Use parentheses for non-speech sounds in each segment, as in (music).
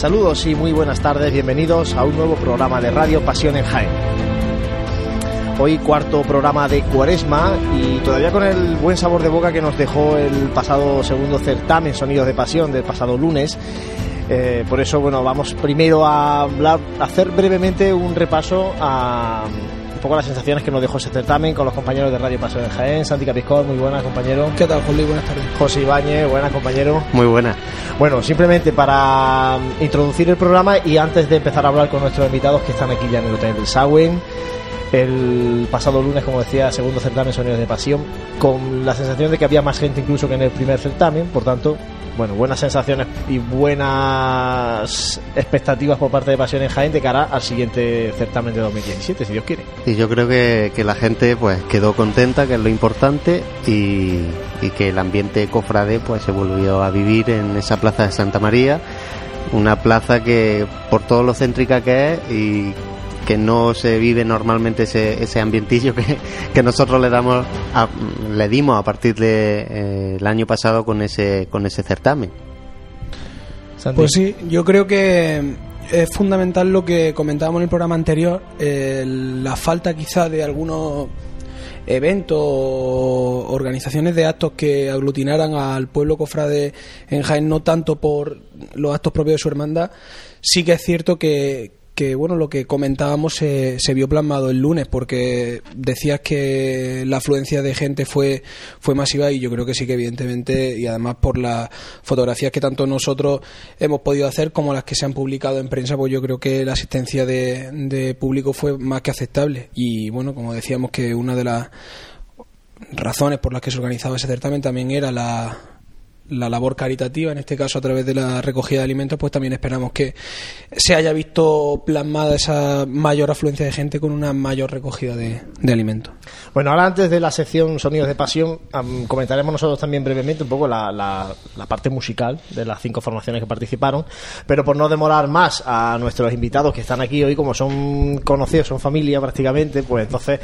Saludos y muy buenas tardes, bienvenidos a un nuevo programa de Radio Pasión en Jaén. Hoy cuarto programa de Cuaresma y todavía con el buen sabor de boca que nos dejó el pasado segundo certamen Sonidos de Pasión del pasado lunes. Eh, por eso, bueno, vamos primero a hablar, a hacer brevemente un repaso a un poco las sensaciones que nos dejó ese certamen con los compañeros de Radio Pasión en Jaén. Santi Capiscón, muy buenas, compañero. ¿Qué tal, Juli? Buenas tardes. José Ibáñez, buenas, compañero. Muy buenas. Bueno, simplemente para introducir el programa y antes de empezar a hablar con nuestros invitados que están aquí ya en el Hotel del Sawen, el pasado lunes, como decía, segundo certamen Sonidos de Pasión, con la sensación de que había más gente incluso que en el primer certamen, por tanto, bueno, buenas sensaciones y buenas expectativas por parte de Pasión en Jaén de cara al siguiente certamen de 2017, si Dios quiere. Y yo creo que, que la gente pues quedó contenta, que es lo importante, y, y que el ambiente cofrade pues se volvió a vivir en esa plaza de Santa María, una plaza que por todo lo céntrica que es y que no se vive normalmente ese, ese ambientillo que, que nosotros le damos a- le dimos a partir de eh, el año pasado con ese con ese certamen. Pues sí, yo creo que es fundamental lo que comentábamos en el programa anterior, eh, la falta quizá de algunos eventos o organizaciones de actos que aglutinaran al pueblo cofrade en Jaén, no tanto por los actos propios de su hermandad, sí que es cierto que, que bueno, lo que comentábamos se, se vio plasmado el lunes, porque decías que la afluencia de gente fue, fue masiva y yo creo que sí que evidentemente, y además por las fotografías que tanto nosotros hemos podido hacer como las que se han publicado en prensa, pues yo creo que la asistencia de, de público fue más que aceptable. Y bueno, como decíamos que una de las razones por las que se organizaba ese certamen también era la, la labor caritativa, en este caso a través de la recogida de alimentos, pues también esperamos que se haya visto plasmada esa mayor afluencia de gente con una mayor recogida de, de alimentos. Bueno, ahora antes de la sección Sonidos de Pasión, am, comentaremos nosotros también brevemente un poco la, la- la parte musical de las cinco formaciones que participaron, pero por no demorar más a nuestros invitados que están aquí hoy, como son conocidos, son familia prácticamente, pues entonces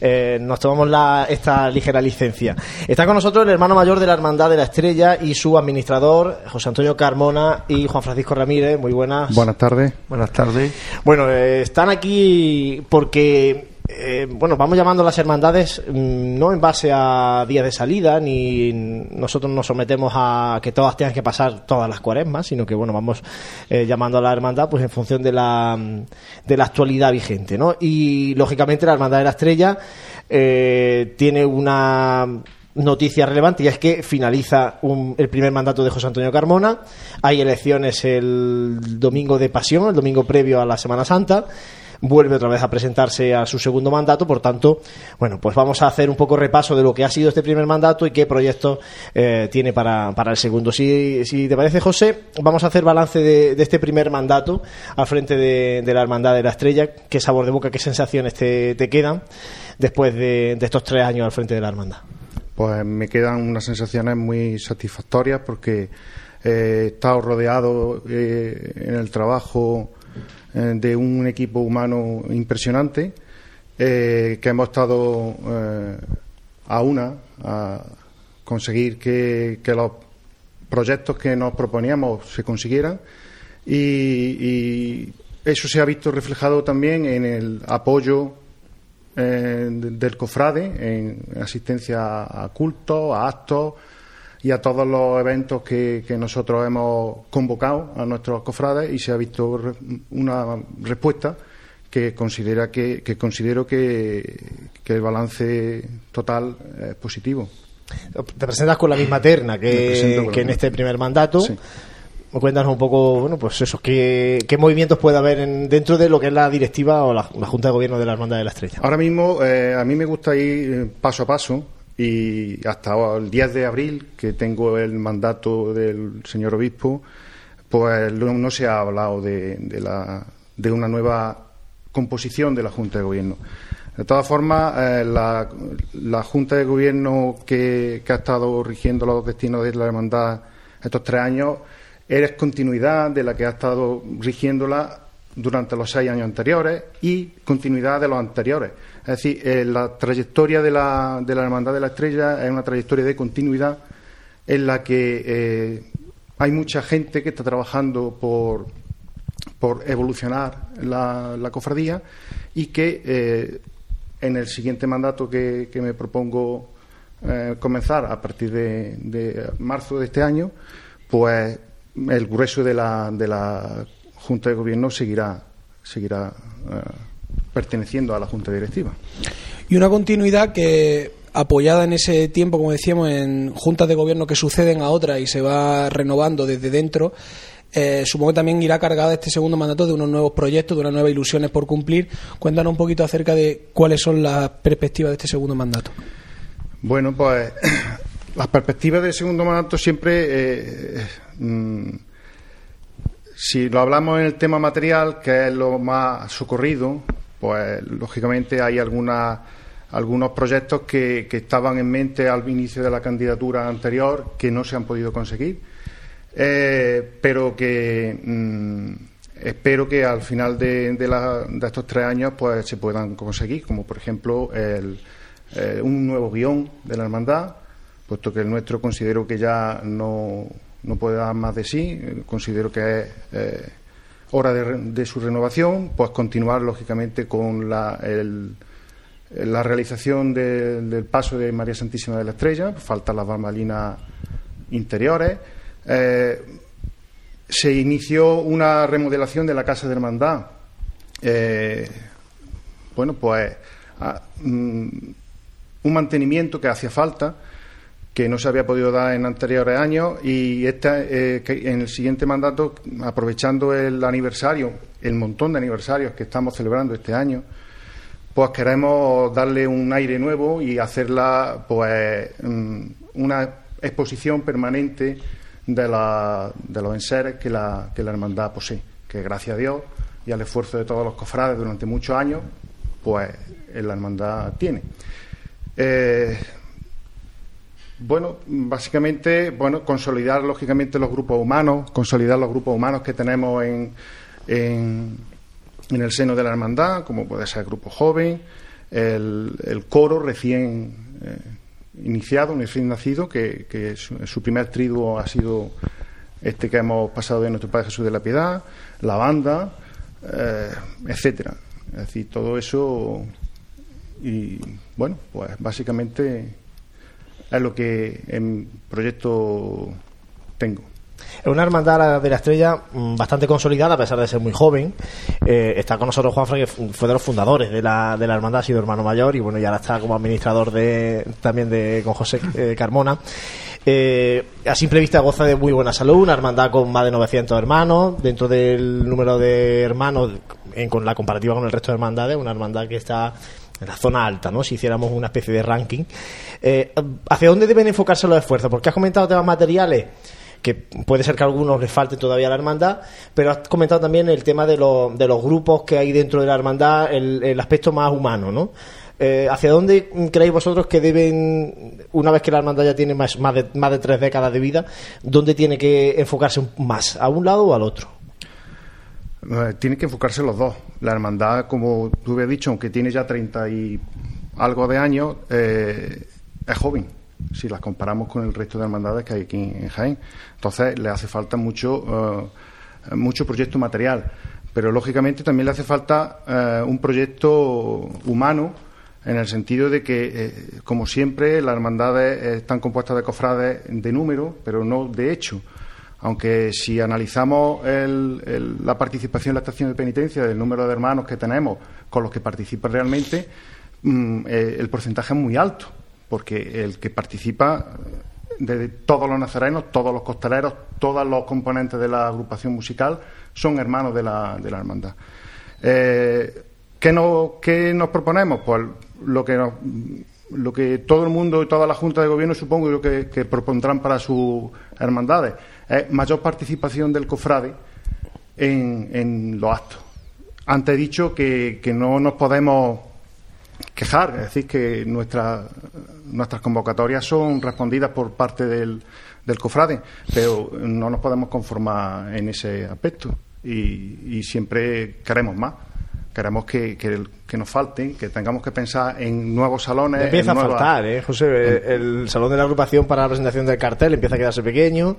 eh, nos tomamos la, esta ligera licencia. Está con nosotros el hermano mayor de la Hermandad de la Estrella y su administrador, José Antonio Carmona y Juan Francisco Ramírez. Muy buenas. Buenas tardes. buenas tardes Bueno, eh, están aquí porque, eh, bueno, vamos llamando a las hermandades mm, no en base a días de salida, ni nosotros nos sometemos a que todas tengan que pasar todas las cuaresmas, sino que, bueno, vamos eh, llamando a la hermandad pues en función de la, mm, de la actualidad vigente, ¿no? Y, lógicamente, la Hermandad de la Estrella eh, tiene una noticia relevante y es que finaliza un- el primer mandato de José Antonio Carmona. Hay elecciones el domingo de Pasión, el domingo previo a la Semana Santa. Vuelve otra vez a presentarse a su segundo mandato, por tanto, bueno, pues vamos a hacer un poco repaso de lo que ha sido este primer mandato y qué proyectos eh, tiene para, para el segundo. Si, si te parece, José, vamos a hacer balance de, este primer mandato al frente de, de la Hermandad de la Estrella. ¿Qué sabor de boca, qué sensaciones te, te quedan después de, de estos tres años al frente de la Hermandad? Pues me quedan unas sensaciones muy satisfactorias porque eh, he estado rodeado eh, en el trabajo eh, de un equipo humano impresionante que hemos estado a una a conseguir que, los proyectos que nos proponíamos se consiguieran. Y eso se ha visto reflejado también en el apoyo eh, de- del cofrade en asistencia a cultos, a actos y a todos los eventos que, que nosotros hemos convocado a nuestros cofrades y se ha visto una respuesta que considera que, que considero que, que el balance total es positivo. Te presentas con la misma terna que, en este primer mandato. Sí. Cuéntanos un poco, bueno, pues eso, qué, movimientos puede haber en- dentro de lo que es la directiva o la, Junta de Gobierno de la Hermandad de la Estrella. Ahora mismo eh, a mí me gusta ir eh, paso a paso y hasta el 10 de abril, que tengo el mandato del señor obispo, pues no, no se ha hablado de, de la, de una nueva composición de la Junta de Gobierno. De todas formas, eh, la, la Junta de Gobierno que, que ha estado rigiendo los destinos de la hermandad estos tres años es continuidad de la que ha estado rigiéndola durante los seis años anteriores y continuidad de los anteriores. Es decir, eh, la trayectoria de la, de la Hermandad de la Estrella es una trayectoria de continuidad en la que eh, hay mucha gente que está trabajando por, por evolucionar la, cofradía y que eh, en el siguiente mandato que, me propongo comenzar a partir de, marzo de este año, pues el grueso de la, de la Junta de Gobierno seguirá, seguirá eh, perteneciendo a la Junta Directiva. Y una continuidad que apoyada en ese tiempo, como decíamos, en juntas de gobierno que suceden a otras y se va renovando desde dentro, eh, supongo que también irá cargada este segundo mandato de unos nuevos proyectos, de unas nuevas ilusiones por cumplir. Cuéntanos un poquito acerca de cuáles son las perspectivas de este segundo mandato. Bueno, pues (clears throat) las perspectivas del segundo mandato siempre, eh, mm, si lo hablamos en el tema material, que es lo más socorrido, pues lógicamente hay algunas algunos proyectos que, estaban en mente al inicio de la candidatura anterior que no se han podido conseguir, eh, pero que mm, espero que al final de, estos tres años pues se puedan conseguir, como por ejemplo el, eh, un nuevo guion de la hermandad, puesto que el nuestro considero que ya no, no puede dar más de sí, considero que es eh, hora de, de, su renovación, pues continuar lógicamente con la, la realización del paso de María Santísima de la Estrella, faltan las bambalinas interiores. Eh, se inició una remodelación de la Casa de Hermandad. Eh, bueno, pues ah, mm, un mantenimiento que hacía falta, que no se había podido dar en anteriores años, y este, eh, en el siguiente mandato, aprovechando el aniversario, el montón de aniversarios que estamos celebrando este año, pues queremos darle un aire nuevo y hacerla pues mm, una exposición permanente de, la, de los enseres que la, que la hermandad posee, que gracias a Dios y al esfuerzo de todos los cofrades durante muchos años, pues la hermandad tiene. Eh, bueno, básicamente, bueno, consolidar lógicamente los grupos humanos, consolidar los grupos humanos que tenemos en, en el seno de la hermandad, como puede ser el grupo joven, el, coro recién eh, iniciado, recién nacido, que, su, primer triduo ha sido este que hemos pasado de nuestro Padre Jesús de la Piedad, la banda, eh, etcétera. Es decir, todo eso y bueno, pues básicamente es lo que en proyecto tengo. Es una hermandad de la estrella mm, bastante consolidada, a pesar de ser muy joven. Eh, está con nosotros Juanfra, que fue de los fundadores de la, de la hermandad, ha sido hermano mayor y bueno, ya ahora está como administrador de, también de, con José eh, Carmona. Eh, a simple vista goza de muy buena salud, una hermandad con más de 900 hermanos, dentro del número de hermanos, en, con la comparativa con el resto de hermandades, una hermandad que está la zona alta, ¿no? Si hiciéramos una especie de ranking. ¿Hacia dónde deben enfocarse los esfuerzos? Porque has comentado temas materiales que puede ser que a algunos les falte todavía la hermandad, pero has comentado también el tema de, de los grupos que hay dentro de la hermandad, el, aspecto más humano, ¿no? Eh, ¿Hacia dónde creéis vosotros que deben, una vez que la hermandad ya tiene más, más, de, más de tres décadas de vida, dónde tiene que enfocarse más, a un lado o al otro? Eh, tiene que enfocarse los dos. La hermandad, como tú habías dicho, aunque tiene ya treinta y algo de años, eh, es joven si las comparamos con el resto de hermandades que hay aquí en Jaén. Entonces le hace falta mucho, eh, mucho proyecto material, pero lógicamente también le hace falta un proyecto humano en el sentido de que, como siempre, las hermandades están compuestas de cofrades de número, pero no de hecho. Aunque si analizamos la participación en la estación de penitencia del número de hermanos que tenemos con los que participan realmente, mm, el porcentaje es muy alto porque el que participa de todos los nazarenos, todos los costaleros, todos los componentes de la agrupación musical son hermanos de la, de la hermandad. Eh, ¿qué, nos proponemos? Pues lo que, lo que todo el mundo y toda la Junta de Gobierno supongo que, que propondrán para sus hermandades es mayor participación del cofrade en, en los actos. Antes he dicho que, que no nos podemos quejar, es decir, que nuestras convocatorias son respondidas por parte del, del cofrade, pero no nos podemos conformar en ese aspecto y, siempre queremos más. Queremos que, que nos falten, que tengamos que pensar en nuevos salones. Empieza a faltar, ¿eh, José? El salón de la agrupación para la presentación del cartel empieza a quedarse pequeño.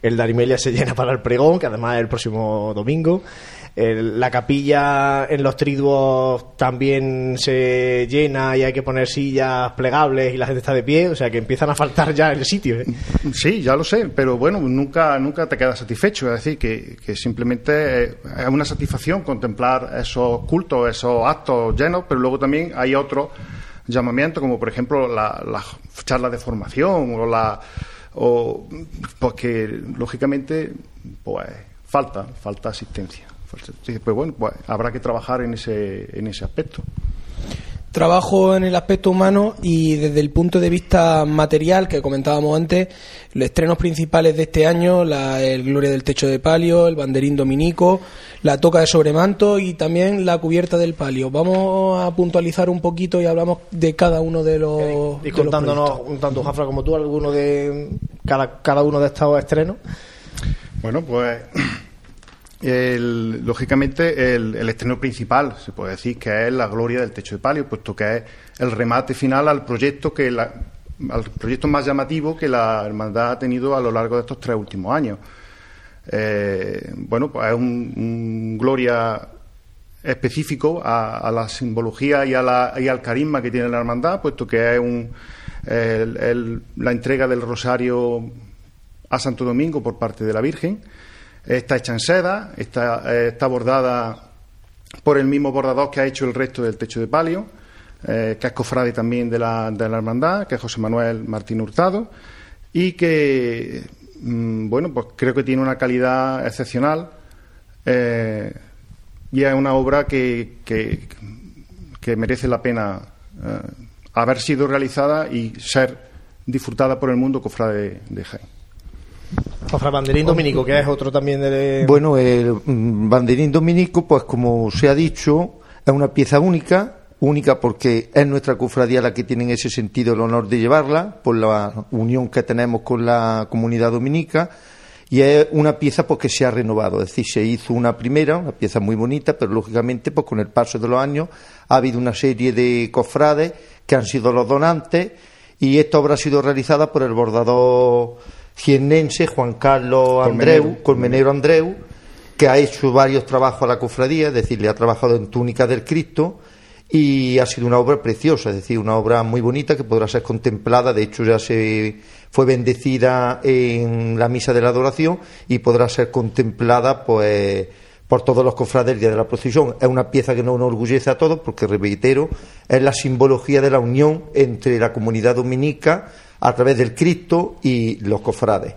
El de Arimelia se llena para el pregón, que además es el próximo domingo. La capilla en los triduos también se llena y hay que poner sillas plegables y la gente está de pie. O sea que empiezan a faltar ya el sitio. ¿eh? Sí, ya lo sé, pero bueno, nunca, nunca te quedas satisfecho. Es decir, que, que simplemente eh, es una satisfacción contemplar esos cultos, esos actos llenos, pero luego también hay otros llamamientos, como por ejemplo la- las charlas de formación o la. O, pues que lógicamente pues falta, falta asistencia. Pues bueno, pues habrá que trabajar en ese, en ese aspecto. Trabajo en el aspecto humano y desde el punto de vista material que comentábamos antes, los estrenos principales de este año, la, el Gloria del Techo de Palio, el Banderín Dominico, la Toca de Sobremanto y también la Cubierta del Palio. Vamos a puntualizar un poquito y hablamos de cada uno de los. Y los contándonos, proyectos. tanto Jafra como tú, alguno de cada, cada uno de estos estrenos. Bueno, pues el- lógicamente el, estreno principal se puede decir que es la gloria del techo de palio, puesto que es el remate final al proyecto que la- al proyecto más llamativo que la hermandad ha tenido a lo largo de estos tres últimos años. Eh, bueno, pues es un, gloria específico a, la simbología y, a la- y al carisma que tiene la hermandad, puesto que es un, la entrega del rosario a Santo Domingo por parte de la Virgen. Está hecha en seda, está, eh, está bordada por el mismo bordador que ha hecho el resto del techo de palio, eh, que es cofrade también de la, de la hermandad, que es José Manuel Martín Hurtado, y que, mm, bueno, pues creo que tiene una calidad excepcional eh, y es una obra que, que, merece la pena haber sido realizada y ser disfrutada por el mundo cofrade de Jaén. Jafra Banderín Dominico, que es otro también de... Bueno, el mm, banderín dominico, pues como se ha dicho, es una pieza única, única porque es nuestra cofradía la que tiene en ese sentido el honor de llevarla, por la unión que tenemos con la comunidad dominica, y es una pieza pues, que se ha renovado, es decir, se hizo una primera, una pieza muy bonita, pero lógicamente pues con el paso de los años ha habido una serie de cofrades que han sido los donantes y esta obra ha sido realizada por el bordador jiennense Juan Carlos Andreu, Colmenero. Colmenero Andreu, que ha hecho varios trabajos a la cofradía, es decir, le ha trabajado en túnica del Cristo y ha sido una obra preciosa, es decir, una obra muy bonita que podrá ser contemplada, de hecho ya se fue bendecida en la misa de la adoración y podrá ser contemplada pues por todos los cofrades el día de la procesión. Es una pieza que nos enorgullece a todos porque, reitero, es la simbología de la unión entre la comunidad dominica a través del Cristo y los cofrades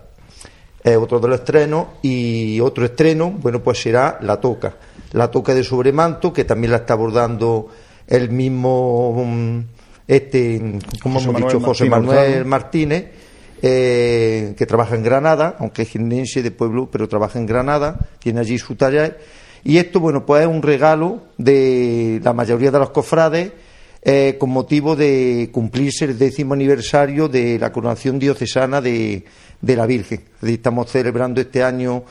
es otro de los estrenos y otro estreno, bueno, pues será La Toca. La Toca de Sobremanto, que también la está abordando el mismo, mm, este, como hemos Manuel dicho, José Martín Manuel. Martínez, eh, que trabaja en Granada, aunque es jiennense de pueblo, pero trabaja en Granada, tiene allí su taller. Y esto, bueno, pues es un regalo de la mayoría de los cofrades eh, con motivo de cumplirse el décimo aniversario de la coronación diocesana de, de la Virgen. Estamos celebrando este año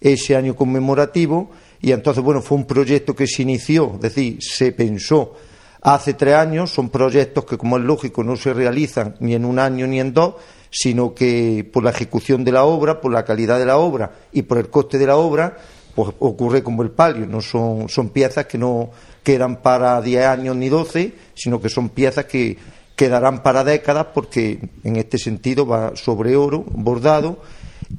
ese año conmemorativo y entonces, bueno, fue un proyecto que se inició, es decir, se pensó hace tres años, son proyectos que, como es lógico, no se realizan ni en un año ni en dos, sino que por la ejecución de la obra, por la calidad de la obra y por el coste de la obra, pues ocurre como el palio, no son, son piezas que no quedan para 10 años ni 12, sino que son piezas que quedarán para décadas porque en este sentido va sobre oro, bordado,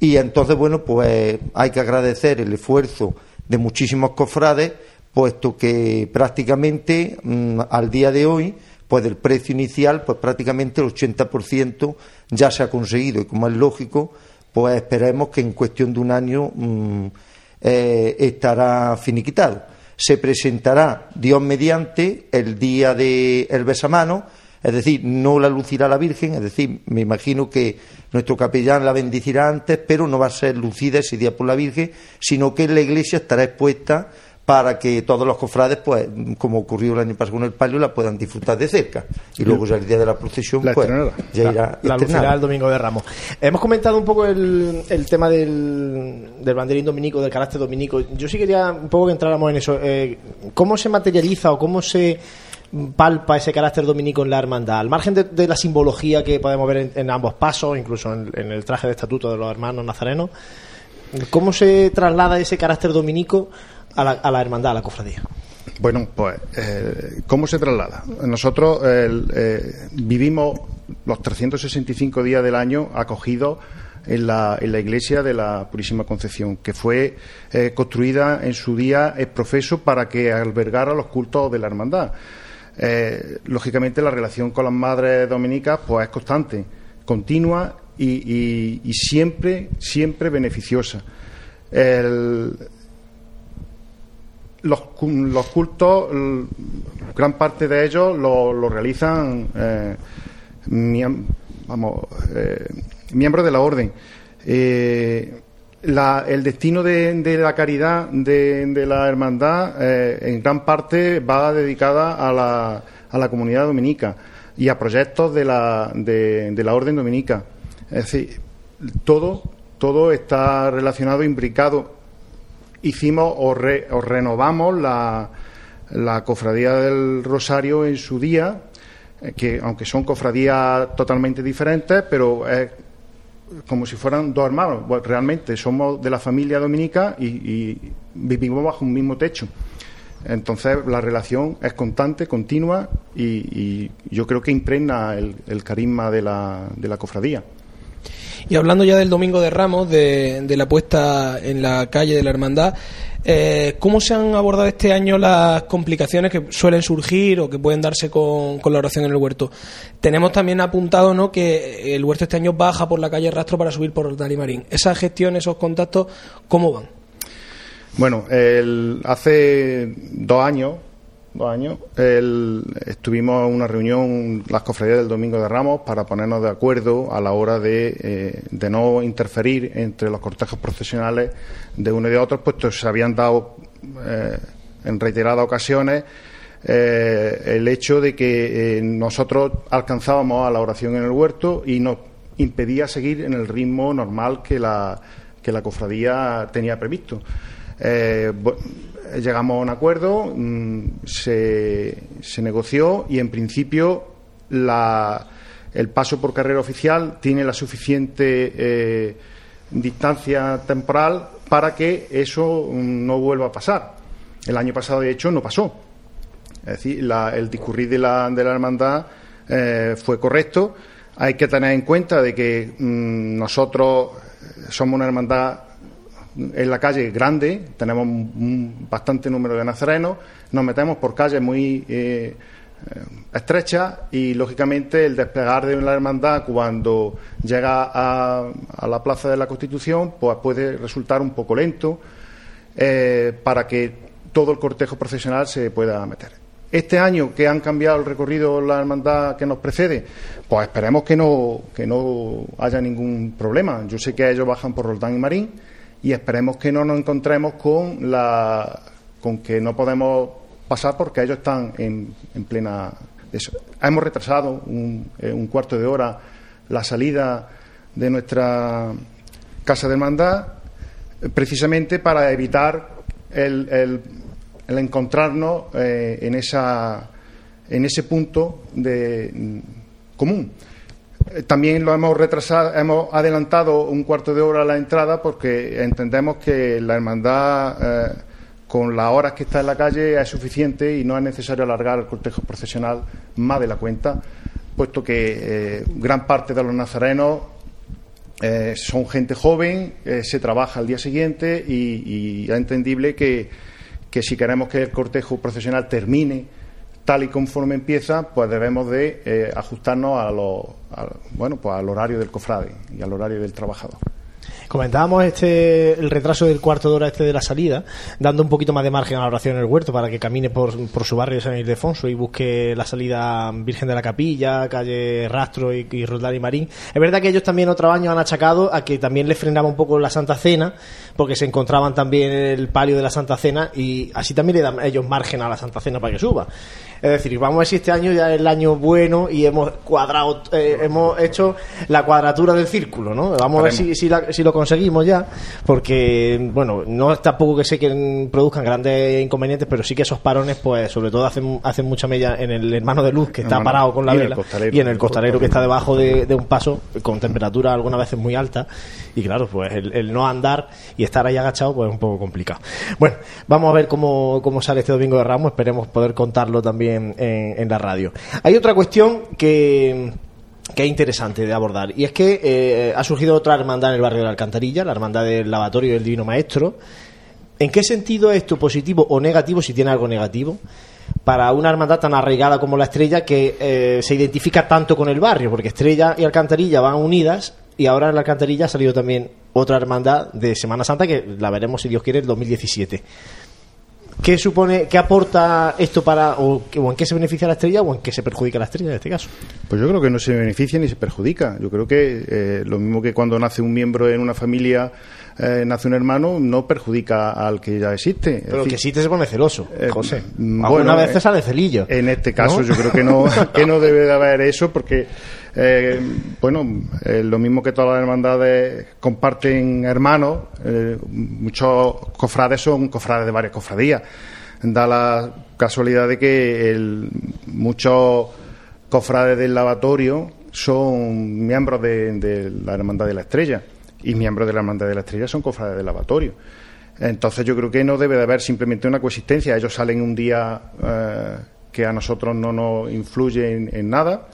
y entonces, bueno, pues hay que agradecer el esfuerzo de muchísimos cofrades, puesto que prácticamente mm, al día de hoy, pues del precio inicial, pues prácticamente el 80% ya se ha conseguido, y como es lógico, pues esperemos que en cuestión de un año mm, eh, estará finiquitado. Se presentará, Dios mediante, el día del el besamano, es decir, no la lucirá la Virgen, es decir, me imagino que nuestro capellán la bendecirá antes, pero no va a ser lucida ese día por la Virgen, sino que la iglesia estará expuesta para que todos los cofrades, pues, como ocurrió el año pasado con el palio, la puedan disfrutar de cerca. Y luego ya el día de la procesión, La pues, ya la, irá la estrenada. el domingo de Ramos. Hemos comentado un poco el, el tema del, del banderín dominico, del carácter dominico. Yo sí quería un poco que entráramos en eso. Eh, ¿Cómo se materializa o cómo se palpa ese carácter dominico en la hermandad? Al margen de, de la simbología que podemos ver en, en ambos pasos, incluso en, en el traje de estatuto de los hermanos nazarenos, ¿cómo se traslada ese carácter dominico a la, hermandad, a la cofradía? Bueno, pues, eh, ¿cómo se traslada? Nosotros eh, vivimos los 365 días del año acogidos en la, en la iglesia de la Purísima Concepción, que fue eh, construida en su día es profeso para que albergara los cultos de la hermandad. Lógicamente, la relación con las madres dominicas pues, es constante, continua y, y- y siempre, siempre beneficiosa. El- los, los cultos, l- gran parte de ellos lo, realizan eh, vamos, eh, miembros de la orden. Eh, la- el destino de, de la caridad de, de la hermandad en gran parte va dedicada a la, a la comunidad dominica y a proyectos de la, de, de la orden dominica. Es decir, todo, todo está relacionado, imbricado hicimos o, re- o renovamos la, cofradía del Rosario en su día, eh, que aunque son cofradías totalmente diferentes, pero es como si fueran dos hermanos. Realmente somos de la familia dominica y, vivimos bajo un mismo techo. Entonces la relación es constante, continua y, y yo creo que impregna el, el carisma de la, de la cofradía. Y hablando ya del Domingo de Ramos, de, la puesta en la calle de la Hermandad, eh, ¿cómo se han abordado este año las complicaciones que suelen surgir o que pueden darse con, la oración en el huerto? Tenemos también apuntado ¿no? que el huerto este año baja por la calle Rastro para subir por Dalimarín. ¿Esa gestión, esos contactos, cómo van? Bueno, el- hace dos años, dos años, el- estuvimos en una reunión, las cofradías del Domingo de Ramos, para ponernos de acuerdo a la hora de, eh, de no interferir entre los cortejos procesionales de uno y de otro, puesto que se habían dado eh, en reiteradas ocasiones eh, el hecho de que nosotros alcanzábamos a la oración en el huerto y nos impedía seguir en el ritmo normal que la, que la cofradía tenía previsto. Eh, llegamos a un acuerdo, mm, se, se negoció y en principio la- el paso por carrera oficial tiene la suficiente eh, distancia temporal para que eso mm, no vuelva a pasar. El año pasado, de hecho, no pasó. Es decir, la- el discurrir de la, de la hermandad eh, fue correcto. Hay que tener en cuenta de que mm, nosotros somos una hermandad en la calle grande, tenemos un, bastante número de nazarenos, nos metemos por calles muy eh, eh, estrechas y, lógicamente, el desplegar de la hermandad cuando llega a, a la Plaza de la Constitución pues puede resultar un poco lento eh, para que todo el cortejo procesional se pueda meter. Este año que han cambiado el recorrido la hermandad que nos precede, pues esperemos que no, que no haya ningún problema. Yo sé que ellos bajan por Roldán y Marín y esperemos que no nos encontremos con la con que no podemos pasar porque ellos están en, en plena. Hemos retrasado un, eh, un cuarto de hora la salida de nuestra casa de hermandad eh, precisamente para evitar el, el- el encontrarnos eh, en esa en ese punto de mm, común. También lo hemos retrasado, hemos adelantado un cuarto de hora la entrada porque entendemos que la hermandad eh, con las horas que está en la calle es suficiente y no es necesario alargar el cortejo procesional más de la cuenta, puesto que eh, gran parte de los nazarenos eh, son gente joven, se trabaja al día siguiente y, es entendible que, que si queremos que el cortejo profesional termine tal y conforme empieza, pues debemos de eh, ajustarnos a lo, a- bueno, pues al horario del cofrade y al horario del trabajador. Comentábamos este el retraso del cuarto de hora este de la salida, dando un poquito más de margen a la oración en el huerto para que camine por, por su barrio de San Ildefonso y busque la salida Virgen de la Capilla, calle Rastro y, y y Marín. Es verdad que ellos también otro año han achacado a que también les frenaba un poco la Santa Cena, porque se encontraban también en el palio de la Santa Cena y así también le dan ellos margen a la Santa Cena para que suba. Es decir, vamos a ver si este año ya es el año bueno y hemos cuadrado, eh, hemos hecho la cuadratura del círculo, ¿no? Vamos a ver si, si, la- si lo conseguimos ya, porque, bueno, no es tampoco que sé que produzcan grandes inconvenientes, pero sí que esos parones, pues, sobre todo hacen, hacen mucha mella en el hermano de luz que está Hermano, parado con la y vela y en el costalero que está debajo de, de un paso con temperatura algunas veces muy alta y claro, pues el, el no andar y estar ahí agachado pues es un poco complicado. Bueno, vamos a ver cómo, cómo sale este domingo de Ramos, esperemos poder contarlo también en, la radio. Hay otra cuestión que que es interesante de abordar. Y es que eh, ha surgido otra hermandad en el barrio de la Alcantarilla, la hermandad del lavatorio del Divino Maestro. ¿En qué sentido es esto positivo o negativo, si tiene algo negativo, para una hermandad tan arraigada como la Estrella que eh, se identifica tanto con el barrio? Porque Estrella y Alcantarilla van unidas y ahora en la Alcantarilla ha salido también otra hermandad de Semana Santa que la veremos, si Dios quiere, en 2017. ¿Qué supone, qué aporta esto para, o, o en qué se beneficia la estrella o en qué se perjudica la estrella en este caso? Pues yo creo que no se beneficia ni se perjudica. Yo creo que eh, lo mismo que cuando nace un miembro en una familia, eh, nace un hermano, no perjudica al que ya existe. Pero decir, que sí te se pone celoso, Eh, José. mm, Algunas bueno, veces eh, sale celillo. En este caso ¿No? yo creo que no, (laughs) que no debe de haber eso porque, eh, bueno, eh, lo mismo que todas las hermandades comparten hermanos, eh, muchos cofrades son cofrades de varias cofradías. Da la casualidad de que muchos cofrades del lavatorio son miembros de, la Hermandad de la Estrella y miembros de la Hermandad de la Estrella son cofrades del lavatorio. Entonces yo creo que no debe de haber simplemente una coexistencia. Ellos salen un día eh, que a nosotros no nos influye en nada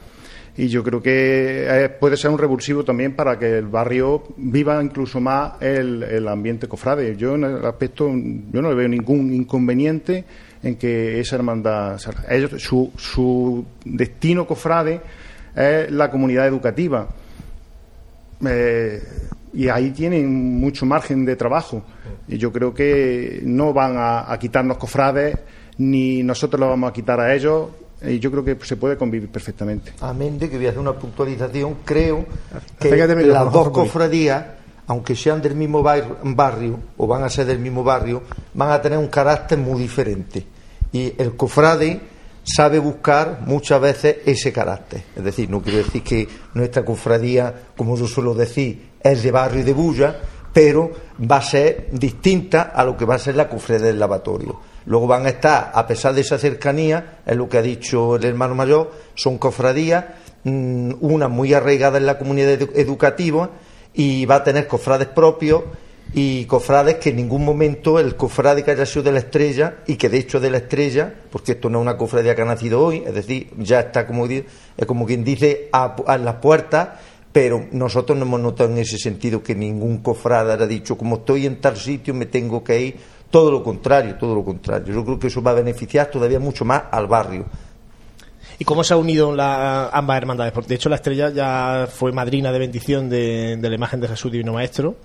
y yo creo que eh, puede ser un revulsivo también para que el barrio viva incluso más el, el ambiente cofrade. Yo en el aspecto yo no le veo ningún inconveniente en que esa hermandad ellos su, su destino cofrade es la comunidad educativa. Eh, y ahí tienen mucho margen de trabajo. Y yo creo que no van a, a quitarnos cofrades, ni nosotros lo vamos a quitar a ellos. Y yo creo que se puede convivir perfectamente. Amén de que voy a hacer una puntualización, creo que las dos cofradías, aunque sean del mismo bar- barrio o van a ser del mismo barrio, van a tener un carácter muy diferente. Y el cofrade sabe buscar muchas veces ese carácter. Es decir, no quiero decir que nuestra cofradía, como yo suelo decir, es de barrio y de bulla, pero va a ser distinta a lo que va a ser la cofradía del lavatorio. Luego van a estar, a pesar de esa cercanía, es lo que ha dicho el hermano mayor, son cofradías, mm, una muy arraigada en la comunidad edu- educativa y va a tener cofrades propios y cofrades que en ningún momento el cofrade que haya sido de la estrella y que de hecho de la estrella, porque esto no es una cofradía que ha nacido hoy, es decir, ya está como, como quien dice a, a las puertas, pero nosotros no hemos notado en ese sentido que ningún cofrade haya dicho, como estoy en tal sitio me tengo que ir, todo lo contrario, todo lo contrario. Yo creo que eso va a beneficiar todavía mucho más al barrio. ¿Y cómo se han unido la- ambas hermandades? Porque, de hecho, la estrella ya fue madrina de bendición de, de la imagen de Jesús Divino Maestro.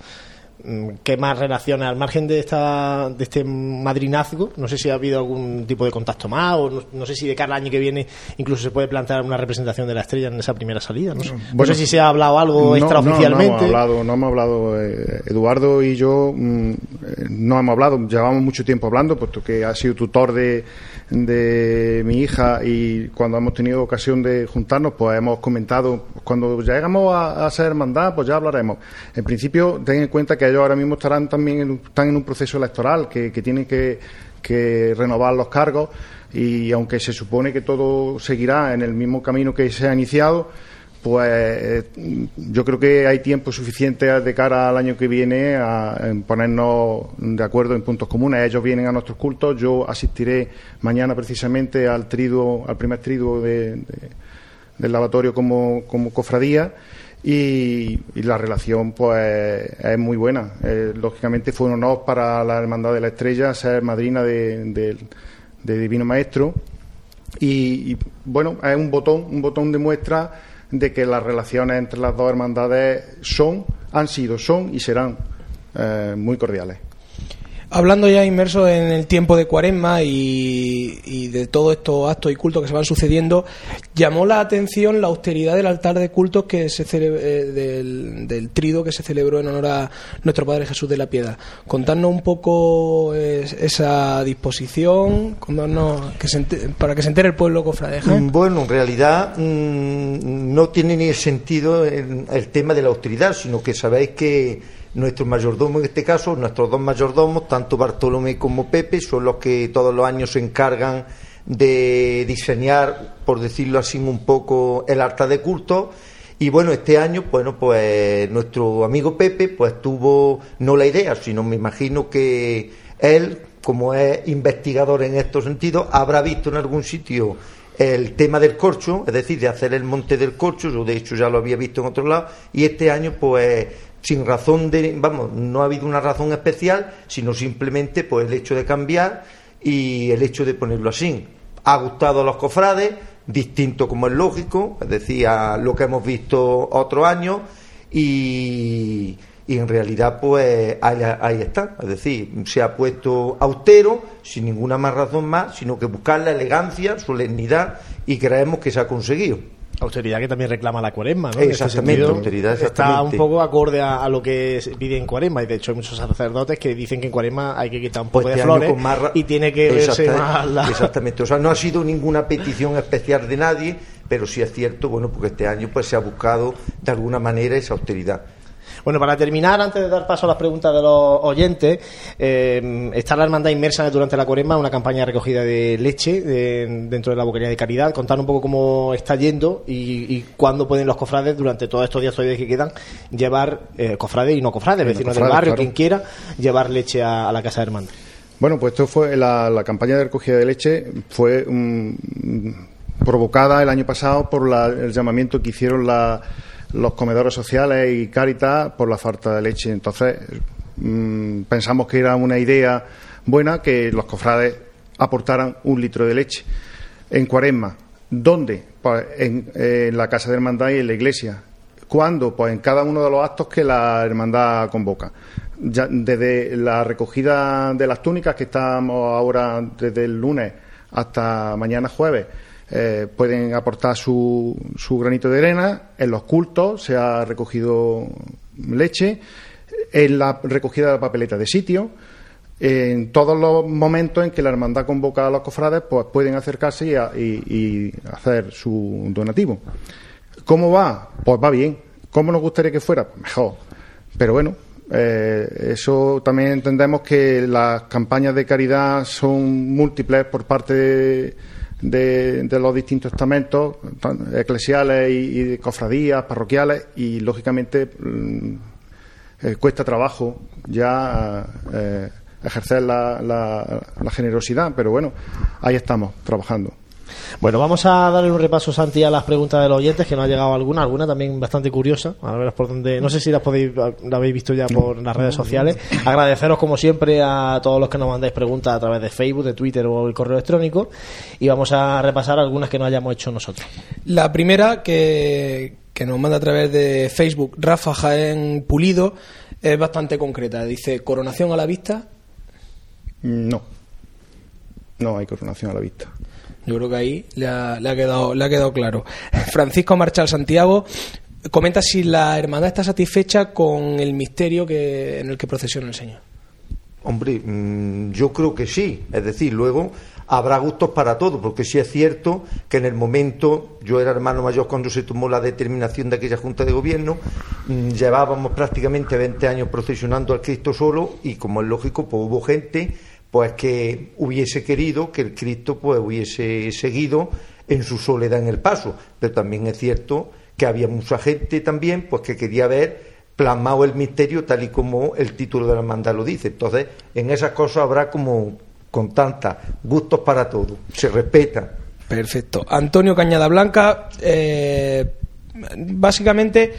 Mm, ¿Qué más relaciones al margen de esta de este madrinazgo? No sé si ha habido algún tipo de contacto más, o no, no sé si de cada año que viene incluso se puede plantear una representación de la estrella en esa primera salida. No sé, No Bueno, sé si se ha hablado algo No, extraoficialmente. No, no hemos hablado, no hemos hablado eh, Eduardo y yo mm, eh, no hemos hablado, llevamos mucho tiempo hablando, puesto que ha sido tutor de, de mi hija y cuando hemos tenido ocasión de juntarnos, pues hemos comentado, cuando llegamos a, a ser hermandad, pues ya hablaremos. En principio, ten en cuenta que ellos ahora mismo estarán también en, están en un proceso electoral, que, que tienen que, que renovar los cargos y aunque se supone que todo seguirá en el mismo camino que se ha iniciado, pues eh, yo creo que hay tiempo suficiente de cara al año que viene a ponernos de acuerdo en puntos comunes. Ellos vienen a nuestros cultos, yo asistiré mañana precisamente al triduo, al primer triduo de- de- del lavatorio como, como cofradía y, la relación pues es muy buena. Eh, lógicamente fue un honor para la Hermandad de la Estrella ser madrina de, de- de Divino Maestro y, y, bueno, es un botón, un botón de muestra de que las relaciones entre las dos hermandades son han sido, son y serán eh, muy cordiales. Hablando ya inmerso en el tiempo de cuaresma y, de todos estos actos y cultos que se van sucediendo, llamó la atención la austeridad del altar de cultos que se eh, del, trido que se celebró en honor a nuestro Padre Jesús de la Piedad. Contarnos un poco esa disposición, para que se entere el pueblo cofrade. Mm, bueno, en realidad mm, no tiene ni sentido el tema de la austeridad, sino que sabéis que nuestro mayordomo en este caso, nuestros dos mayordomos, tanto Bartolomé como Pepe, son los que todos los años se encargan de diseñar, por decirlo así, un poco el altar de culto. Y bueno, este año, bueno, pues nuestro amigo Pepe, pues tuvo no la idea, sino me imagino que él, como es investigador en estos sentidos, habrá visto en algún sitio el tema del corcho, es decir, de hacer el monte del corcho, yo de hecho ya lo había visto en otro lado, y este año pues sin razón de, vamos, no ha habido una razón especial, sino simplemente pues el hecho de cambiar y el hecho de ponerlo así. Ha gustado a los cofrades, distinto como es lógico, es decir, a lo que hemos visto otros años y, en realidad pues ahí, ahí, está, es decir, se ha puesto austero sin ninguna más razón más, sino que buscar la elegancia, solemnidad y creemos que se ha conseguido. Austeridad que también reclama la cuaresma, ¿no? Exactamente, austeridad, Está un poco acorde a, lo que pide en cuaresma y de hecho hay muchos sacerdotes que dicen que en cuaresma hay que quitar un poco pues de este flores y tiene que verse más Exactamente, o sea, no ha sido ninguna petición especial de nadie, pero sí es cierto, bueno, porque este año pues se ha buscado de alguna manera esa austeridad. Bueno, para terminar, antes de dar paso a las preguntas de los oyentes, eh, está la hermandad inmersa durante la cuaresma, una campaña de recogida de leche dentro de la boquería de caridad. Contar un poco cómo está yendo y, cuándo pueden los cofrades, durante todos estos días que quedan, llevar eh, cofrades y no cofrades, vecinos del barrio, quien quiera, llevar leche a, la casa de hermandad. Bueno, pues esto fue la, campaña de recogida de leche fue provocada el año pasado por el llamamiento que hicieron la los comedores sociales y Cáritas por la falta de leche. Entonces, mm, pensamos que era una idea buena que los cofrades aportaran un litro de leche en cuaresma. ¿Dónde? Pues en, la Casa de Hermandad y en la iglesia. ¿Cuándo? Pues en cada uno de los actos que la hermandad convoca. Ya, desde la recogida de las túnicas, que estamos ahora desde el lunes hasta mañana jueves, eh, pueden aportar su, su granito de arena. En los cultos se ha recogido leche, en la recogida de la papeleta de sitio. En todos los momentos en que la hermandad convoca a los cofrades, pues pueden acercarse y, hacer su donativo. ¿Cómo va? Pues va bien. ¿Cómo nos gustaría que fuera? Pues mejor. Pero bueno, eh, eso también entendemos que las campañas de caridad son múltiples por parte de de, los distintos estamentos eclesiales y, cofradías, parroquiales, y lógicamente mm, eh, cuesta trabajo ya eh, ejercer la, la generosidad, pero bueno, ahí estamos trabajando. Bueno, vamos a darle un repaso, Santi, a las preguntas de los oyentes, que no ha llegado alguna, alguna también bastante curiosa. A ver por dónde, no sé si las podéis, la habéis visto ya por las redes sociales. Agradeceros, como siempre, a todos los que nos mandáis preguntas a través de Facebook, de Twitter o el correo electrónico. Y vamos a repasar algunas que no hayamos hecho nosotros. La primera, que, que nos manda a través de Facebook, Rafa Jaén Pulido, es bastante concreta. Dice, ¿coronación a la vista? No. No hay coronación a la vista. Yo creo que ahí le ha, quedado, le ha quedado claro. (laughs) Francisco Marchal Santiago comenta si la hermandad está satisfecha con el misterio que, en el que procesiona el Señor. Hombre, mm, yo creo que sí. Es decir, luego habrá gustos para todo, porque sí es cierto que en el momento, yo era hermano mayor cuando se tomó la determinación de aquella Junta de Gobierno, mm, llevábamos prácticamente 20 años procesionando al Cristo solo y, como es lógico, pues hubo gente pues que hubiese querido que el Cristo pues hubiese seguido en su soledad en el paso, pero también es cierto que había mucha gente también pues que quería ver plasmado el misterio tal y como el título de la hermandad lo dice. Entonces, en esas cosas habrá como con tantas gustos para todo, se respeta. Perfecto. Antonio Cañada Blanca, eh, básicamente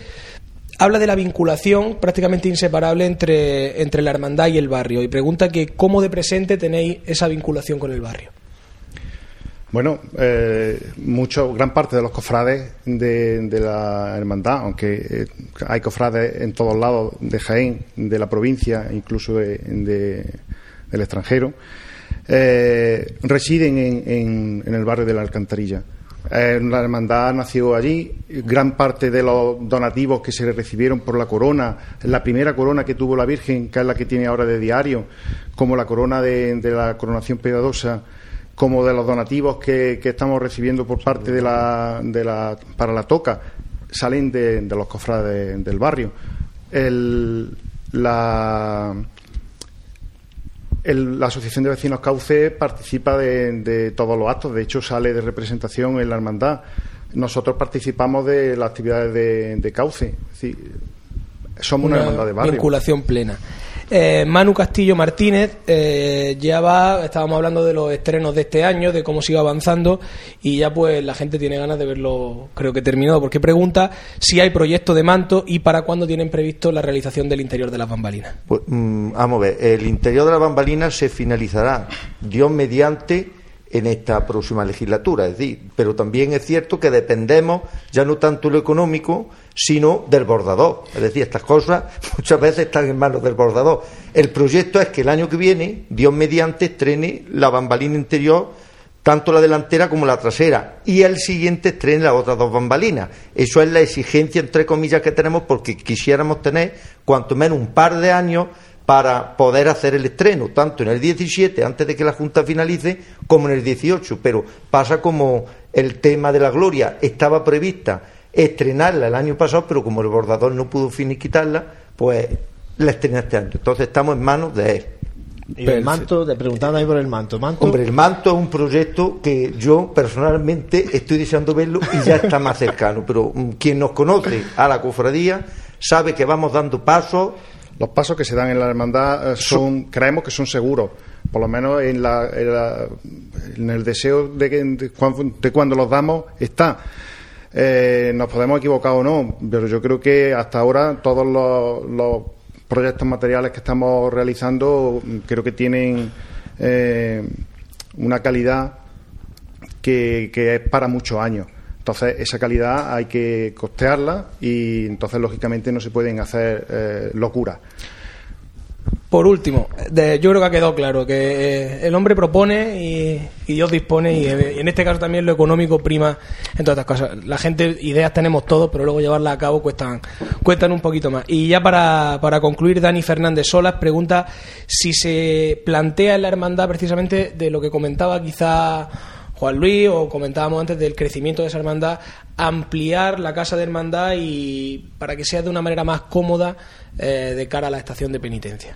habla de la vinculación prácticamente inseparable entre, entre la hermandad y el barrio y pregunta que cómo de presente tenéis esa vinculación con el barrio. Bueno, eh, mucho, gran parte de los cofrades de, la hermandad, aunque eh, hay cofrades en todos lados de Jaén, de la provincia, incluso del extranjero, eh, residen en, el barrio de la Alcantarilla. La hermandad nació allí. Gran parte de los donativos que se recibieron por la corona, la primera corona que tuvo la Virgen, que es la que tiene ahora de diario, como la corona de, de la coronación piadosa como de los donativos que, estamos recibiendo por parte de la, de la, para la toca, salen de, los cofrades del barrio. la, la Asociación de Vecinos Cauce participa de, todos los actos, de hecho sale de representación en la hermandad. Nosotros participamos de las actividades de, Cauce, somos una, hermandad de barrio. Vinculación plena. Eh, Manu Castillo Martínez eh, ya va, estábamos hablando de los estrenos de este año, de cómo sigue avanzando y ya pues la gente tiene ganas de verlo, creo que terminado, porque pregunta si hay proyecto de manto y para cuándo tienen previsto la realización del interior de las bambalinas. Pues, mm, vamos a ver, el interior de las bambalinas se finalizará, Dios mediante, en esta próxima legislatura. Es decir, pero también es cierto que dependemos ya no tanto lo económico, sino del bordador. Es decir, estas cosas (laughs) muchas veces están en manos del bordador. El proyecto es que el año que viene, Dios mediante, estrene la bambalina interior, tanto la delantera como la trasera, y el siguiente estrene las otras dos bambalinas. Eso es la exigencia, entre comillas, que tenemos porque quisiéramos tener cuanto menos un par de años para poder hacer el estreno, tanto en el 17, antes de que la Junta finalice, como en el 18. Pero pasa como el tema de la gloria estaba prevista estrenarla el año pasado, pero como el bordador no pudo finiquitarla, pues la estrené este año. Entonces estamos en manos de él. ¿Y el manto? Te preguntando ahí por el manto. manto. Hombre, el manto es un proyecto que yo personalmente estoy deseando verlo y ya está más cercano. Pero mm, quien nos conoce a la cofradía sabe que vamos dando pasos los pasos que se dan en la hermandad eh, son, creemos que son seguros, por lo menos en, la, en, el deseo de, que, de, cuando los damos está. Eh, nos podemos equivocar o no, pero yo creo que hasta ahora todos los, proyectos materiales que estamos realizando creo que tienen eh, una calidad que, que es para muchos años. Entonces, esa calidad hay que costearla y entonces, lógicamente, no se pueden hacer eh, locuras. Por último, yo creo que ha quedado claro que eh, el hombre propone y, Dios dispone y, en este caso también lo económico prima en todas estas cosas. La gente, ideas tenemos todos, pero luego llevarlas a cabo cuestan, cuestan un poquito más. Y ya para, para concluir, Dani Fernández Solas pregunta si se plantea en la hermandad precisamente de lo que comentaba quizá Juan Luis, o comentábamos antes del crecimiento de esa hermandad, ampliar la casa de hermandad y para que sea de una manera más cómoda eh, de cara a la estación de penitencia.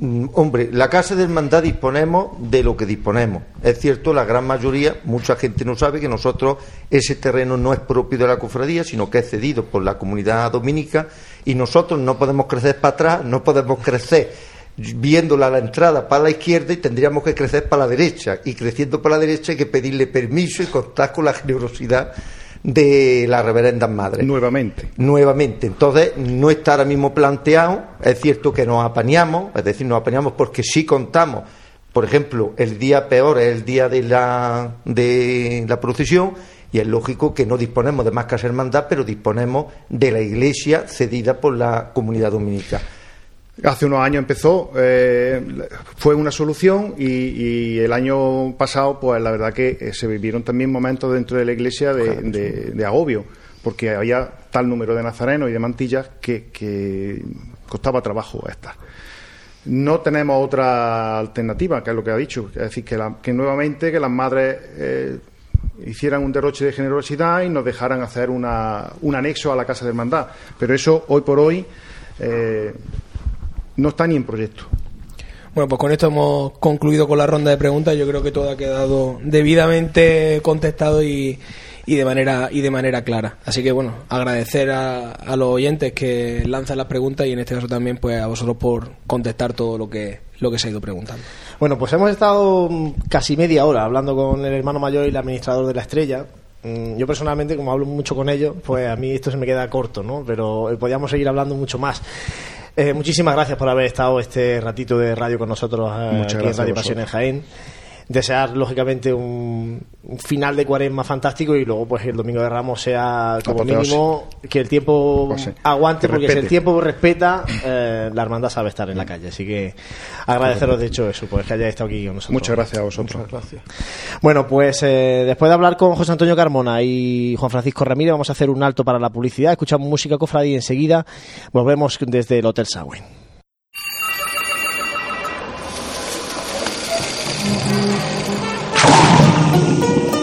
Mm, hombre, la casa de hermandad disponemos de lo que disponemos. Es cierto, la gran mayoría, mucha gente no sabe que nosotros ese terreno no es propio de la cofradía, sino que es cedido por la comunidad dominica y nosotros no podemos crecer para atrás, no podemos crecer viéndola a la entrada para la izquierda y tendríamos que crecer para la derecha. Y creciendo para la derecha hay que pedirle permiso y contar con la generosidad de la reverenda madre. Nuevamente. Nuevamente. Entonces, no está ahora mismo planteado. Es cierto que nos apañamos, es decir, nos apañamos porque sí contamos. Por ejemplo, el día peor es el día de la, de la procesión y es lógico que no disponemos de más casa hermandad, pero disponemos de la iglesia cedida por la comunidad dominica. Hace unos años empezó, eh, fue una solución y, el año pasado, pues la verdad que eh, se vivieron también momentos dentro de la iglesia de, agobio, porque había tal número de nazarenos y de mantillas que, costaba trabajo estar. No tenemos otra alternativa, que es lo que ha dicho, es decir, que, nuevamente que las madres eh, hicieran un derroche de generosidad y nos dejaran hacer una, un anexo a la casa de hermandad. Pero eso, hoy por hoy, no está ni en proyecto. Bueno, pues con esto hemos concluido con la ronda de preguntas. Yo creo que todo ha quedado debidamente contestado y, y de manera y de manera clara. Así que bueno, agradecer a, a, los oyentes que lanzan las preguntas y en este caso también pues a vosotros por contestar todo lo que lo que se ha ido preguntando. Bueno, pues hemos estado casi media hora hablando con el hermano mayor y el administrador de la Estrella. Mm, yo personalmente, como hablo mucho con ellos, pues a mí esto se me queda corto, ¿no? Pero eh, podríamos seguir hablando mucho más. Eh, muchísimas gracias por haber estado este ratito de radio con nosotros eh, aquí en Radio Pasión en Jaén. Desear lógicamente un, un final de cuaresma fantástico y luego pues el domingo de Ramos sea como mínimo que el tiempo Pues sí, aguante que porque si el tiempo respeta eh, la hermandad sabe estar en la calle así que agradeceros de hecho eso pues que hayáis estado aquí con nosotros Muchas gracias a vosotros. bueno, pues eh, después de hablar con José Antonio Carmona y Juan Francisco Ramírez, vamos a hacer un alto para la publicidad. Escuchamos música cofradía y enseguida volvemos desde el Hotel Sawen.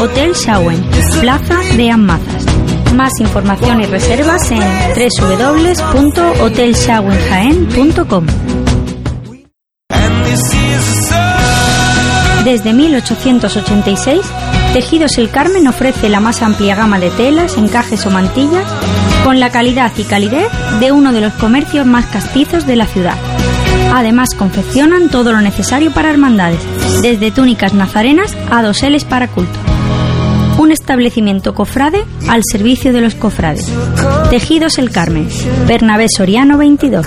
Hotel Shawen, Plaza de Amazas. Más información y reservas en www.hotelshawenjaen.com. Desde 1886, Tejidos El Carmen ofrece la más amplia gama de telas, encajes o mantillas con la calidad y calidez de uno de los comercios más castizos de la ciudad. Además, confeccionan todo lo necesario para hermandades, desde túnicas nazarenas a doseles para culto. Un establecimiento cofrade al servicio de los cofrades. Tejidos El Carmen, Bernabé Soriano 22.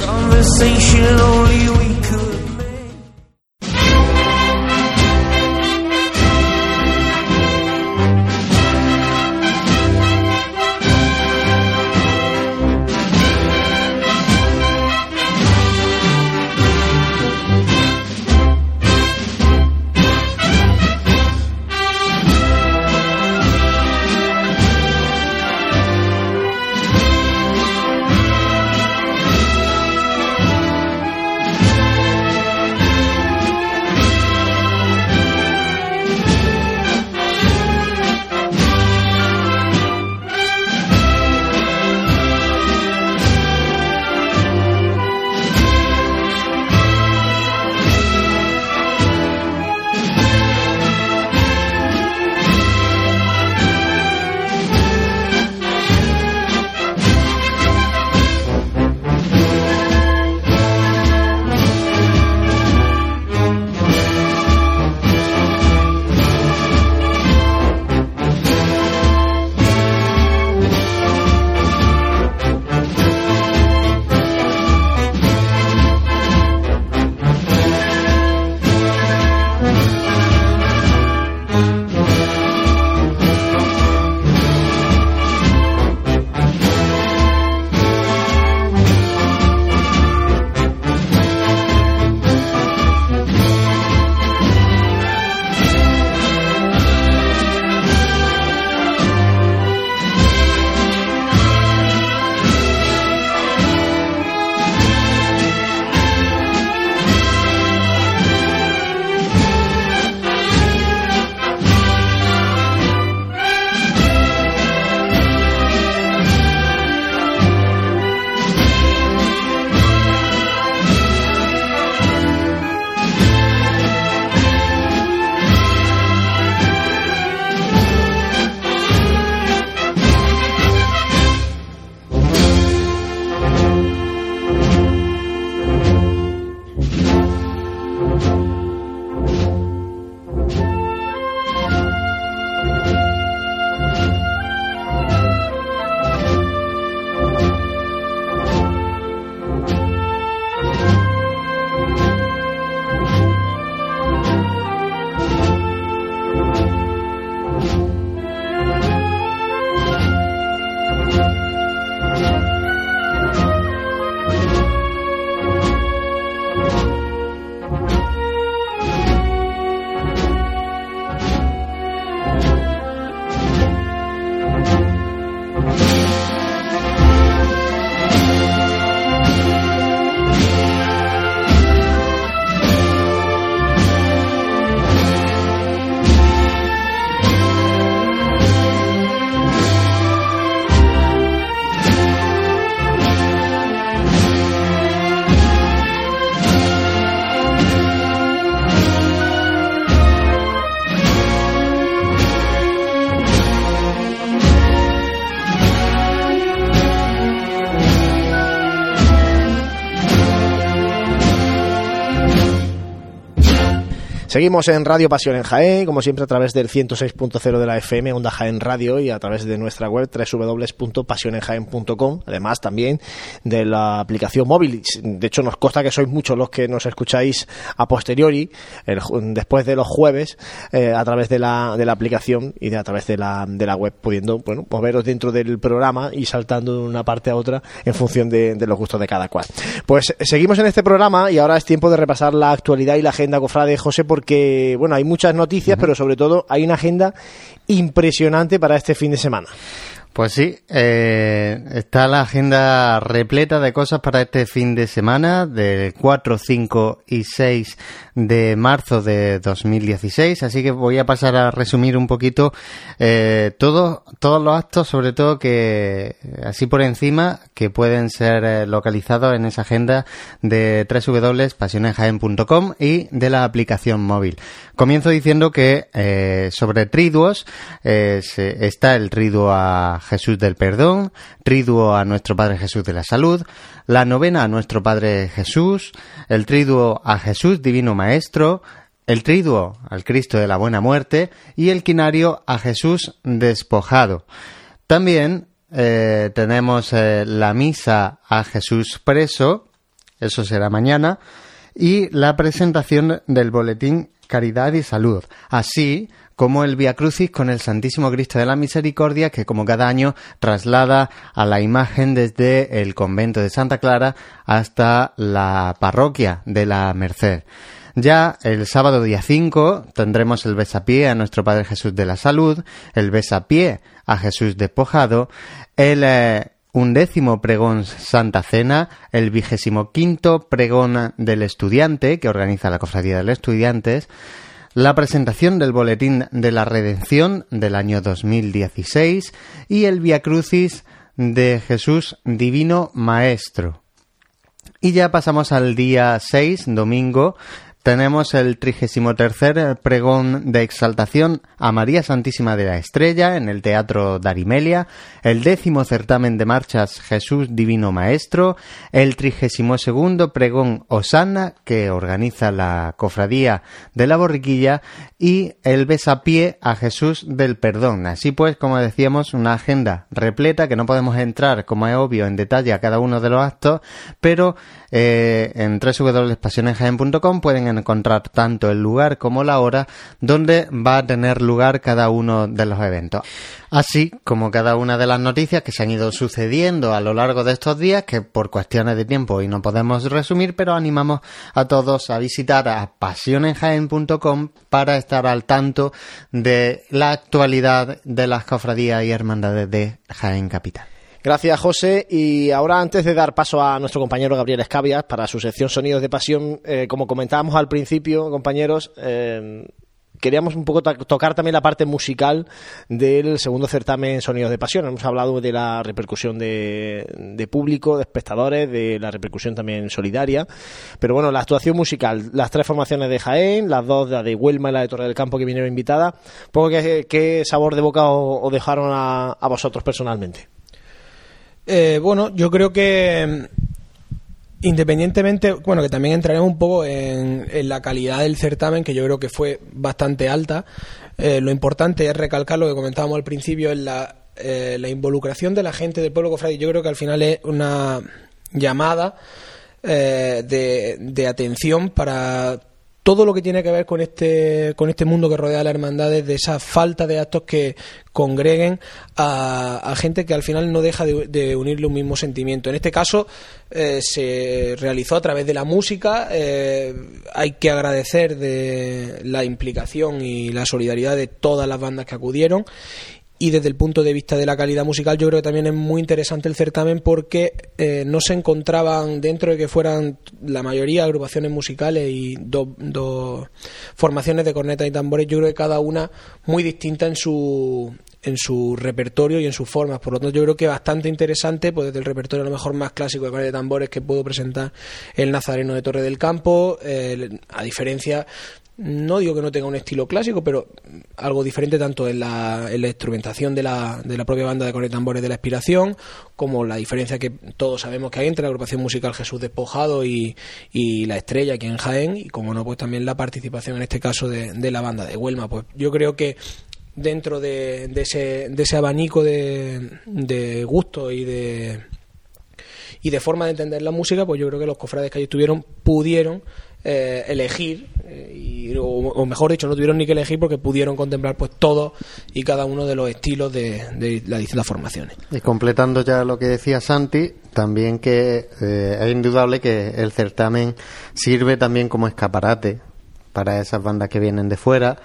Seguimos en Radio Pasión en Jaén, como siempre a través del 106.0 de la FM, Onda Jaén Radio y a través de nuestra web www.pasionenjaén.com, además también de la aplicación móvil. De hecho, nos consta que sois muchos los que nos escucháis a posteriori, después de los jueves, eh, a través de la, de la aplicación y de, a través de la, de la web, pudiendo bueno, moveros dentro del programa y saltando de una parte a otra en función de, de los gustos de cada cual. Pues seguimos en este programa y ahora es tiempo de repasar la actualidad y la agenda cofrade, José, porque bueno, hay muchas noticias, pero sobre todo hay una agenda impresionante para este fin de semana. Pues sí, eh, está la agenda repleta de cosas para este fin de semana, del 4, 5 y 6 de marzo de 2016. Así que voy a pasar a resumir un poquito eh, todos los actos, sobre todo que así por encima, que pueden ser eh, localizados en esa agenda de www.pasionesjaen.com y de la aplicación móvil. Comienzo diciendo que eh, sobre triduos está el triduo a Jesús del Perdón, triduo a nuestro Padre Jesús de la Salud, la novena a nuestro Padre Jesús, el triduo a Jesús Divino Maestro, el triduo al Cristo de la Buena Muerte y el quinario a Jesús despojado. También eh, tenemos eh, la misa a Jesús preso, eso será mañana, y la presentación del boletín Caridad y Salud, así como el Via Crucis con el Santísimo Cristo de la Misericordia, que como cada año traslada a la imagen desde el convento de Santa Clara hasta la parroquia de la Merced. Ya el sábado día 5 tendremos el besapié a nuestro Padre Jesús de la Salud, el besapié a Jesús despojado, el eh, undécimo pregón Santa Cena, el vigésimo quinto pregón del estudiante que organiza la Cofradía de los Estudiantes, la presentación del Boletín de la Redención del año 2016 y el Via Crucis de Jesús Divino Maestro. Y ya pasamos al día 6, domingo, tenemos el 33 pregón de exaltación a María Santísima de la Estrella en el Teatro Darimelia, el décimo certamen de marchas Jesús Divino Maestro, el 32 pregón Osana que organiza la Cofradía de la Borriquilla y el besapié a Jesús del Perdón. Así pues, como decíamos, una agenda repleta que no podemos entrar, como es obvio, en detalle a cada uno de los actos, pero eh, en www.pasionesjaen.com pueden encontrar tanto el lugar como la hora donde va a tener lugar cada uno de los eventos. Así como cada una de las noticias que se han ido sucediendo a lo largo de estos días, que por cuestiones de tiempo hoy no podemos resumir, pero animamos a todos a visitar a pasionenjaen.com para estar al tanto de la actualidad de las cofradías y hermandades de Jaén Capital. Gracias, José. Y ahora, antes de dar paso a nuestro compañero Gabriel Escabias para su sección Sonidos de Pasión, eh, como comentábamos al principio, compañeros, eh, queríamos un poco tocar también la parte musical del segundo certamen Sonidos de Pasión. Hemos hablado de la repercusión de, público, de espectadores, de la repercusión también solidaria. Pero bueno, la actuación musical, las tres formaciones de Jaén, las dos, la de Huelma y la de Torre del Campo que vinieron invitadas, poco qué, sabor de boca os, dejaron a vosotros personalmente. Eh, bueno, yo creo que independientemente, bueno, que también entraremos un poco en, la calidad del certamen, que yo creo que fue bastante alta. Eh, lo importante es recalcar lo que comentábamos al principio, en la, eh, la involucración de la gente del pueblo cofrade. Yo creo que al final es una llamada de, de atención para todo lo que tiene que ver con este, con este mundo que rodea a la hermandad, de esa falta de actos que congreguen a, gente que al final no deja de, unirle un mismo sentimiento. En este caso eh, se realizó a través de la música. Eh, hay que agradecer de la implicación y la solidaridad de todas las bandas que acudieron y desde el punto de vista de la calidad musical yo creo que también es muy interesante el certamen porque eh, no se encontraban dentro de que fueran la mayoría agrupaciones musicales y dos formaciones de cornetas y tambores yo creo que cada una muy distinta en su en su repertorio y en sus formas. Por lo tanto, yo creo que bastante interesante, pues desde el repertorio a lo mejor más clásico de de tambores que puedo presentar el Nazareno de Torre del Campo, a diferencia no digo que no tenga un estilo clásico, pero algo diferente tanto en la, instrumentación de la, de la, propia banda de cornet tambores de la Expiración, como la diferencia que todos sabemos que hay entre la agrupación musical Jesús Despojado y, y La Estrella aquí en Jaén, y como no, pues también la participación en este caso de, de la banda de Huelma. Pues yo creo que dentro de, de, ese, abanico de, de gusto y de y de forma de entender la música, pues yo creo que los cofrades que allí estuvieron pudieron eh, elegir, y, o, mejor dicho, no tuvieron ni que elegir porque pudieron contemplar pues todo y cada uno de los estilos de, de las distintas formaciones. Y completando ya lo que decía Santi, también que eh, es indudable que el certamen sirve también como escaparate para esas bandas que vienen de fuera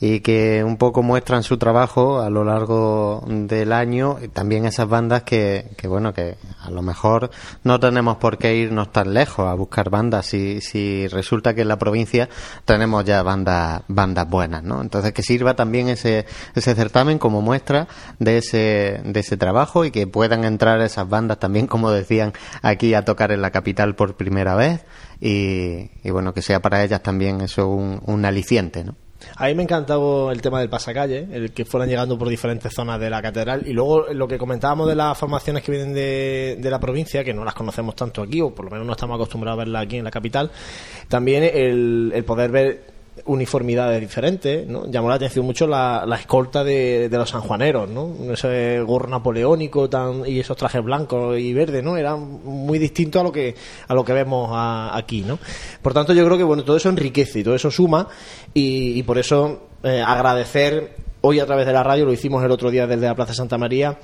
y que un poco muestran su trabajo a lo largo del año también esas bandas que, que bueno que a lo mejor no tenemos por qué irnos tan lejos a buscar bandas. Si, si resulta que en la provincia tenemos ya bandas bandas buenas no entonces que sirva también ese ese certamen como muestra de ese de ese trabajo y que puedan entrar esas bandas también como decían aquí a tocar en la capital por primera vez y, y bueno que sea para ellas también eso un, un aliciente no a me encantado el tema del pasacalle, el que fueran llegando por diferentes zonas de la catedral. Y luego lo que comentábamos de las formaciones que vienen de, de la provincia, que no las conocemos tanto aquí, o por lo menos no estamos acostumbrados a verlas aquí en la capital, también el, el poder ver uniformidades diferentes. Llamó la atención mucho la, la escolta de, de, los sanjuaneros, ¿no? Ese gorro napoleónico tan, y esos trajes blancos y verdes, ¿no? Era muy distinto a lo que, a lo que vemos aquí, ¿no? Por tanto, yo creo que, bueno, todo eso enriquece y todo eso suma y, y por eso eh, agradecer hoy a través de la radio, lo hicimos el otro día desde la Plaza Santa María,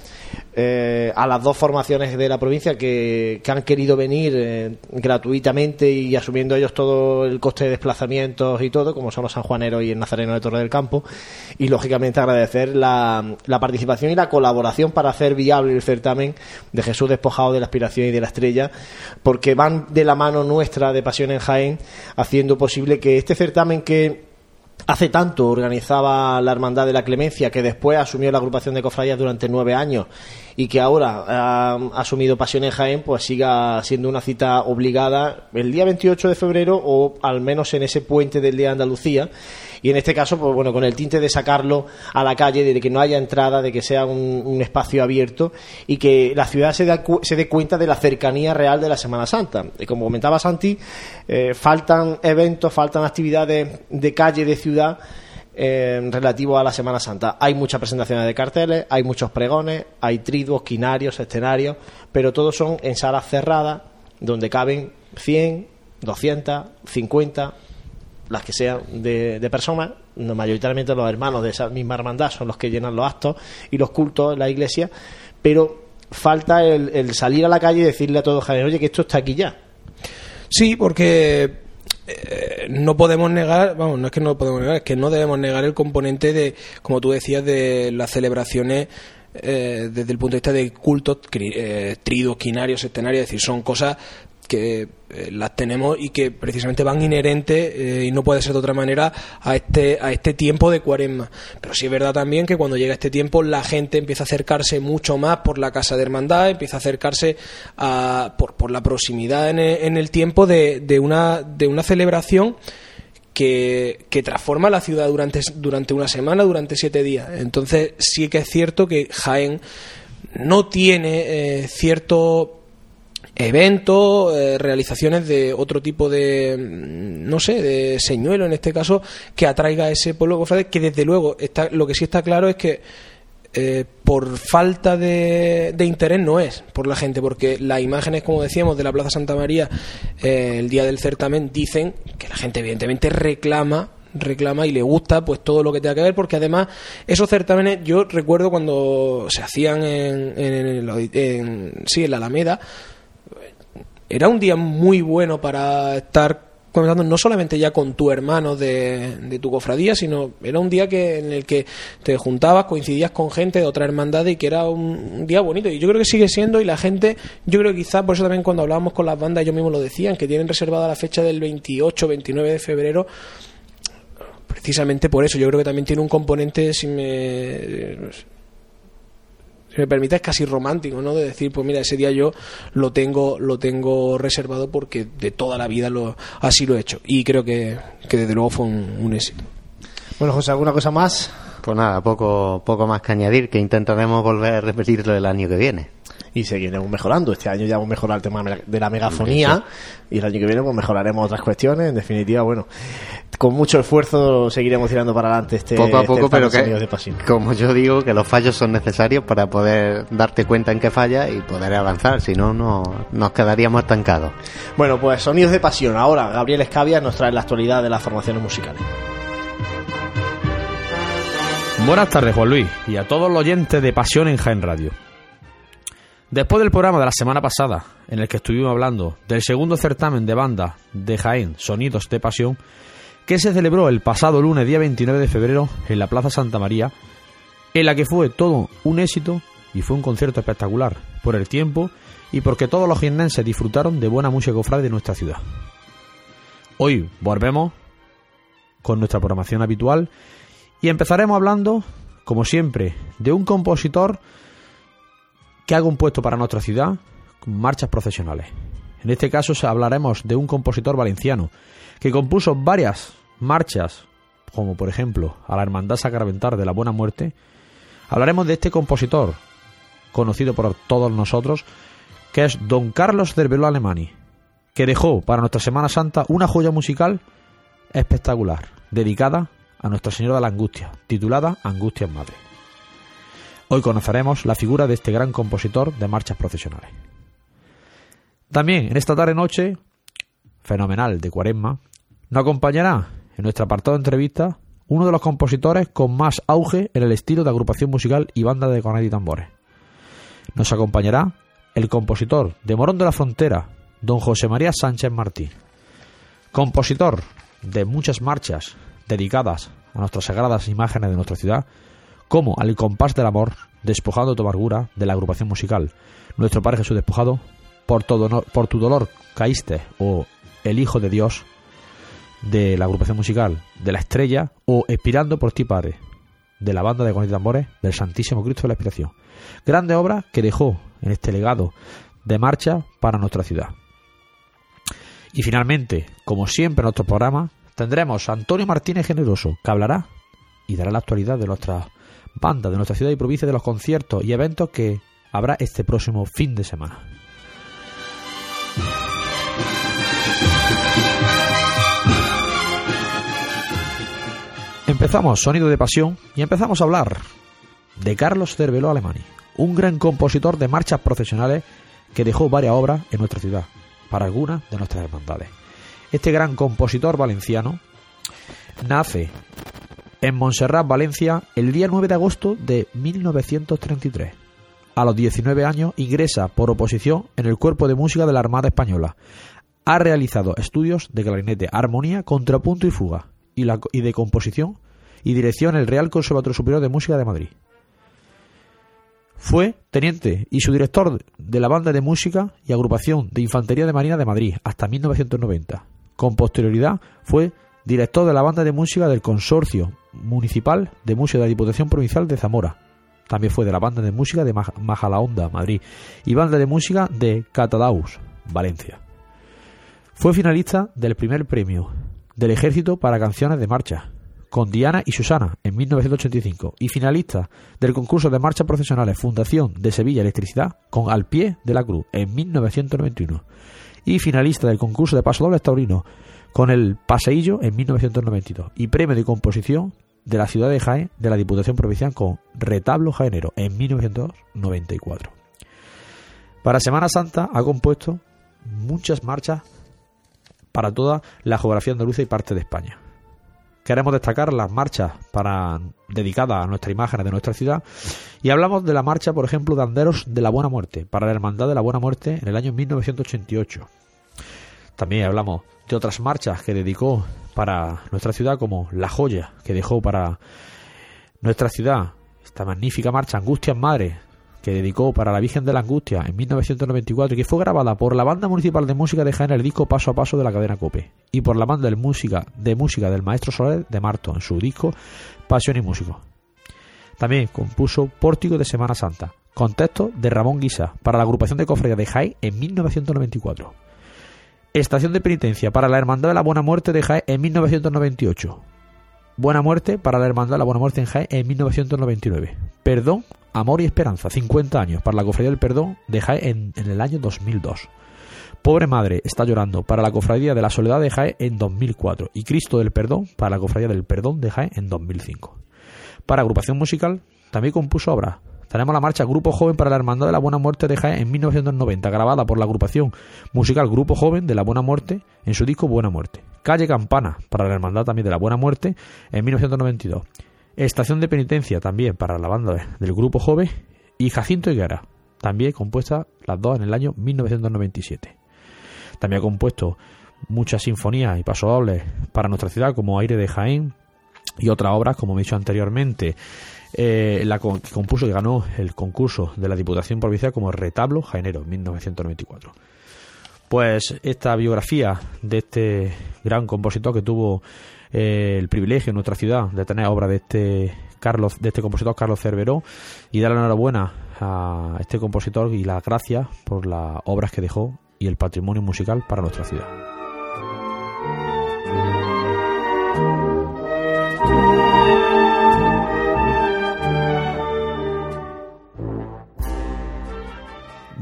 eh, a las dos formaciones de la provincia que, han querido venir eh, gratuitamente y asumiendo ellos todo el coste de desplazamientos y todo, como son los sanjuaneros y el nazareno de Torre del Campo, y lógicamente agradecer la, la participación y la colaboración para hacer viable el certamen de Jesús despojado de la aspiración y de la estrella, porque van de la mano nuestra de Pasión en Jaén, haciendo posible que este certamen que Hace tanto organizaba la Hermandad de la Clemencia, que después asumió la agrupación de cofradías durante nueve años y que ahora ha asumido Pasión en Jaén, pues siga siendo una cita obligada el día 28 de febrero o al menos en ese puente del Día de Andalucía y en este caso, pues bueno, con el tinte de sacarlo a la calle, de que no haya entrada, de que sea un, espacio abierto y que la ciudad se, se dé cuenta de la cercanía real de la Semana Santa. Y como comentaba Santi, eh, faltan eventos, faltan actividades de calle, de ciudad. Eh, relativo a la Semana Santa. Hay muchas presentaciones de carteles, hay muchos pregones, hay triduos, quinarios, escenarios, pero todos son en salas cerradas donde caben 100, 200, 50, las que sean de, de personas, mayoritariamente los hermanos de esa misma hermandad son los que llenan los actos y los cultos en la iglesia, pero falta el, salir a la calle y decirle a todos, oye, que esto está aquí ya. Sí, porque eh, no podemos negar, vamos, no es que no podemos negar, es que no debemos negar el componente de, como tú decías, de las celebraciones eh, desde el punto de vista de cultos, eh, tridos, quinarios, escenarios, es decir, son cosas que eh, las tenemos y que precisamente van inherentes eh, y no puede ser de otra manera a este a este tiempo de cuaresma pero sí es verdad también que cuando llega este tiempo la gente empieza a acercarse mucho más por la casa de hermandad empieza a acercarse a, por, por la proximidad en el, en el tiempo de, de, una de una celebración que, que, transforma la ciudad durante, durante una semana, durante siete días. Entonces sí que es cierto que Jaén no tiene eh, cierto eventos, eh, realizaciones de otro tipo de, mm, no sé, de señuelo en este caso, que atraiga a ese pueblo que desde luego, está, lo que sí está claro es que eh, por falta de, interés no es por la gente, porque las imágenes, como decíamos, de la Plaza Santa María eh, el día del certamen dicen que la gente evidentemente reclama reclama y le gusta pues todo lo que tenga que ver porque además esos certámenes yo recuerdo cuando se hacían en, en sí en la Alameda era un día muy bueno para estar comentando no solamente ya con tu hermano de, tu cofradía, sino era un día que en el que te juntabas, coincidías con gente de otra hermandad y que era un, día bonito. Y yo creo que sigue siendo y la gente, yo creo que quizás por eso también cuando hablábamos con las bandas ellos mismos lo decían, que tienen reservada la fecha del 28, 29 de febrero precisamente por eso. Yo creo que también tiene un componente, si me me permite, es casi romántico, ¿no? De decir, pues mira, ese día yo lo tengo, lo tengo reservado porque de toda la vida lo, así lo he hecho. Y creo que, que desde luego fue un, un éxito. Bueno, José, ¿alguna cosa más? Pues nada, poco, poco más que añadir, que intentaremos volver a repetirlo el año que viene. Y seguiremos mejorando. Este año ya hemos mejorado el tema de la megafonía y el año que viene pues mejoraremos otras cuestiones. En definitiva, bueno, con mucho esfuerzo seguiremos tirando para adelante este poco a poco, este pero Sonidos que, de Pasión. como yo digo, que los fallos son necesarios para poder darte cuenta en qué falla y poder avanzar, si no, no nos quedaríamos estancados. Bueno, pues Sonidos de Pasión. Ahora, Gabriel Escavia nos trae la actualidad de las formaciones musicales. Buenas tardes, Juan Luis, y a todos los oyentes de Pasión en Jaén Radio. Después del programa de la semana pasada, en el que estuvimos hablando del segundo certamen de banda de Jaén, Sonidos de Pasión, que se celebró el pasado lunes, día 29 de febrero, en la Plaza Santa María, en la que fue todo un éxito y fue un concierto espectacular por el tiempo y porque todos los jiennenses disfrutaron de buena música cofrade de nuestra ciudad. Hoy volvemos con nuestra programación habitual y empezaremos hablando, como siempre, de un compositor que ha compuesto para nuestra ciudad marchas profesionales. En este caso hablaremos de un compositor valenciano que compuso varias marchas, como por ejemplo a la Hermandad Sacramental de la Buena Muerte. Hablaremos de este compositor, conocido por todos nosotros, que es Don Carlos Cervelo Alemani, que dejó para nuestra Semana Santa una joya musical espectacular, dedicada a Nuestra Señora de la Angustia, titulada Angustias Madre. Hoy conoceremos la figura de este gran compositor de marchas profesionales. También en esta tarde noche, fenomenal de Cuaresma, nos acompañará en nuestro apartado de entrevista uno de los compositores con más auge en el estilo de agrupación musical y banda de cornet y tambores. Nos acompañará el compositor de Morón de la Frontera, don José María Sánchez Martí. Compositor de muchas marchas dedicadas a nuestras sagradas imágenes de nuestra ciudad, como al compás del amor, despojado tu amargura de la agrupación musical. Nuestro Padre Jesús despojado, por, todo por tu dolor caíste, o El Hijo de Dios, de la agrupación musical, de la estrella, o Expirando por ti, Padre, de la banda de Cornet y Tambores, del Santísimo Cristo de la Expiración. Grande obra que dejó en este legado de marcha para nuestra ciudad. Y finalmente, como siempre en nuestro programa, tendremos a Antonio Martínez Generoso, que hablará y dará la actualidad de nuestra banda, de nuestra ciudad y provincia, de los conciertos y eventos que habrá este próximo fin de semana. Empezamos Sonido de Pasión y empezamos a hablar de Carlos Cervelo Alemani, un gran compositor de marchas profesionales que dejó varias obras en nuestra ciudad, para algunas de nuestras hermandades. Este gran compositor valenciano nace en Montserrat, Valencia, el día 9 de agosto de 1933. A los 19 años ingresa por oposición en el Cuerpo de Música de la Armada Española. Ha realizado estudios de clarinete, armonía, contrapunto y fuga, y, y de composición y dirección en el Real Conservatorio Superior de Música de Madrid. Fue teniente y su director de la banda de música y agrupación de Infantería de Marina de Madrid hasta 1990. Con posterioridad fue director de la banda de música del Consorcio Municipal de Música de la Diputación Provincial de Zamora. También fue de la banda de música de Maj- Majalaonda, Madrid, y banda de música de Catadaus, Valencia. Fue finalista del primer premio del Ejército para canciones de marcha, con Diana y Susana en 1985, y finalista del concurso de marchas profesionales Fundación de Sevilla Electricidad con Al pie de la Cruz en 1991, y finalista del concurso de Paso Doble Taurino con el Paseillo en 1992, y premio de composición de la ciudad de Jaén de la Diputación Provincial con Retablo Jaenero en 1994. Para Semana Santa ha compuesto muchas marchas para toda la geografía andaluza y parte de España. Queremos destacar las marchas para, dedicadas a nuestra imagen de nuestra ciudad y hablamos de la marcha, por ejemplo, de Anderos de la Buena Muerte, para la Hermandad de la Buena Muerte en el año 1988. También hablamos de otras marchas que dedicó para nuestra ciudad, como La Joya, que dejó para nuestra ciudad esta magnífica marcha Angustias Madre, que dedicó para la Virgen de la Angustia en 1994 y que fue grabada por la Banda Municipal de Música de Jaén el disco Paso a Paso de la cadena Cope y por la banda de música, de música del Maestro Soler de Marto en su disco Pasión y Músico. También compuso Pórtico de Semana Santa, con texto de Ramón Guisa para la agrupación de cofradía de Jaén en 1994. Estación de penitencia para la Hermandad de la Buena Muerte de Jaén en 1998. Buena Muerte para la Hermandad de la Buena Muerte en Jaén en 1999. Perdón, Amor y Esperanza, 50 años para la Cofradía del Perdón de Jaén en, el año 2002. Pobre Madre está llorando para la Cofradía de la Soledad de Jaén en 2004 y Cristo del Perdón para la Cofradía del Perdón de Jaén en 2005. Para agrupación musical también compuso obras. Tenemos la marcha Grupo Joven para la Hermandad de la Buena Muerte de Jaén en 1990, grabada por la agrupación musical Grupo Joven de la Buena Muerte en su disco Buena Muerte. Calle Campana para la Hermandad también de la Buena Muerte en 1992. Estación de Penitencia también para la banda del Grupo Joven y Jacinto Higuera, también compuesta las dos en el año 1997. También ha compuesto muchas sinfonías y pasodobles para nuestra ciudad como Aire de Jaén y otras obras, como he dicho anteriormente. Eh, la con- que compuso y ganó el concurso de la Diputación Provincial como Retablo Jaenero en 1994. Pues esta biografía de este gran compositor que tuvo eh, el privilegio en nuestra ciudad de tener obra de este Carlos, de este compositor Carlos Cerveró, y dar la enhorabuena a este compositor y las gracias por las obras que dejó y el patrimonio musical para nuestra ciudad.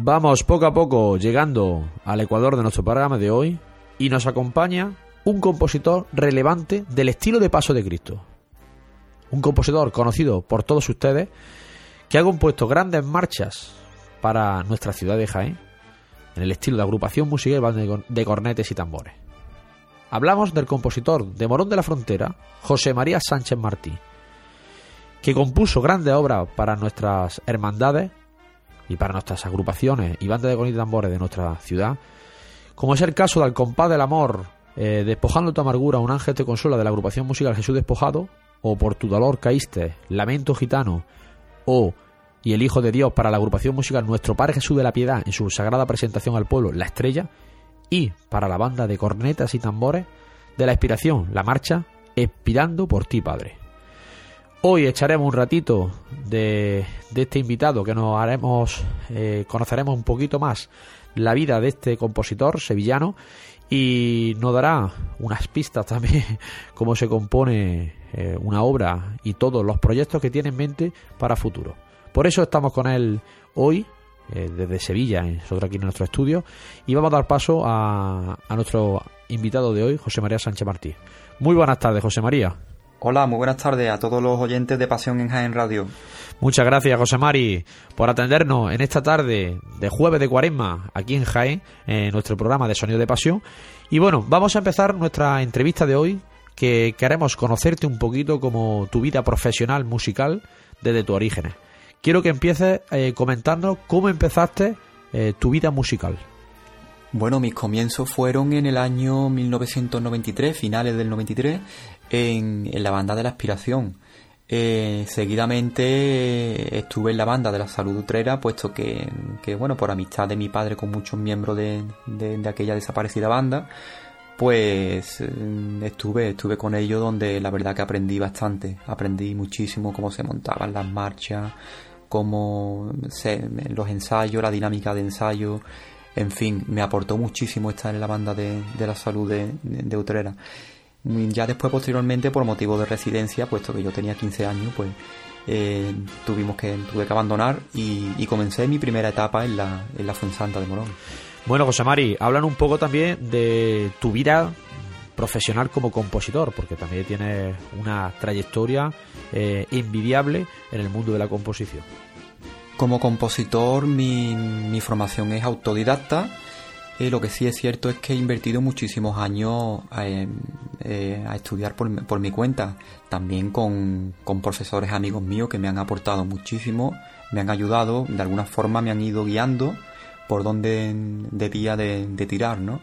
Vamos poco a poco llegando al ecuador de nuestro programa de hoy y nos acompaña un compositor relevante del estilo de Paso de Cristo. Un compositor conocido por todos ustedes que ha compuesto grandes marchas para nuestra ciudad de Jaén en el estilo de agrupación musical de cornetes y tambores. Hablamos del compositor de Morón de la Frontera, José María Sánchez Martí, que compuso grandes obras para nuestras hermandades y para nuestras agrupaciones y bandas de cornetes y tambores de nuestra ciudad, como es el caso del compás del amor, eh, Despojando tu amargura, un ángel te consuela de la agrupación musical Jesús Despojado, o Por tu dolor caíste, Lamento gitano, o y el Hijo de Dios para la agrupación musical Nuestro Padre Jesús de la Piedad en su sagrada presentación al pueblo, La Estrella, y para la banda de cornetas y tambores de la inspiración, la marcha Expirando por ti, Padre. Hoy echaremos un ratito de, de este invitado que nos haremos, eh, conoceremos un poquito más la vida de este compositor sevillano y nos dará unas pistas también (laughs) cómo se compone eh, una obra y todos los proyectos que tiene en mente para futuro. Por eso estamos con él hoy eh, desde Sevilla, nosotros aquí en nuestro estudio, y vamos a dar paso a nuestro invitado de hoy, José María Sánchez Martí. Muy buenas tardes, José María. Hola, muy buenas tardes a todos los oyentes de Pasión en Jaén Radio. Muchas gracias, José Mari, por atendernos en esta tarde de jueves de cuaresma aquí en Jaén, en nuestro programa de Sonido de Pasión. Y bueno, vamos a empezar nuestra entrevista de hoy, que queremos conocerte un poquito como tu vida profesional musical desde tus orígenes. Quiero que empieces eh, comentando cómo empezaste eh, tu vida musical. Bueno, mis comienzos fueron en el año 1993, finales del 93, en, la banda de la Aspiración. Eh, seguidamente eh, estuve en la banda de la Salud Utrera, puesto que, bueno, por amistad de mi padre con muchos miembros de, de- aquella desaparecida banda, pues eh, estuve, estuve con ellos donde la verdad que aprendí bastante, aprendí muchísimo cómo se montaban las marchas, cómo se, los ensayos, la dinámica de ensayo, en fin, me aportó muchísimo estar en la banda de, de la salud de Utrera. Y Ya después, posteriormente, por motivo de residencia, puesto que yo tenía 15 años, pues eh, tuvimos que, tuve que abandonar y, y comencé mi primera etapa en la, en la Fuensanta de Morón. Bueno, José Mari, hablan un poco también de tu vida profesional como compositor, porque también tienes una trayectoria eh, envidiable en el mundo de la composición. Como compositor, mi, mi formación es autodidacta. Eh, lo que sí es cierto es que he invertido muchísimos años eh, eh, a estudiar por, por mi cuenta. También con, con profesores amigos míos que me han aportado muchísimo, me han ayudado, de alguna forma me han ido guiando por donde debía de, de tirar, ¿no?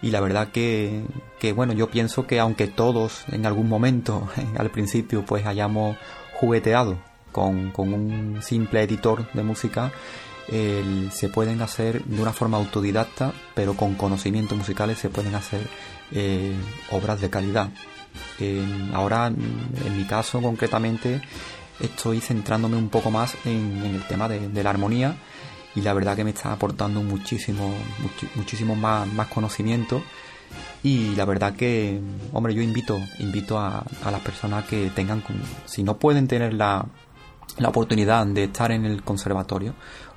Y la verdad que, que, bueno, yo pienso que aunque todos en algún momento, (laughs) al principio, pues hayamos jugueteado con, con un simple editor de música, el- se pueden hacer de una forma autodidacta, pero con conocimientos musicales se pueden hacer eh, obras de calidad. Eh, ahora, en mi caso concretamente, estoy centrándome un poco más en, el tema de, la armonía y la verdad que me está aportando muchísimo, muchísimo más, conocimiento y la verdad que, hombre, yo invito, invito a, las personas que tengan, si no pueden tener la, la oportunidad de estar en el conservatorio,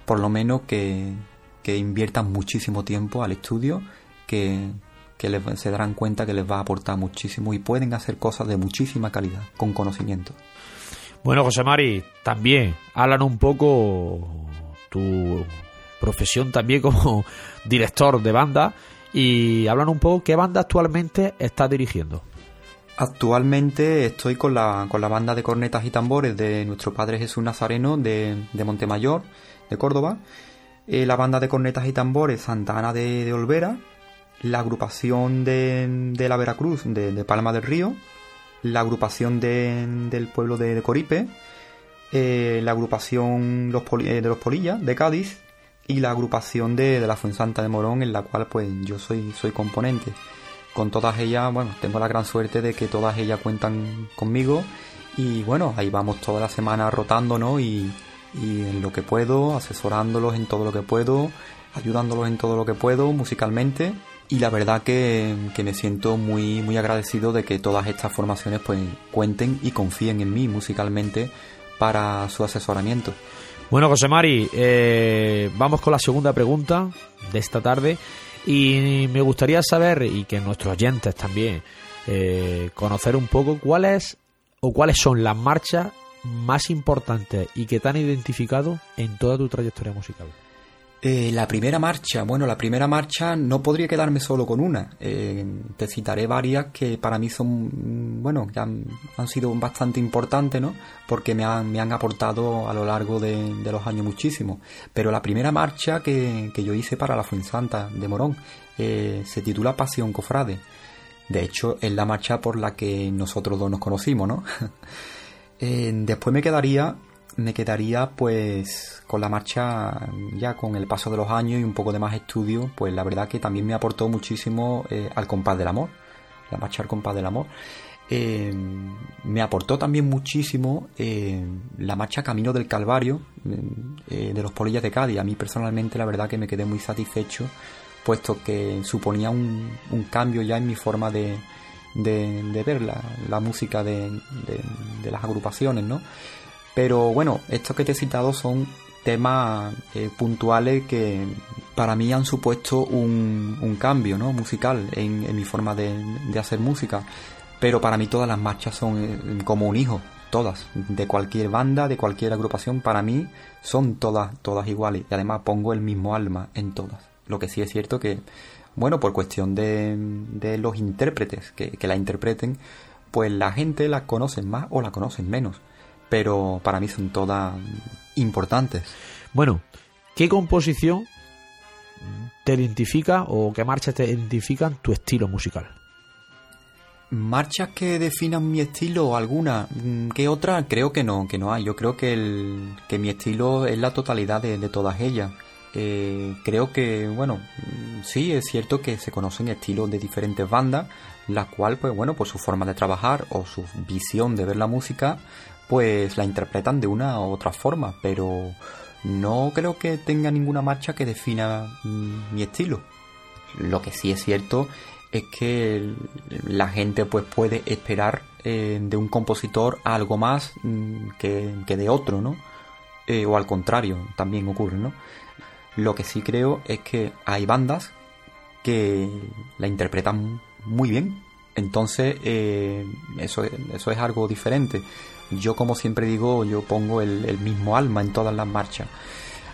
por lo menos que, que inviertan muchísimo tiempo al estudio, que, que se darán cuenta que les va a aportar muchísimo y pueden hacer cosas de muchísima calidad, con conocimiento. Bueno, José Mari, también hablan un poco tu profesión también como (laughs) director de banda y hablan un poco qué banda actualmente estás dirigiendo. Actualmente estoy con la, con la banda de cornetas y tambores de nuestro Padre Jesús Nazareno de, de Montemayor, de Córdoba, eh, la banda de cornetas y tambores Santa Ana de, Olvera, la agrupación de, de la Veracruz de, Palma del Río, la agrupación del pueblo de, Coripe, eh, la agrupación los eh, de los Polillas de Cádiz y la agrupación de, la Fuensanta de Morón, en la cual pues yo soy, soy componente. Con todas ellas, bueno, tengo la gran suerte de que todas ellas cuentan conmigo y bueno, ahí vamos toda la semana rotándonos y, y en lo que puedo, asesorándolos en todo lo que puedo, ayudándolos en todo lo que puedo musicalmente y la verdad que, que, me siento muy muy agradecido de que todas estas formaciones pues cuenten y confíen en mí musicalmente para su asesoramiento. Bueno, José Mari, eh, vamos con la segunda pregunta de esta tarde y me gustaría saber, y que nuestros oyentes también, eh, conocer un poco cuáles o cuáles son las marchas más importantes y que te han identificado en toda tu trayectoria musical. Eh, la primera marcha, bueno, la primera marcha no podría quedarme solo con una. Eh, te citaré varias que para mí son, bueno, que han, sido bastante importantes, ¿no? Porque me han, me han aportado a lo largo de, los años muchísimo. Pero la primera marcha que, yo hice para la Fuensanta de Morón eh, se titula Pasión Cofrade. De hecho, es la marcha por la que nosotros dos nos conocimos, ¿no? (laughs) después me quedaría me quedaría pues con la marcha ya con el paso de los años y un poco de más estudio, pues la verdad que también me aportó muchísimo eh, al compás del amor, la marcha al compás del amor. Eh, me aportó también muchísimo eh, la marcha Camino del Calvario de los Polillas de Cádiz. A mí personalmente la verdad que me quedé muy satisfecho, puesto que suponía un, cambio ya en mi forma de, de, ver la, música de, de, las agrupaciones, ¿no? Pero bueno, estos que te he citado son temas eh, puntuales que para mí han supuesto un, cambio ¿no? musical en, mi forma de, hacer música. Pero para mí todas las marchas son eh, como un hijo, todas, de cualquier banda, de cualquier agrupación, para mí son todas, todas iguales. Y además pongo el mismo alma en todas. Lo que sí es cierto que, bueno, por cuestión de, de los intérpretes que, que la interpreten, pues la gente la conoce más o la conocen menos pero para mí son todas importantes. Bueno, ¿qué composición te identifica o qué marchas te identifican tu estilo musical? Marchas que definan mi estilo, alguna, mm, ¿qué otra? Creo que no, que no hay. Yo creo que, el, que mi estilo es la totalidad de, todas ellas. Eh, creo que, bueno, sí, es cierto que se conocen estilos de diferentes bandas, las cuales, pues bueno, por su forma de trabajar o su visión de ver la música, pues la interpretan de una u otra forma, pero no creo que tenga ninguna marcha que defina mm, mi estilo. Lo que sí es cierto es que la gente pues puede esperar eh, de un compositor algo más mm, que, de otro, ¿no? Eh, o al contrario, también ocurre, ¿no? Lo que sí creo es que hay bandas que la interpretan muy bien. Entonces, eh, eso, eso es algo diferente. Yo, como siempre digo, yo pongo el, mismo alma en todas las marchas.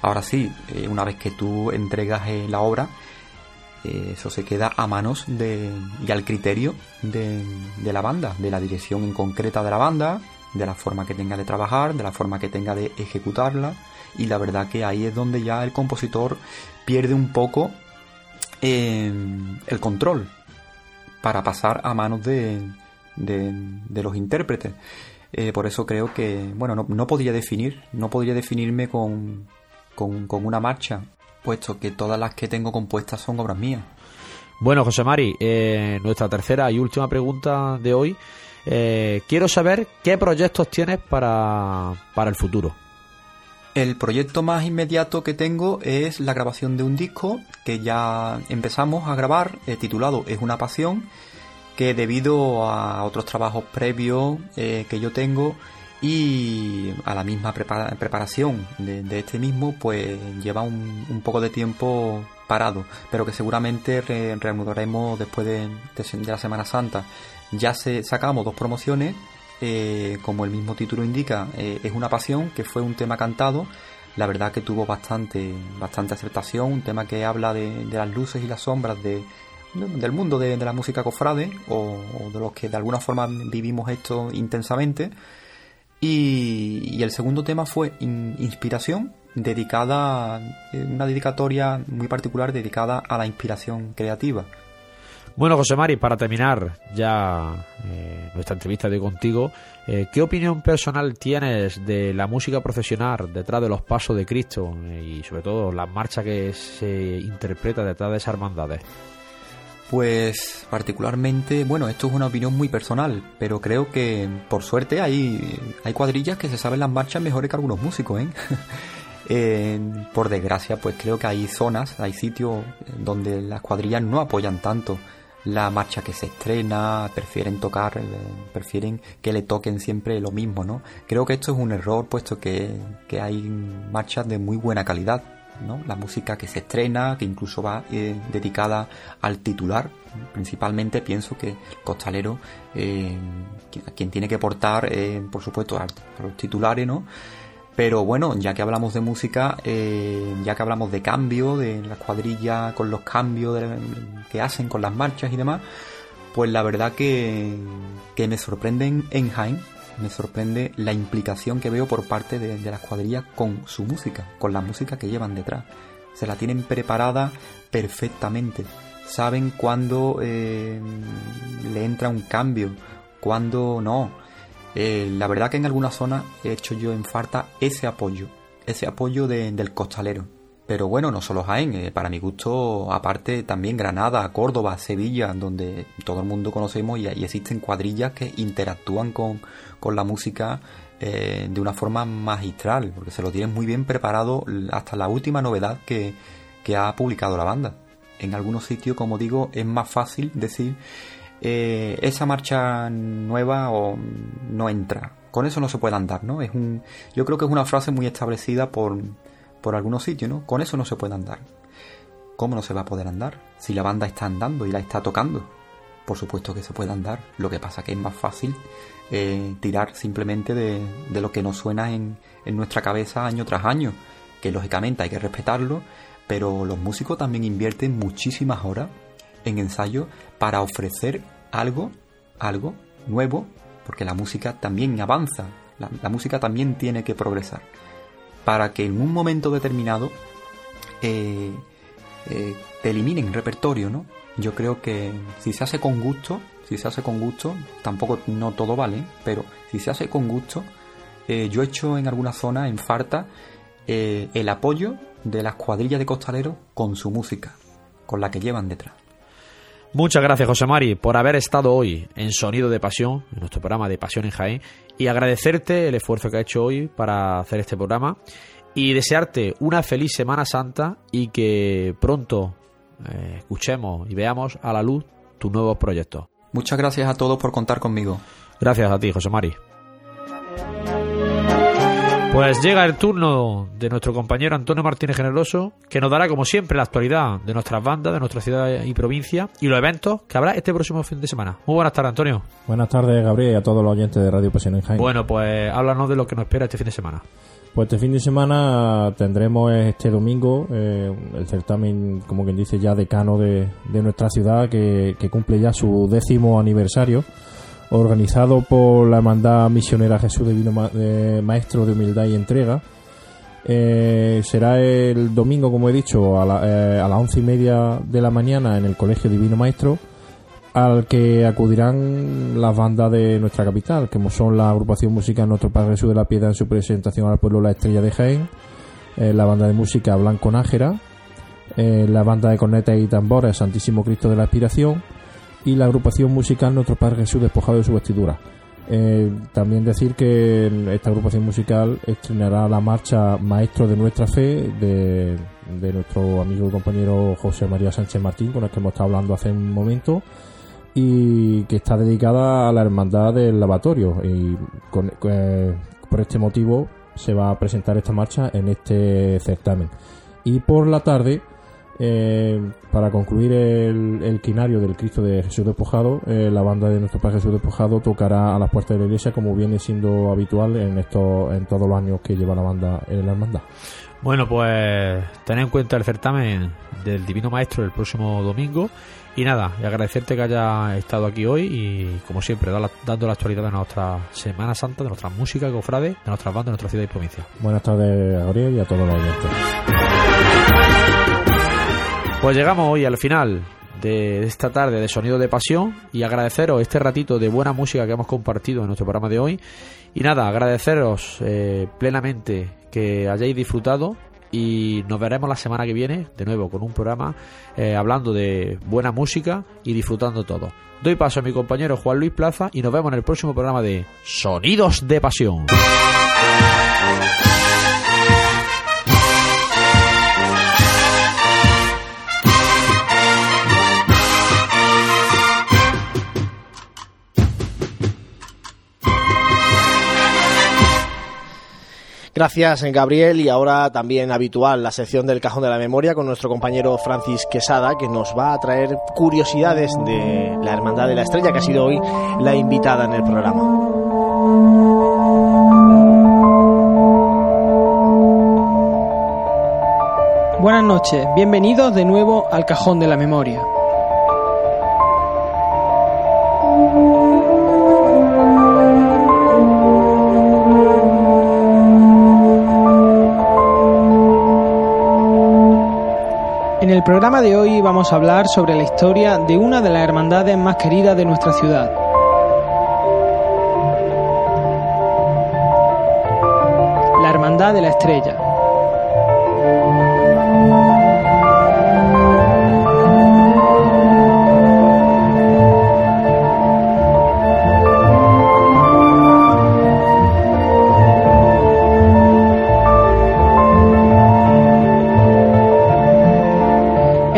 Ahora sí, eh, una vez que tú entregas eh, la obra, eh, eso se queda a manos de, y al criterio de, de, la banda, de la dirección en concreta de la banda, de la forma que tenga de trabajar, de la forma que tenga de ejecutarla. Y la verdad que ahí es donde ya el compositor pierde un poco el control para pasar a manos de, de los intérpretes. Eh, por eso creo que, bueno, no, no, podría definir, no podría definirme con, con, una marcha, puesto que todas las que tengo compuestas son obras mías. Bueno, José Mari, eh, nuestra tercera y última pregunta de hoy Eh, quiero saber qué proyectos tienes para, para el futuro. El proyecto más inmediato que tengo es la grabación de un disco que ya empezamos a grabar, eh, titulado Es una pasión, que debido a otros trabajos previos eh, que yo tengo y a la misma preparación de, este mismo, pues lleva un, poco de tiempo parado, pero que seguramente reanudaremos después de, la Semana Santa. Ya se sacamos dos promociones eh, como el mismo título indica, eh, es una pasión, que fue un tema cantado. La verdad que tuvo bastante, bastante aceptación, un tema que habla de, las luces y las sombras de, del mundo de, la música cofrade o, de los que de alguna forma vivimos esto intensamente. Y, el segundo tema fue Inspiración, dedicada, eh, una dedicatoria muy particular dedicada a la inspiración creativa. Bueno, José Mari, para terminar ya eh, nuestra entrevista de contigo, eh, ¿qué opinión personal tienes de la música profesional detrás de los pasos de Cristo eh, y sobre todo la marcha que se interpreta detrás de esas hermandades? Pues particularmente, bueno, esto es una opinión muy personal, pero creo que por suerte hay, hay cuadrillas que se saben las marchas mejores que algunos músicos, ¿eh? (laughs) por desgracia, pues creo que hay zonas, hay sitios donde las cuadrillas no apoyan tanto la marcha que se estrena, prefieren tocar, eh, prefieren que le toquen siempre lo mismo, ¿no? Creo que esto es un error, puesto que, hay marchas de muy buena calidad, ¿no? La música que se estrena, que incluso va eh, dedicada al titular, principalmente pienso que el costalero, eh, quien tiene que portar, por supuesto, a los titulares, ¿no? Pero bueno, ya que hablamos de música, eh, ya que hablamos de cambio, de las cuadrillas, con los cambios que hacen, con las marchas y demás, pues la verdad que, que me sorprenden en Jaén, me sorprende la implicación que veo por parte de, las cuadrillas con su música, con la música que llevan detrás. Se la tienen preparada perfectamente. Saben cuándo eh, le entra un cambio, cuándo no eh, la verdad que en algunas zonas he hecho yo en falta ese apoyo, ese apoyo del costalero. Pero bueno, no solo Jaén, eh, para mi gusto, aparte también Granada, Córdoba, Sevilla, donde todo el mundo conocemos y, existen cuadrillas que interactúan con, la música eh, de una forma magistral, porque se lo tienen muy bien preparado hasta la última novedad que, que ha publicado la banda. En algunos sitios, como digo, es más fácil decir eh, esa marcha nueva o no entra. Con eso no se puede andar, ¿no? Es un, yo creo que es una frase muy establecida por, por algunos sitios, ¿no? Con eso no se puede andar. ¿Cómo no se va a poder andar? Si la banda está andando y la está tocando. Por supuesto que se puede andar. Lo que pasa que es más fácil eh, tirar simplemente de, de, lo que nos suena en, en nuestra cabeza año tras año. Que lógicamente hay que respetarlo, pero los músicos también invierten muchísimas horas en ensayo para ofrecer algo, algo nuevo, porque la música también avanza, la, música también tiene que progresar, para que en un momento determinado eh, eh, te eliminen repertorio, ¿no? Yo creo que si se hace con gusto, si se hace con gusto, tampoco no todo vale, pero si se hace con gusto, eh, yo he hecho en algunas zonas, en Farta, el apoyo de las cuadrillas de costaleros con su música, con la que llevan detrás. Muchas gracias, José Mari, por haber estado hoy en Sonido de Pasión, en nuestro programa de Pasión en Jaén, y agradecerte el esfuerzo que ha hecho hoy para hacer este programa y desearte una feliz Semana Santa y que pronto eh, escuchemos y veamos a la luz tus nuevos proyectos. Muchas gracias a todos por contar conmigo. Gracias a ti, José Mari. Pues llega el turno de nuestro compañero Antonio Martínez Generoso, que nos dará, como siempre, la actualidad de nuestras bandas, de nuestra ciudad y provincia y los eventos que habrá este próximo fin de semana. Muy buenas tardes, Antonio. Buenas tardes, Gabriel, y a todos los oyentes de Radio Pasión en Jaén. Bueno, pues háblanos de lo que nos espera este fin de semana. Pues este fin de semana tendremos este domingo eh, el certamen, como quien dice, ya decano de, de nuestra ciudad, que, que cumple ya su décimo aniversario organizado por la Hermandad Misionera Jesús Divino Maestro de Humildad y Entrega. Eh, será el domingo, como he dicho, a, eh, a las once y media de la mañana en el Colegio Divino Maestro, al que acudirán las bandas de nuestra capital, como son la agrupación musical Nuestro Padre Jesús de la Piedad en su presentación al pueblo La Estrella de Jaén, eh, la banda de música Blanco Nájera, la banda de cornetas y tambores Santísimo Cristo de la Aspiración, y la agrupación musical Nuestro Padre Jesús despojado de su vestidura. Eh, también decir que esta agrupación musical estrenará la marcha Maestro de Nuestra Fe de, de nuestro amigo y compañero José María Sánchez Martín, con el que hemos estado hablando hace un momento, y que está dedicada a la Hermandad del Lavatorio. Y con, eh, por este motivo se va a presentar esta marcha en este certamen. Y por la tarde eh, para concluir el, el, quinario del Cristo de Jesús Despojado, eh, la banda de nuestro Padre Jesús Despojado tocará a las puertas de la iglesia como viene siendo habitual en esto, en todos los años que lleva la banda en la hermandad. Bueno, pues tener en cuenta el certamen del Divino Maestro el próximo domingo. Y nada, y agradecerte que haya estado aquí hoy y, como siempre, dando la actualidad de nuestra Semana Santa, de nuestra música, cofrade, de nuestras bandas, de nuestra ciudad y provincia. Buenas tardes, Gabriel, y a todos los oyentes. Pues llegamos hoy al final de esta tarde de Sonido de Pasión y agradeceros este ratito de buena música que hemos compartido en nuestro programa de hoy. Y nada, agradeceros eh, plenamente que hayáis disfrutado y nos veremos la semana que viene de nuevo con un programa eh, hablando de buena música y disfrutando todo. Doy paso a mi compañero Juan Luis Plaza y nos vemos en el próximo programa de Sonidos de Pasión. Gracias, Gabriel. Y ahora también habitual la sección del Cajón de la Memoria con nuestro compañero Francis Quesada, que nos va a traer curiosidades de la Hermandad de la Estrella, que ha sido hoy la invitada en el programa. Buenas noches, bienvenidos de nuevo al Cajón de la Memoria. Programa de hoy vamos a hablar sobre la historia de una de las hermandades más queridas de nuestra ciudad. La Hermandad de la Estrella.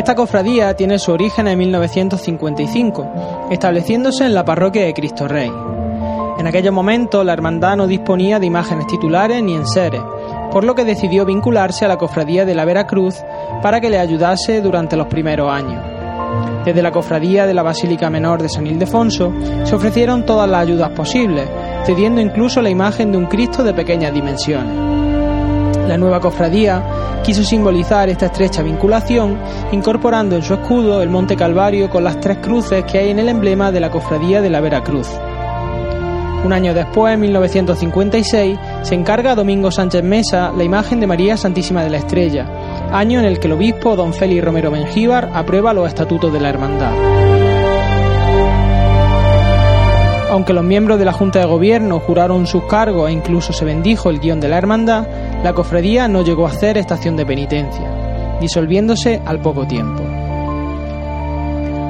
Esta cofradía tiene su origen en 1955, estableciéndose en la parroquia de Cristo Rey. En aquellos momentos la hermandad no disponía de imágenes titulares ni enseres, por lo que decidió vincularse a la cofradía de la Veracruz para que le ayudase durante los primeros años. Desde la cofradía de la Basílica Menor de San Ildefonso se ofrecieron todas las ayudas posibles, cediendo incluso la imagen de un Cristo de pequeñas dimensiones. La nueva cofradía quiso simbolizar esta estrecha vinculación, incorporando en su escudo el Monte Calvario con las tres cruces que hay en el emblema de la cofradía de la Veracruz. Un año después, en 1956, se encarga a Domingo Sánchez Mesa la imagen de María Santísima de la Estrella, año en el que el obispo don Félix Romero Mengíbar aprueba los estatutos de la hermandad. Aunque los miembros de la Junta de Gobierno juraron sus cargos e incluso se bendijo el guion de la hermandad, la cofradía no llegó a hacer estación de penitencia, disolviéndose al poco tiempo.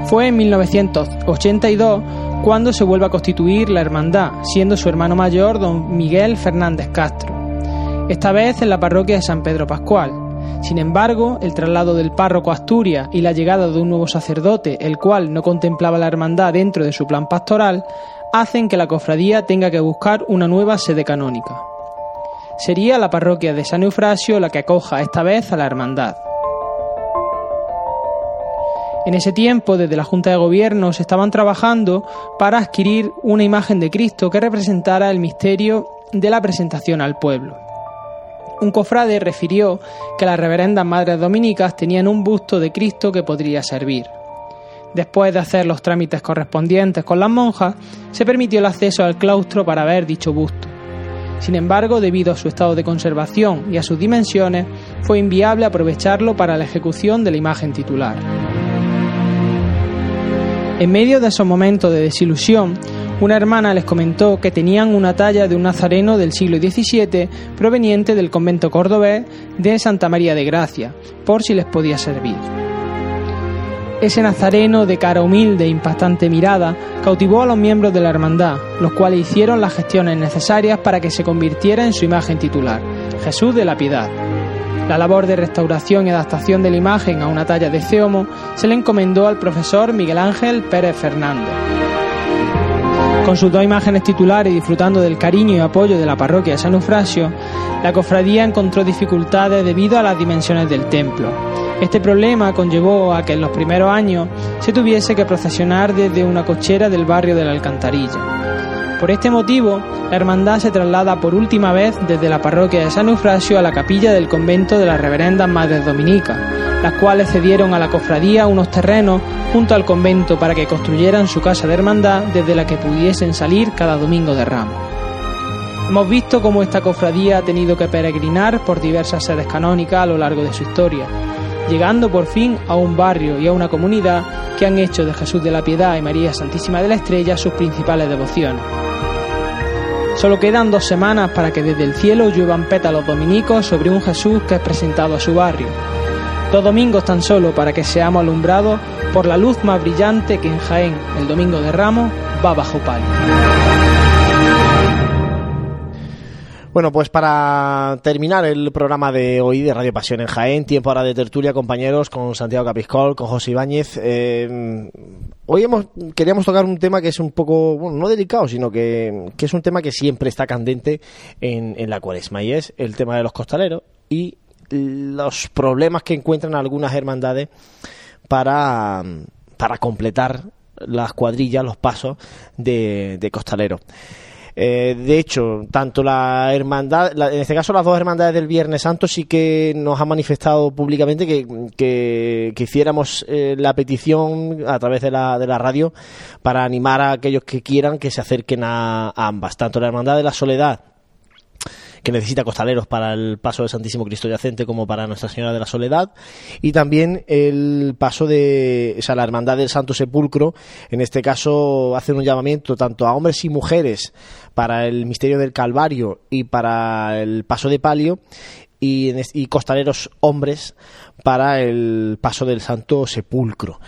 Fue en 1982 cuando se vuelve a constituir la hermandad, siendo su hermano mayor don Miguel Fernández Castro, esta vez en la parroquia de San Pedro Pascual. Sin embargo, el traslado del párroco a Asturias y la llegada de un nuevo sacerdote, el cual no contemplaba la hermandad dentro de su plan pastoral, hacen que la cofradía tenga que buscar una nueva sede canónica. Sería la parroquia de San Eufrasio la que acoja esta vez a la hermandad. En ese tiempo, desde la Junta de Gobierno, se estaban trabajando para adquirir una imagen de Cristo que representara el misterio de la presentación al pueblo. Un cofrade refirió que las reverendas madres dominicas tenían un busto de Cristo que podría servir. Después de hacer los trámites correspondientes con las monjas, se permitió el acceso al claustro para ver dicho busto. Sin embargo, debido a su estado de conservación y a sus dimensiones, fue inviable aprovecharlo para la ejecución de la imagen titular. En medio de esos momentos de desilusión, una hermana les comentó que tenían una talla de un nazareno del siglo XVII proveniente del convento cordobés de Santa María de Gracia, por si les podía servir. Ese nazareno de cara humilde e impactante mirada cautivó a los miembros de la hermandad, los cuales hicieron las gestiones necesarias para que se convirtiera en su imagen titular, Jesús de la Piedad. La labor de restauración y adaptación de la imagen a una talla de Ceomo se le encomendó al profesor Miguel Ángel Pérez Fernández. Con sus dos imágenes titulares y disfrutando del cariño y apoyo de la parroquia de San Eufrasio, la cofradía encontró dificultades debido a las dimensiones del templo. Este problema conllevó a que en los primeros años se tuviese que procesionar desde una cochera del barrio de la Alcantarilla. Por este motivo, la hermandad se traslada por última vez desde la parroquia de San Eufrasio a la capilla del convento de las Reverendas Madres Dominicas, las cuales cedieron a la cofradía unos terrenos junto al convento para que construyeran su casa de hermandad desde la que pudiesen salir cada domingo de ramos. Hemos visto cómo esta cofradía ha tenido que peregrinar por diversas sedes canónicas a lo largo de su historia, llegando por fin a un barrio y a una comunidad que han hecho de Jesús de la Piedad y María Santísima de la Estrella sus principales devociones. Solo quedan dos semanas para que desde el cielo lluevan pétalos dominicos sobre un Jesús que es presentado a su barrio. Dos domingos tan solo para que seamos alumbrados por la luz más brillante que en Jaén, el domingo de Ramos, va bajo palio. Bueno, pues para terminar el programa de hoy de Radio Pasión en Jaén, tiempo ahora de tertulia, compañeros, con Santiago Capiscol, con José Ibáñez. Eh, hoy hemos, queríamos tocar un tema que es un poco, bueno, no delicado, sino que, que es un tema que siempre está candente en, en la cuaresma, y es el tema de los costaleros y los problemas que encuentran algunas hermandades para, para completar las cuadrillas, los pasos de, de costaleros. Eh, de hecho, tanto la hermandad, la- en este caso las dos hermandades del Viernes Santo sí que nos han manifestado públicamente que, hiciéramos eh, la petición a través de la, de la radio para animar a aquellos que quieran que se acerquen a, a ambas, tanto la hermandad de la Soledad que necesita costaleros para el paso del Santísimo Cristo Yacente como para Nuestra Señora de la Soledad y también el paso de o sea, la Hermandad del Santo Sepulcro en este caso hacen un llamamiento tanto a hombres y mujeres para el misterio del Calvario y para el paso de palio y, y costaleros hombres para el paso del Santo Sepulcro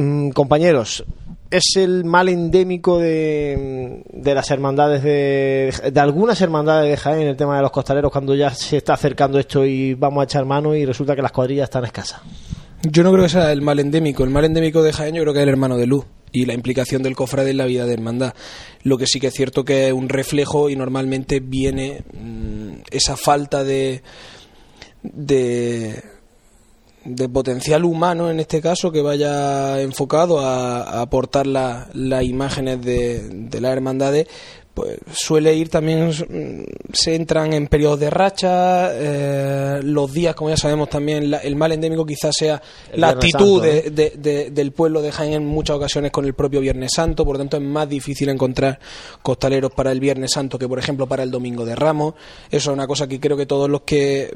Mm, compañeros, es el mal endémico de, de las hermandades de, de algunas hermandades de Jaén el tema de los costaleros cuando ya se está acercando esto y vamos a echar mano y resulta que las cuadrillas están escasas. Yo no creo que sea el mal endémico. El mal endémico de Jaén yo creo que es el hermano de Luz y la implicación del cofrade en la vida de hermandad. Lo que sí que es cierto que es un reflejo y normalmente viene mm, esa falta de, de de potencial humano en este caso que vaya enfocado a, aportar la- las imágenes de, de las hermandades pues suele ir también mm, se entran en periodos de racha eh, los días como ya sabemos también la- el mal endémico quizás sea El la Viernes actitud Santo, de, de- de- del pueblo de Jaén en muchas ocasiones con el propio Viernes Santo por lo tanto es más difícil encontrar costaleros para el Viernes Santo que por ejemplo para el Domingo de Ramos. Eso es una cosa que creo que todos los que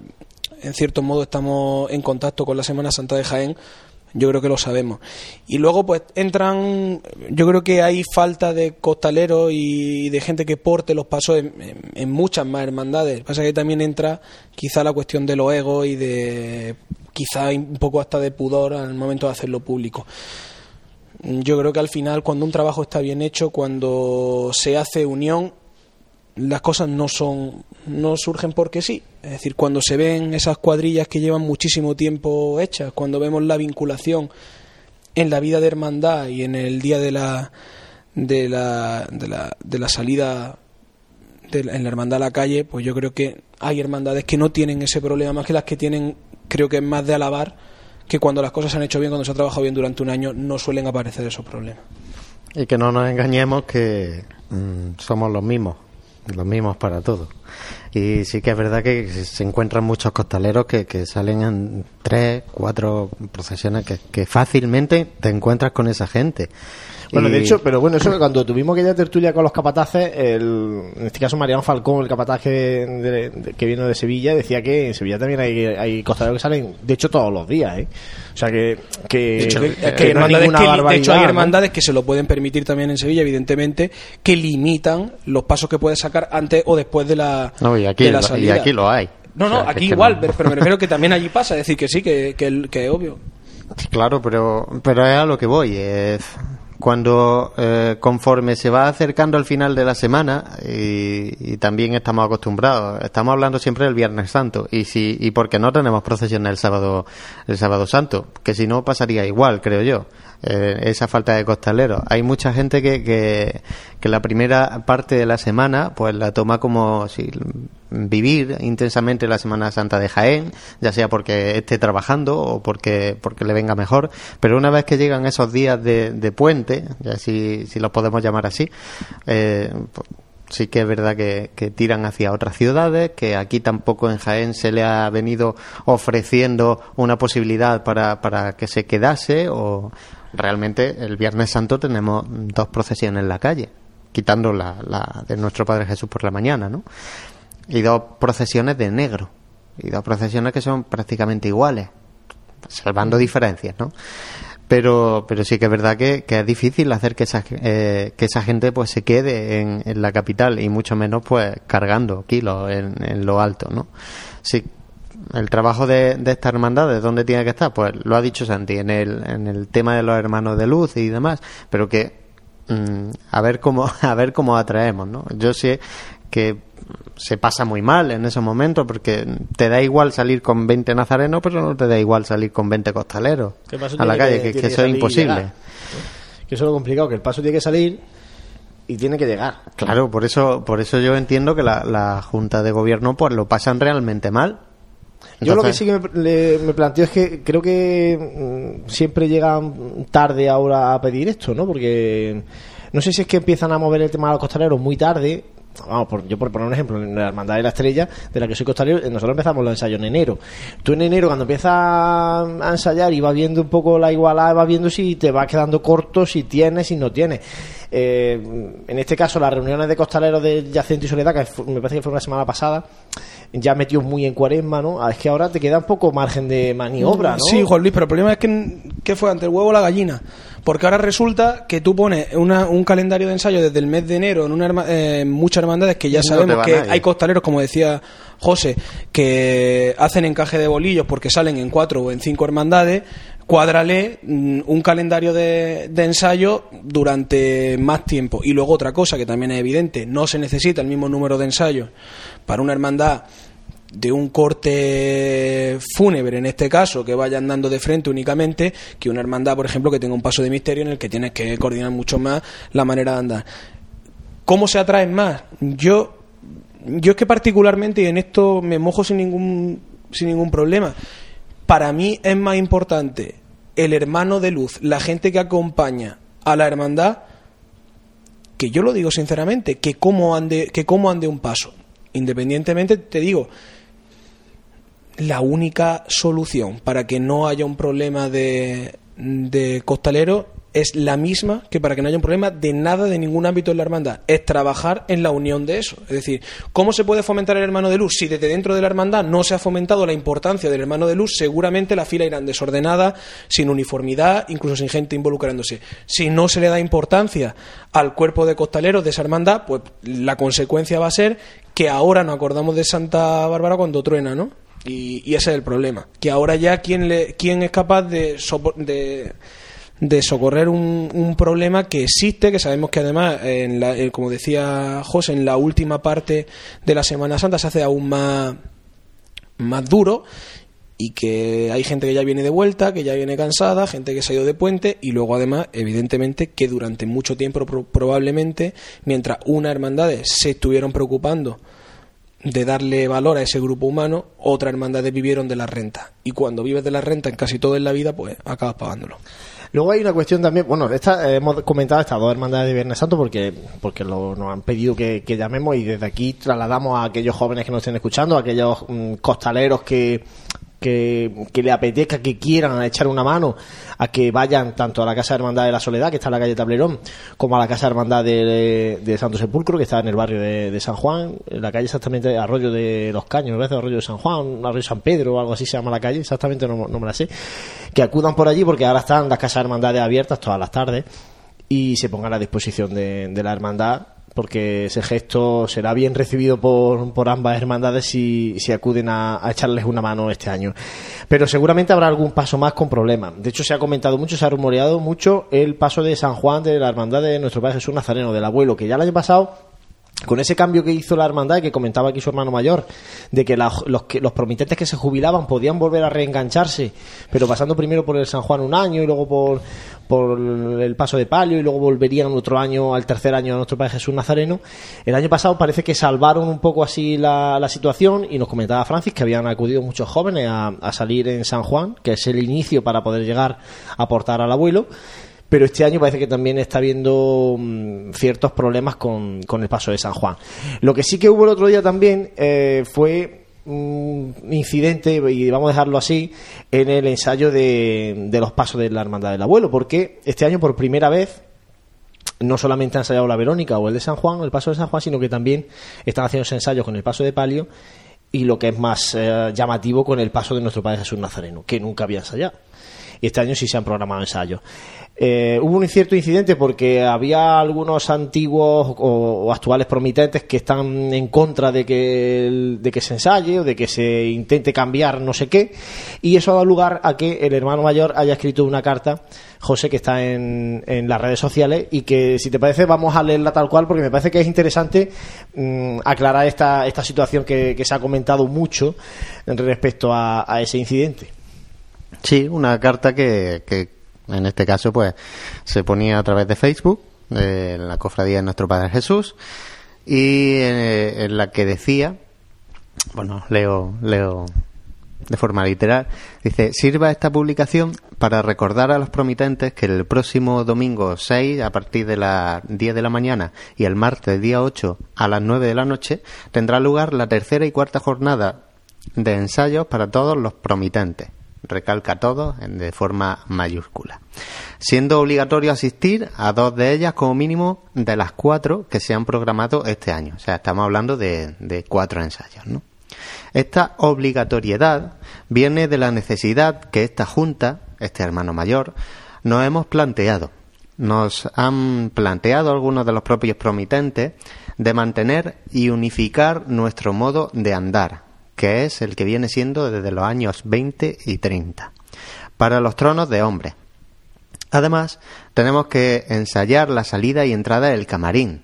en cierto modo estamos en contacto con la Semana Santa de Jaén, yo creo que lo sabemos. Y luego pues entran, yo creo que hay falta de costaleros y de gente que porte los pasos en, muchas más hermandades. Pasa que también entra quizá la cuestión de los egos y de quizá un poco hasta de pudor al momento de hacerlo público. Yo creo que al final cuando un trabajo está bien hecho, cuando se hace unión, las cosas no son no surgen porque sí. Es decir cuando se ven esas cuadrillas que llevan muchísimo tiempo hechas cuando vemos la vinculación en la vida de hermandad y en el día de la de la de la, de la salida de la- en la hermandad a la calle pues yo creo que hay hermandades que no tienen ese problema más que las que tienen creo que es más de alabar que cuando las cosas se han hecho bien cuando se ha trabajado bien durante un año no suelen aparecer esos problemas. Y que no nos engañemos que mm, somos los mismos, los mismos para todo. Y sí que es verdad que se encuentran muchos costaleros que, que salen en tres, cuatro procesiones que, que fácilmente te encuentras con esa gente. Bueno, Y- de hecho, pero bueno, eso cuando tuvimos aquella tertulia con los capataces, el, en este caso Mariano Falcón, el capataz que, de- de- que vino de Sevilla, decía que en Sevilla también hay, hay costaleros que salen, de hecho, todos los días, ¿eh? O sea que, que, De hecho, que- que- que que no hermandades ninguna de hecho, hay hermandades que se lo pueden permitir también en Sevilla, evidentemente, que limitan los pasos que puedes sacar antes o después de la, No, y aquí, de la lo- y salida. aquí lo hay. No, no, O sea, que aquí igual, no- pero me refiero que también allí pasa, es decir, que sí, que, que, que es obvio. (laughs) Claro, pero, pero es a lo que voy. Es cuando eh, conforme se va acercando al final de la semana y, y también estamos acostumbrados estamos hablando siempre del Viernes Santo y si y porque no tenemos procesión el sábado el sábado Santo que si no pasaría igual creo yo eh, esa falta de costaleros. Hay mucha gente que, que, que la primera parte de la semana pues la toma como si vivir intensamente la Semana Santa de Jaén, ya sea porque esté trabajando o porque, porque le venga mejor, pero una vez que llegan esos días de, de puente, ya si, si los podemos llamar así, eh, pues, sí que es verdad que, tiran hacia otras ciudades, que aquí tampoco en Jaén se le ha venido ofreciendo una posibilidad para, para que se quedase o realmente el Viernes Santo tenemos dos procesiones en la calle quitando la, la de nuestro Padre Jesús por la mañana, ¿no? y dos procesiones de negro y dos procesiones que son prácticamente iguales salvando diferencias no pero pero sí que es verdad que, que es difícil hacer que esa eh, que esa gente pues se quede en, en, la capital y mucho menos pues cargando kilos en, en lo alto no sí el trabajo de, de esta hermandad, ¿de dónde tiene que estar? Pues lo ha dicho Santi, en el, en el tema de los hermanos de luz y demás, pero que mmm, a ver cómo (laughs) a ver cómo atraemos, ¿no? Yo sé que se pasa muy mal en esos momentos porque te da igual salir con 20 nazarenos, pero no te da igual salir con 20 costaleros a la calle, que, que, que eso es imposible. Que eso es lo complicado, que el paso tiene que salir y tiene que llegar. Claro, por eso, por eso yo entiendo que la, la Junta de Gobierno pues lo pasan realmente mal. Entonces... Yo lo que sí que me, le, me, planteo es que creo que mmm, siempre llegan tarde ahora a pedir esto, ¿no? Porque no sé si es que empiezan a mover el tema de los costaleros muy tarde vamos, por, yo por poner un ejemplo, en la Hermandad de la Estrella, de la que soy costalero, nosotros empezamos los ensayos en enero. Tú en enero, cuando empiezas a ensayar y vas viendo un poco la igualdad, vas viendo si te vas quedando corto, si tienes, si no tienes. Eh, en este caso, las reuniones de costaleros de Yacente y Soledad, que me parece que fue una semana pasada, ya metió muy en cuaresma, ¿no? Ah, es que ahora te queda un poco margen de maniobra, ¿no? Sí, Juan Luis, pero el problema es que, que fue ante el huevo o la gallina. Porque ahora resulta que tú pones una, un calendario de ensayo desde el mes de enero en una eh, muchas hermandades que ya sabemos que hay costaleros, como decía José, que hacen encaje de bolillos porque salen en cuatro o en cinco hermandades. Cuádrale mm, un calendario de, de ensayo durante más tiempo. Y luego otra cosa que también es evidente, no se necesita el mismo número de ensayos para una hermandad de un corte fúnebre, en este caso, que vaya andando de frente únicamente, que una hermandad, por ejemplo, que tenga un paso de misterio en el que tienes que coordinar mucho más la manera de andar. ¿Cómo se atraen más? Yo, yo es que particularmente, y en esto me mojo sin ningún, sin ningún problema, para mí es más importante el hermano de luz, la gente que acompaña a la hermandad, que yo lo digo sinceramente, que cómo ande, que cómo ande un paso. Independientemente, te digo, la única solución para que no haya un problema de, de costalero es la misma que para que no haya un problema de nada de ningún ámbito en la hermandad. Es trabajar en la unión de eso. Es decir, ¿cómo se puede fomentar el hermano de luz? Si desde dentro de la hermandad no se ha fomentado la importancia del hermano de luz, seguramente la fila irán desordenada, sin uniformidad, incluso sin gente involucrándose. Si no se le da importancia al cuerpo de costaleros de esa hermandad, pues la consecuencia va a ser que ahora nos acordamos de Santa Bárbara cuando truena, ¿no? Y, y, ese es el problema. Que ahora ya quién, le, quién es capaz de, de, de socorrer un, un, problema que existe, que sabemos que además, en la, eh, como decía José, en la última parte de la Semana Santa se hace aún más, más duro y que hay gente que ya viene de vuelta, que ya viene cansada, gente que se ha ido de puente y luego además, evidentemente, que durante mucho tiempo probablemente, mientras una hermandad se estuvieron preocupando de darle valor a ese grupo humano, otras hermandades vivieron de la renta. Y cuando vives de la renta en casi todo en la vida, pues acabas pagándolo. Luego hay una cuestión también, bueno, esta, eh, hemos comentado estas dos hermandades de Viernes Santo porque, porque lo, nos han pedido que, llamemos y desde aquí trasladamos a aquellos jóvenes que nos estén escuchando, a aquellos mm, costaleros que, que, le apetezca, que quieran echar una mano a que vayan tanto a la Casa Hermandad de la Soledad, que está en la calle Tablerón, como a la Casa Hermandad de, Santo Sepulcro, que está en el barrio de, San Juan, en la calle exactamente Arroyo de los Caños, parece Arroyo de San Juan, Arroyo San Pedro o algo así se llama la calle, exactamente no, no me la sé, que acudan por allí porque ahora están las Casas de Hermandades abiertas todas las tardes y se pongan a disposición de la hermandad porque ese gesto será bien recibido por, por ambas hermandades si, si acuden a, a echarles una mano este año. Pero seguramente habrá algún paso más con problemas. De hecho, se ha comentado mucho, se ha rumoreado mucho el paso de San Juan de la hermandad de nuestro Padre Jesús Nazareno, del abuelo, que ya el año pasado con ese cambio que hizo la hermandad, que comentaba aquí su hermano mayor, de que, los, que los promitentes que se jubilaban podían volver a reengancharse, pero pasando primero por el San Juan un año y luego por, el paso de palio y luego volverían otro año al tercer año a nuestro Padre Jesús Nazareno. El año pasado parece que salvaron un poco así la, situación y nos comentaba Francis que habían acudido muchos jóvenes a, a salir en San Juan, que es el inicio para poder llegar a aportar al abuelo pero este año parece que también está habiendo mm, ciertos problemas con, con el paso de San Juan. Lo que sí que hubo el otro día también eh, fue un incidente, y vamos a dejarlo así, en el ensayo de, de los pasos de la Hermandad del Abuelo, porque este año por primera vez no solamente han ensayado la Verónica o el de San Juan, el paso de San Juan, sino que también están haciendo ensayos con el paso de Palio y lo que es más eh, llamativo con el paso de nuestro Padre Jesús Nazareno, que nunca había ensayado. Y este año sí se han programado ensayos. Eh, hubo un cierto incidente porque había algunos antiguos o, actuales promitentes que están en contra de que, de que se ensaye o de que se intente cambiar no sé qué y eso ha dado lugar a que el hermano mayor haya escrito una carta José que está en, en las redes sociales y que si te parece vamos a leerla tal cual porque me parece que es interesante mm, aclarar esta, esta situación que, se ha comentado mucho respecto a ese incidente. Sí, una carta que, que en este caso pues se ponía a través de Facebook, de la cofradía de nuestro Padre Jesús, y eh, en la que decía, bueno, leo, leo de forma literal, dice, sirva esta publicación para recordar a los promitentes que el próximo domingo 6 a partir de las 10 de la mañana y el martes día 8 a las 9 de la noche tendrá lugar la tercera y cuarta jornada de ensayos para todos los promitentes. Recalca todo de forma mayúscula. Siendo obligatorio asistir a dos de ellas como mínimo de las cuatro que se han programado este año. O sea, estamos hablando de, cuatro ensayos. Esta obligatoriedad viene de la necesidad que esta Junta, este hermano mayor, nos hemos planteado. Nos han planteado algunos de los propios promitentes de mantener y unificar nuestro modo de andar, que es el que viene siendo desde los años 20 y 30, para los tronos de hombres. Además, tenemos que ensayar la salida y entrada del camarín,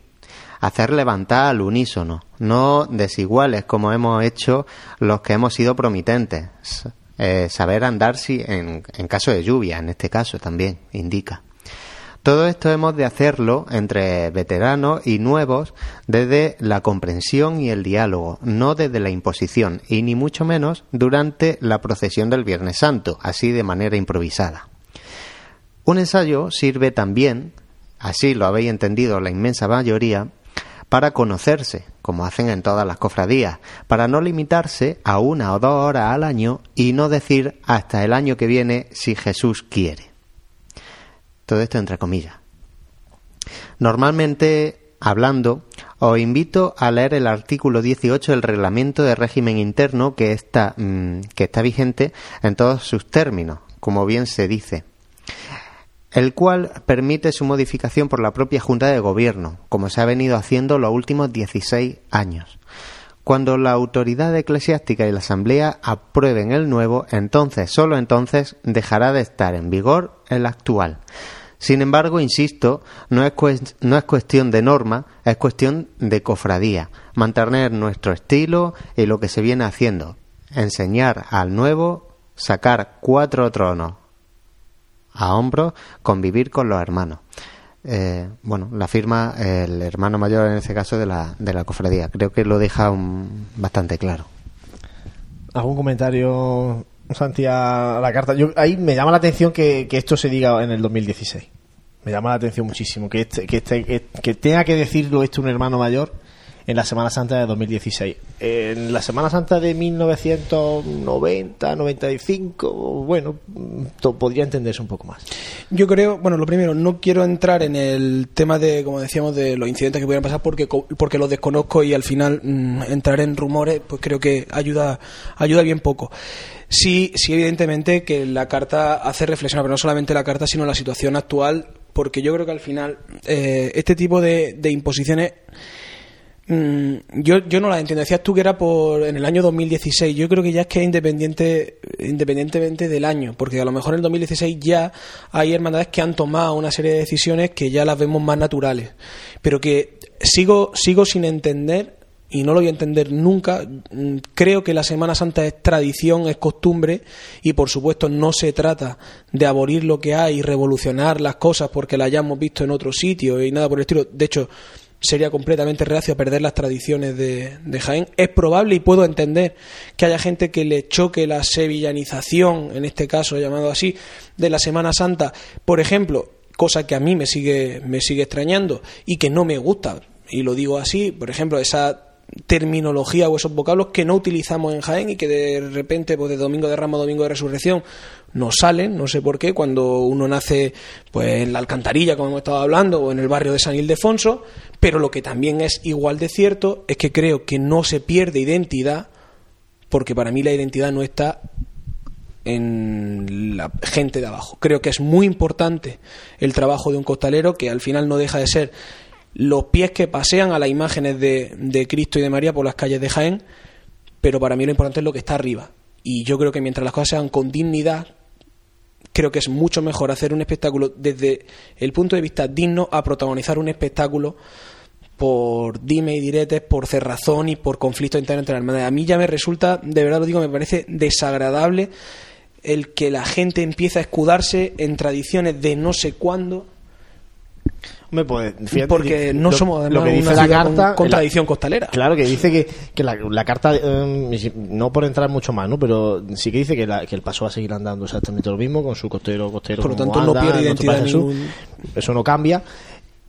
hacer levantar al unísono, no desiguales como hemos hecho los que hemos sido promitentes. Eh, saber andar si en, en caso de lluvia, en este caso también, indica. Todo esto hemos de hacerlo entre veteranos y nuevos desde la comprensión y el diálogo, no desde la imposición, y ni mucho menos durante la procesión del Viernes Santo, así de manera improvisada. Un ensayo sirve también, así lo habéis entendido la inmensa mayoría, para conocerse, como hacen en todas las cofradías, para no limitarse a una o dos horas al año y no decir hasta el año que viene si Jesús quiere. Todo esto entre comillas. Normalmente, hablando, os invito a leer el artículo 18 del reglamento de régimen interno que está, mm, que está vigente en todos sus términos, como bien se dice el cual permite su modificación por la propia Junta de Gobierno, como se ha venido haciendo los últimos 16 años. Cuando la autoridad eclesiástica y la Asamblea aprueben el nuevo, entonces, solo entonces, dejará de estar en vigor el actual. Sin embargo, insisto, no es, no es cuestión de norma, es cuestión de cofradía, mantener nuestro estilo y lo que se viene haciendo, enseñar al nuevo, sacar cuatro tronos a hombros, convivir con los hermanos. Eh, bueno, la firma el hermano mayor en este caso de la, de la cofradía. Creo que lo deja un- bastante claro. ¿Algún comentario, Santi, a la carta? Yo, ahí me llama la atención que, que esto se diga en el 2016. Me llama la atención muchísimo que, este, que, este- que, tenga que decirlo esto un hermano mayor en la Semana Santa de 2016. En la Semana Santa de 1990, 95, bueno, podría entenderse un poco más. Yo creo, bueno, lo primero, no quiero entrar en el tema de, como decíamos, de los incidentes que pudieran pasar porque porque los desconozco y al final mm, entrar en rumores, pues creo que ayuda ayuda bien poco. Sí, sí, evidentemente que la carta hace reflexionar, pero no solamente la carta, sino la situación actual porque yo creo que al final eh, este tipo de, de imposiciones yo, yo no las entiendo. Decías tú que era por en el año 2016. Yo creo que ya es que independiente, independientemente del año, porque a lo mejor en el 2016 ya hay hermandades que han tomado una serie de decisiones que ya las vemos más naturales, pero que sigo sigo sin entender y no lo voy a entender nunca. Mm, Creo que la Semana Santa es tradición, es costumbre y por supuesto no se trata de abolir lo que hay y revolucionar las cosas porque la hayamos visto en otro sitio y nada por el estilo. De hecho, sería completamente reacio a perder las tradiciones de, de Jaén. Es probable y puedo entender que haya gente que le choque la sevillanización, en este caso llamado así, de la Semana Santa, por ejemplo, cosa que a mí me sigue, me sigue extrañando y que no me gusta, y lo digo así, por ejemplo, esa terminología o esos vocablos que no utilizamos en Jaén y que de repente, pues de domingo de Ramos a domingo de resurrección, nos salen, no sé por qué, cuando uno nace pues en la alcantarilla, como hemos estado hablando, o en el barrio de San Ildefonso, pero lo que también es igual de cierto es que creo que no se pierde identidad, porque para mí la identidad no está en la gente de abajo. Creo que es muy importante el trabajo de un costalero que al final no deja de ser los pies que pasean a las imágenes de, de Cristo y de María por las calles de Jaén, pero para mí lo importante es lo que está arriba. Y yo creo que mientras las cosas sean con dignidad, creo que es mucho mejor hacer un espectáculo desde el punto de vista digno a protagonizar un espectáculo por dime y diretes, por cerrazón y por conflicto interno entre las hermandades. A mí ya me resulta, de verdad lo digo, me parece desagradable el que la gente empiece a escudarse en tradiciones de no sé cuándo Hombre, pues, fíjate, porque no lo- somos lo además que dice una la carta con, con la- tradición costalera. Claro, que dice que, que la, la carta, eh, no por entrar mucho más, ¿no? Pero sí que dice que, la- que el paso va a seguir andando exactamente lo mismo, con su costero, costero. Por lo tanto, no anda, pierde en nuestro identidad ningún- Eso no cambia,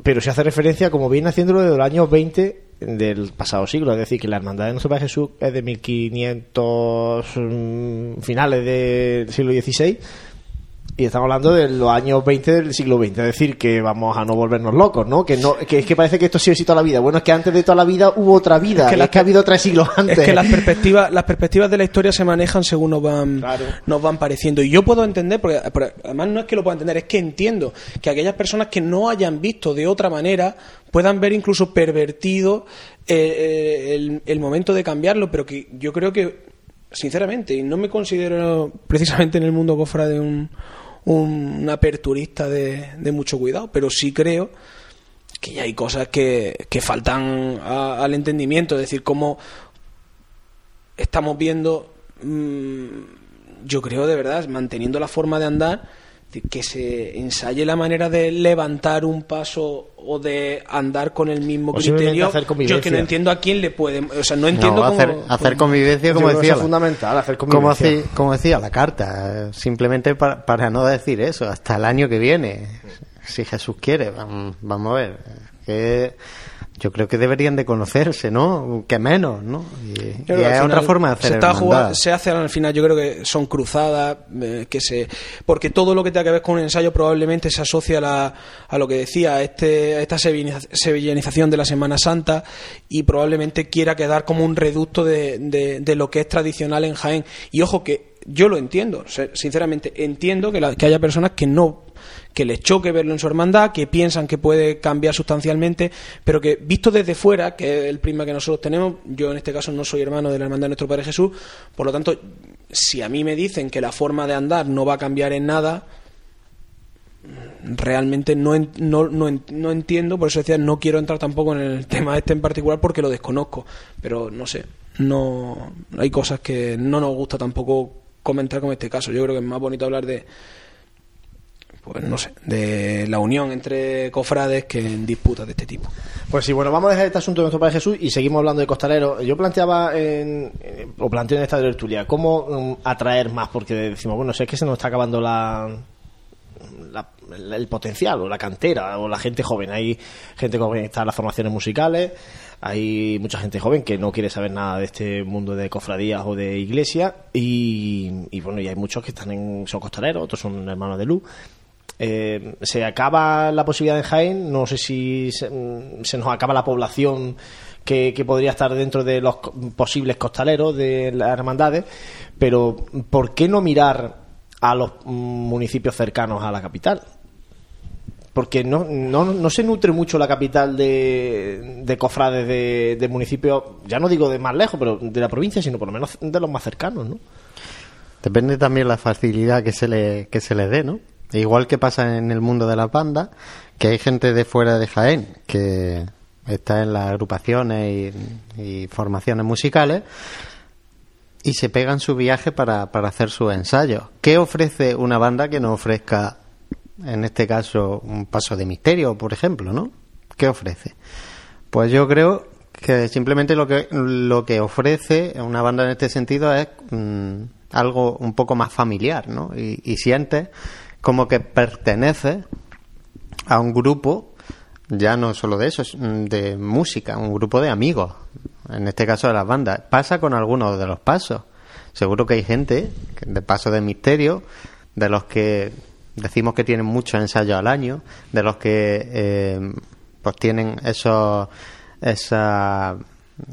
pero se hace referencia, como viene haciéndolo desde los años 20 del pasado siglo, es decir, que la hermandad de nuestro Padre Jesús es de 1500 mm, finales del siglo XVI y estamos hablando de los años 20 del siglo XX, es decir, que vamos a no volvernos locos, ¿no? Que no que es que parece que esto sí ha sido toda la vida. Bueno, es que antes de toda la vida hubo otra vida, Es que es la- que, ha habido tres siglos antes. Es que las perspectivas, las perspectivas de la historia se manejan según nos van, nos van pareciendo. Y yo puedo entender, porque, porque además no es que lo pueda entender, es que entiendo que aquellas personas que no hayan visto de otra manera puedan ver incluso pervertido eh, eh, el, el momento de cambiarlo, pero que yo creo que, sinceramente, y no me considero precisamente en el mundo cofra de un, un aperturista de, mucho cuidado, pero sí creo que ya hay cosas que, que faltan al entendimiento, es decir, cómo estamos viendo, mm, yo creo de verdad, manteniendo la forma de andar, que se ensaye la manera de levantar un paso o de andar con el mismo criterio. hacer yo que no entiendo a quién le puede, o sea, no entiendo No, cómo- hacer, convivencia, como decía. es fundamental, hacer como, convivencia. así- como decía la carta, simplemente para, para no decir eso, hasta el año que viene, si Jesús quiere, vam- vamos a ver. Que yo creo que deberían de conocerse, ¿no? Que menos, ¿no? Y, y es otra forma de hacer se, está jugando- se hace al final yo creo que son cruzadas eh, que se porque todo lo que tenga que ver con un ensayo probablemente se asocia a, la- a lo que decía a este a esta sevillaniza- sevillanización de la Semana Santa y probablemente quiera quedar como un reducto de, de- de lo que es tradicional en Jaén y ojo que yo lo entiendo sinceramente entiendo que, la- que haya personas que no que les choque verlo en su hermandad, que piensan que puede cambiar sustancialmente, pero que visto desde fuera, que es el prisma que nosotros tenemos, yo en este caso no soy hermano de la hermandad de nuestro Padre Jesús, por lo tanto, si a mí me dicen que la forma de andar no va a cambiar en nada, realmente no, no, no, no entiendo, por eso decía, no quiero entrar tampoco en el (laughs) tema este en particular porque lo desconozco, pero no sé, no hay cosas que no nos gusta tampoco comentar con este caso. Yo creo que es más bonito hablar de pues no sé, de la unión entre cofrades que en disputas de este tipo. Pues sí, bueno, vamos a dejar este asunto de nuestro Padre Jesús y seguimos hablando de costaleros. Yo planteaba, en, o planteo en esta tertulia, cómo mm, atraer más, porque decimos, bueno, si es que se nos está acabando la, el- potencial o la cantera o la gente joven. Hay gente joven que está en las formaciones musicales, hay mucha gente joven que no quiere saber nada de este mundo de cofradías o de iglesia y, y bueno, y hay muchos que están en, son costaleros, otros son hermanos de luz. Eh, se acaba la posibilidad en Jaén, no sé si se, mm, nos acaba la población que, podría estar dentro de los posibles costaleros de las hermandades, pero ¿por qué no mirar a los mm, municipios cercanos a la capital? porque no, no, no se nutre mucho la capital de, de cofrades de, de municipios, ya no digo de más lejos, pero de la provincia, sino por lo menos de los más cercanos, ¿no? Depende también la facilidad que se le, que se le dé, ¿no? Igual que pasa en el mundo de las bandas, que hay gente de fuera de Jaén que está en las agrupaciones y, formaciones musicales y se pegan su viaje para, para hacer sus ensayos. ¿Qué ofrece una banda que no ofrezca, en este caso, un paso de misterio, por ejemplo, ¿no? ¿Qué ofrece? Pues yo creo que simplemente lo que, lo que ofrece una banda en este sentido es mm, algo un poco más familiar, ¿no? Y, y sientes como que pertenece a un grupo, ya no solo de eso, es, mm, de música, un grupo de amigos, en este caso de las bandas. Pasa con algunos de los pasos. Seguro que hay gente de paso de misterio, de los que decimos que tienen muchos ensayos al año, de los que eh, pues tienen esos esa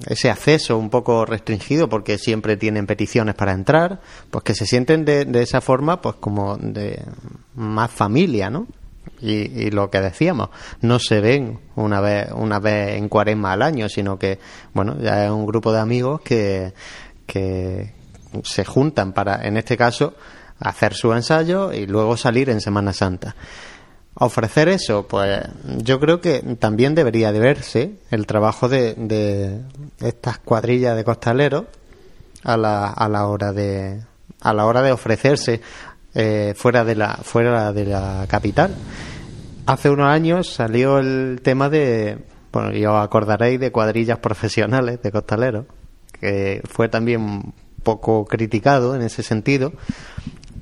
ese acceso un poco restringido porque siempre tienen peticiones para entrar, pues que se sienten de, de esa forma pues como de más familia, ¿no? Y, lo que decíamos, no se ven una vez, una vez en cuaresma al año, sino que, bueno, ya es un grupo de amigos que, que se juntan para, en este caso, hacer su ensayo y luego salir en Semana Santa. Ofrecer eso, pues yo creo que también debería de verse el trabajo de, de estas cuadrillas de costaleros a la, a la hora de a la hora de ofrecerse eh, fuera de la fuera de la capital. Hace unos años salió el tema de, bueno, y os acordaréis de cuadrillas profesionales de costaleros, que fue también poco criticado en ese sentido,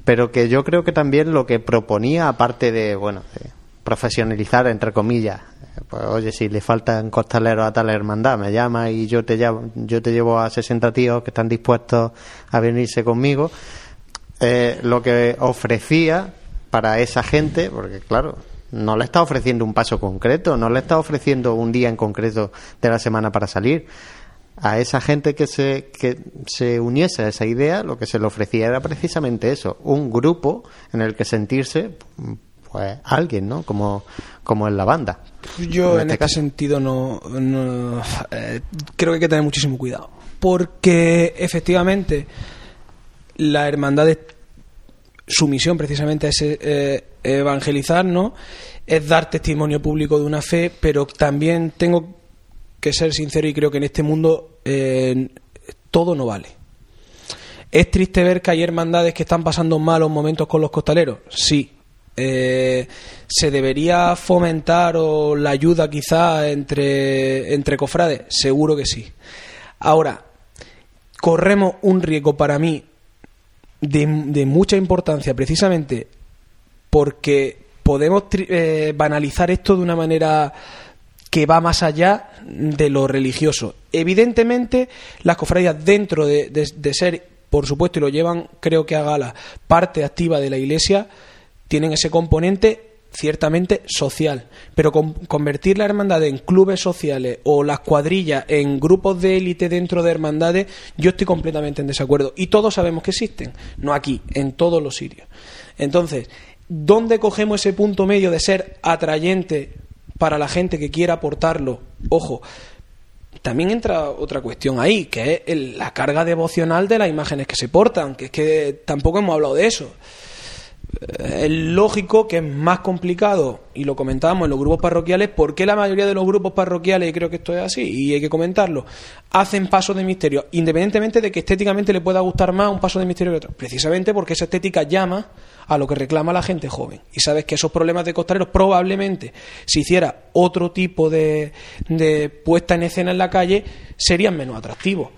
pero que yo creo que también lo que proponía, aparte de, bueno, de profesionalizar, entre comillas, eh, pues oye, si le faltan costaleros a tal hermandad, me llama y yo te llevo, yo te llevo a 60 tíos que están dispuestos a venirse conmigo, eh, lo que ofrecía para esa gente, porque claro, no le está ofreciendo un paso concreto, no le está ofreciendo un día en concreto de la semana para salir. A esa gente que se, que se uniese a esa idea, lo que se le ofrecía era precisamente eso, un grupo en el que sentirse pues alguien, ¿no? Como, como en la banda. Yo en este este sentido no, no, eh, creo que hay que tener muchísimo cuidado. Porque efectivamente la hermandad es su misión precisamente es eh, evangelizar, ¿no? Es dar testimonio público de una fe, pero también tengo que ser sincero y creo que en este mundo eh, todo no vale. ¿Es triste ver que hay hermandades que están pasando malos momentos con los costaleros? Sí. Eh, ¿Se debería fomentar o la ayuda quizá entre, entre cofrades? Seguro que sí. Ahora, corremos un riesgo para mí de, de mucha importancia precisamente porque podemos eh, banalizar esto de una manera que va más allá de lo religioso. Evidentemente, las cofradías dentro de, de- ser, por supuesto, y lo llevan, creo que a gala, parte activa de la Iglesia, tienen ese componente ciertamente social, pero con- convertir la hermandad en clubes sociales o las cuadrillas en grupos de élite dentro de hermandades, yo estoy completamente en desacuerdo. Y todos sabemos que existen, no aquí, en todos los sitios. Entonces, ¿dónde cogemos ese punto medio de ser atrayente para la gente que quiera aportarlo? Ojo, también entra otra cuestión ahí, que es el- la carga devocional de las imágenes que se portan, que es que tampoco hemos hablado de eso. Es lógico que es más complicado, y lo comentábamos en los grupos parroquiales, porque la mayoría de los grupos parroquiales, y creo que esto es así, y hay que comentarlo, hacen pasos de misterio, independientemente de que estéticamente le pueda gustar más un paso de misterio que otro. Precisamente porque esa estética llama a lo que reclama la gente joven. Y sabes que esos problemas de costaleros probablemente, si hiciera otro tipo de, de puesta en escena en la calle, serían menos atractivos.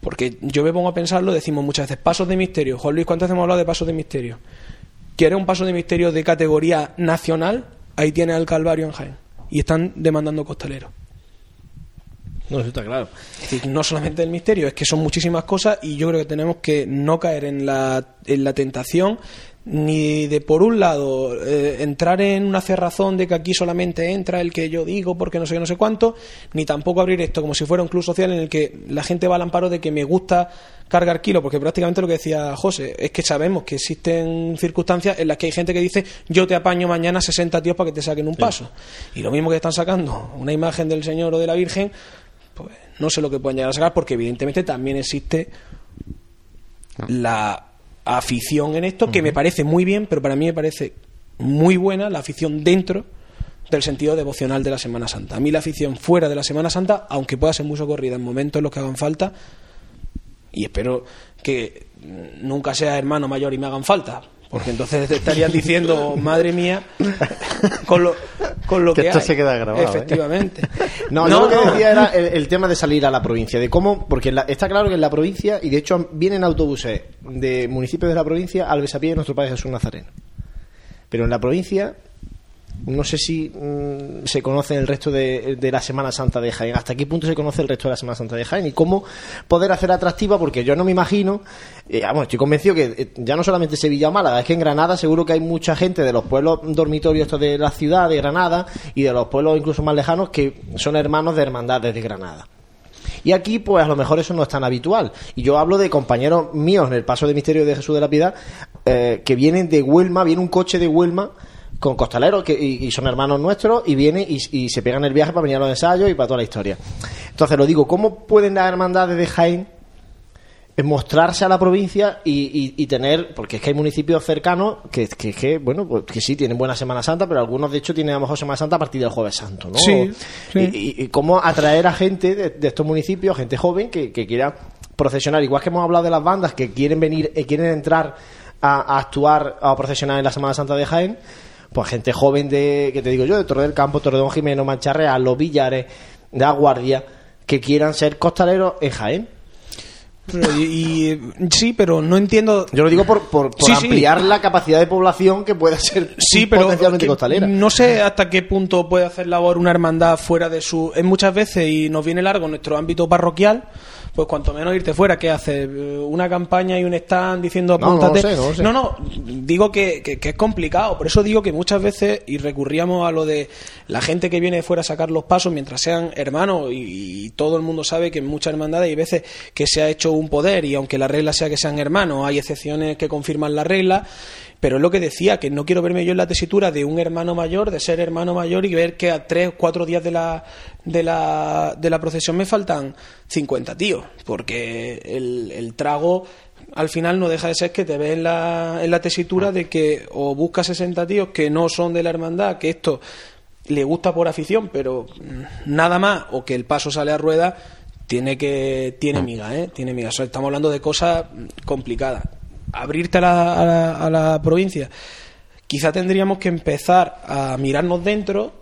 Porque yo me pongo a pensarlo, decimos muchas veces, pasos de misterio. Juan Luis, ¿cuántas hemos hablado de pasos de misterio? ¿Quieres un paso de misterio de categoría nacional? Ahí tienes al Calvario en Jaén. Y están demandando costaleros. No, eso está claro. Es decir, no solamente el misterio, es que son muchísimas cosas y yo creo que tenemos que no caer en la, en la tentación ni de por un lado eh, entrar en una cerrazón de que aquí solamente entra el que yo digo porque no sé qué, no sé cuánto, ni tampoco abrir esto como si fuera un club social en el que la gente va al amparo de que me gusta cargar kilos, porque prácticamente lo que decía José es que sabemos que existen circunstancias en las que hay gente que dice yo te apaño mañana 60 tíos para que te saquen un paso. Y lo mismo que están sacando una imagen del Señor o de la Virgen, pues no sé lo que pueden llegar a sacar porque evidentemente también existe la afición en esto, que me parece muy bien, pero para mí me parece muy buena la afición dentro del sentido devocional de la Semana Santa. A mí la afición fuera de la Semana Santa, aunque pueda ser muy socorrida en momentos en los que hagan falta, y espero que nunca sea hermano mayor y me hagan falta, porque entonces estarían diciendo, madre mía, con lo, con lo que, esto hay. se queda grabado, ¿eh? Efectivamente. (laughs) No, yo lo que decía era el, el tema de salir a la provincia, de cómo, porque la- está claro que en la provincia, y de hecho vienen autobuses de municipios de la provincia al besapié de nuestro Padre Jesús Nazareno. Pero en la provincia, no sé si mm, se conoce el resto de, de la Semana Santa de Jaén, hasta qué punto se conoce el resto de la Semana Santa de Jaén y cómo poder hacer atractiva, porque yo no me imagino, eh, vamos, estoy convencido que eh, ya no solamente Sevilla o Málaga, es que en Granada seguro que hay mucha gente de los pueblos dormitorios de la ciudad de Granada y de los pueblos incluso más lejanos que son hermanos de hermandades de Granada. Y aquí, pues a lo mejor eso no es tan habitual. Y yo hablo de compañeros míos en el Paso de Misterio de Jesús de la Piedad, eh, que vienen de Huelma, viene un coche de Huelma con costaleros que, y, y son hermanos nuestros y vienen y, y se pegan el viaje para venir a los ensayos y para toda la historia. Entonces lo digo, ¿cómo pueden las hermandades de Jaén mostrarse a la provincia y, y- tener, porque es que hay municipios cercanos que, que, que, bueno, pues que sí tienen buena Semana Santa, pero algunos de hecho tienen a lo mejor Semana Santa a partir del Jueves Santo, ¿no? Sí, sí. Y, cómo atraer a gente de, de estos municipios, gente joven que, que quiera procesionar, igual que hemos hablado de las bandas que quieren venir, eh, quieren entrar a, a actuar o a procesionar en la Semana Santa de Jaén, pues gente joven de, que te digo yo, de Torre del Campo, Torredón Jimeno, Mancharreal, Los Villares, de Aguardia, que quieran ser costaleros en Jaén. Pero y- y- sí, pero no entiendo. Yo lo digo por, por, por Sí, sí. ampliar la capacidad de población que pueda ser Sí, pero potencialmente costalera. no sé hasta qué punto puede hacer labor una hermandad fuera de su. Es muchas veces y nos viene largo nuestro ámbito parroquial. Pues cuanto menos irte fuera, ¿qué hace? Eh, Una campaña y un stand diciendo No, no lo apúntate. sé, no lo sé. no, no, digo que, que- que es complicado. Por eso digo que muchas veces, y recurríamos a lo de la gente que viene de fuera a sacar los pasos mientras sean hermanos, y, y todo el mundo sabe que en muchas hermandades hay veces que se ha hecho un poder, y aunque la regla sea que sean hermanos, hay excepciones que confirman la regla. Pero es lo que decía, que no quiero verme yo en la tesitura de un hermano mayor, de ser hermano mayor y ver que a tres, cuatro días de la, de la, de la procesión me faltan 50 tíos, porque el, el trago al final no deja de ser que te ves en la, en la tesitura de que o buscas 60 tíos que no son de la hermandad, que esto le gusta por afición, pero nada más, o que el paso sale a rueda, tiene que tiene miga, ¿eh? Tiene miga. O sea, estamos hablando de cosas complicadas. Abrirte a la, a la, a la provincia, quizá tendríamos que empezar a mirarnos dentro,